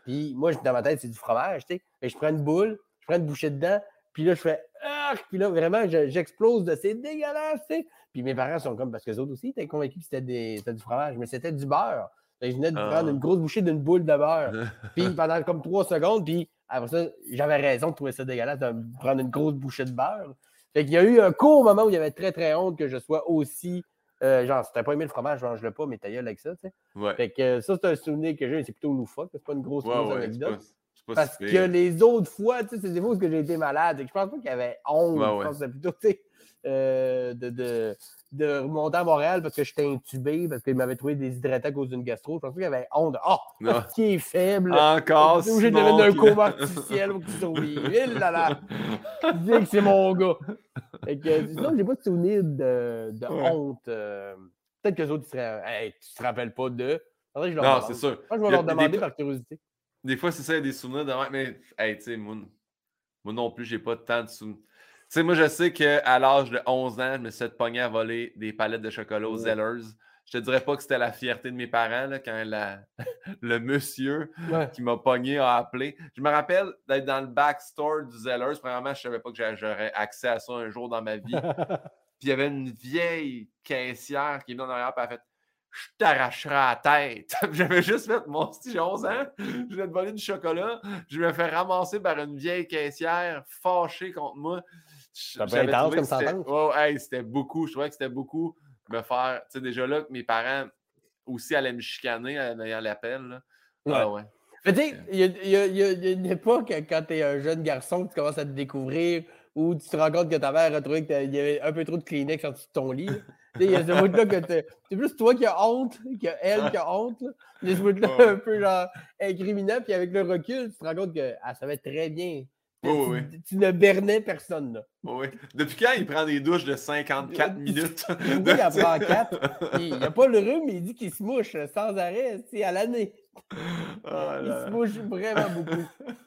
Puis moi, dans ma tête, c'est du fromage, tu sais. Mais je prends une boule, je prends une bouchée dedans, puis là, je fais ah! Puis là, vraiment, j'explose de c'est dégueulasse, tu sais. Puis mes parents sont comme, parce que les autres aussi étaient convaincus que c'était du fromage, mais c'était du beurre. je venais de prendre une ah. grosse bouchée d'une boule de beurre. puis pendant comme trois secondes, puis après ça, j'avais raison de trouver ça dégueulasse de prendre une grosse bouchée de beurre. Fait qu'il y a eu un court moment où il y avait très, très honte que je sois aussi euh, genre, si t'as pas aimé le fromage, mange-le pas, mais ta gueule avec ça, tu sais. Ouais. Fait que euh, ça, c'est un souvenir que j'ai, c'est plutôt loufoque, c'est pas une grosse, ouais, anecdote. Parce que les autres fois, tu sais, c'est des fois où j'ai été malade. Et je pense pas qu'il y avait honte. je pense que plutôt, tu sais, euh, de, de, de, remonter à Montréal parce que j'étais intubé, parce qu'il m'avait trouvé déshydraté à cause d'une gastro. Je pense pas qu'il y avait honte. Oh, qui est faible. Encore. Je obligé de devenir un coma artificiel pour qu'il survive. Il là là. Je dis que c'est mon gars. Fait que, sinon, j'ai pas de souvenir de, de honte. Euh, peut-être que les autres, ils seraient. Hey, tu te rappelles pas de. je leur non, c'est sûr. Moi, je vais leur demander par curiosité. Des fois, c'est ça, il y a des souvenirs de. Mais, hey, tu sais, moi, moi, non plus, j'ai pas tant de souvenirs. Tu sais, moi, je sais qu'à l'âge de 11 ans, je me suis fait pogner à voler des palettes de chocolat aux Zellers. Je te dirais pas que c'était la fierté de mes parents là, quand le monsieur qui m'a pogné a appelé. Je me rappelle d'être dans le backstore du Zellers. Premièrement, je savais pas que j'aurais accès à ça un jour dans ma vie. Puis il y avait une vieille caissière qui est venue en arrière et a fait je t'arracherai la tête. J'avais juste fait, mon j'ai 11 ans, je vais te voler du chocolat, je me fais ramasser par une vieille caissière fâchée contre moi. Ça peut être intense comme sentence. Oh, hey, c'était beaucoup. Je trouvais que c'était beaucoup me faire. Tu sais, déjà là, que mes parents aussi allaient me chicaner en ayant l'appel. Ah ouais. tu sais, il y, a une époque quand tu es un jeune garçon, tu commences à te découvrir ou tu te rends compte que ta mère a trouvé qu'il y avait un peu trop de Kleenex en dessous de ton lit. Il y a ce bout-là que c'est plus toi qui as honte qu'elle qui a honte. Il y a ce bout-là un peu genre incriminant, puis avec le recul, tu te rends compte que ça va très bien. Oui, tu, tu, ne bernais personne. Là. Oui. Depuis quand il prend des douches de 54 minutes? Oui, il en prend 4. Il n'a pas le rhume, mais il dit qu'il se mouche sans arrêt à l'année. Oh il se mouche vraiment beaucoup.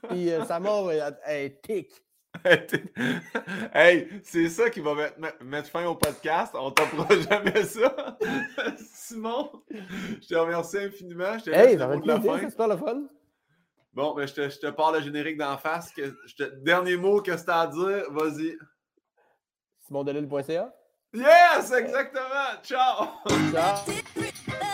Puis euh, sa mort est, est tic. hey, c'est ça qui va mettre, fin au podcast. On t'apprendra jamais ça. Simon, je te remercie infiniment. Je te hey, la fin. C'est pas le fun. Bon, ben, je, te, je te parle le générique d'en face. Que, je te, dernier mot que c'est à dire, vas-y. SimonDelille.ca Yes, exactement. Ciao. Ciao.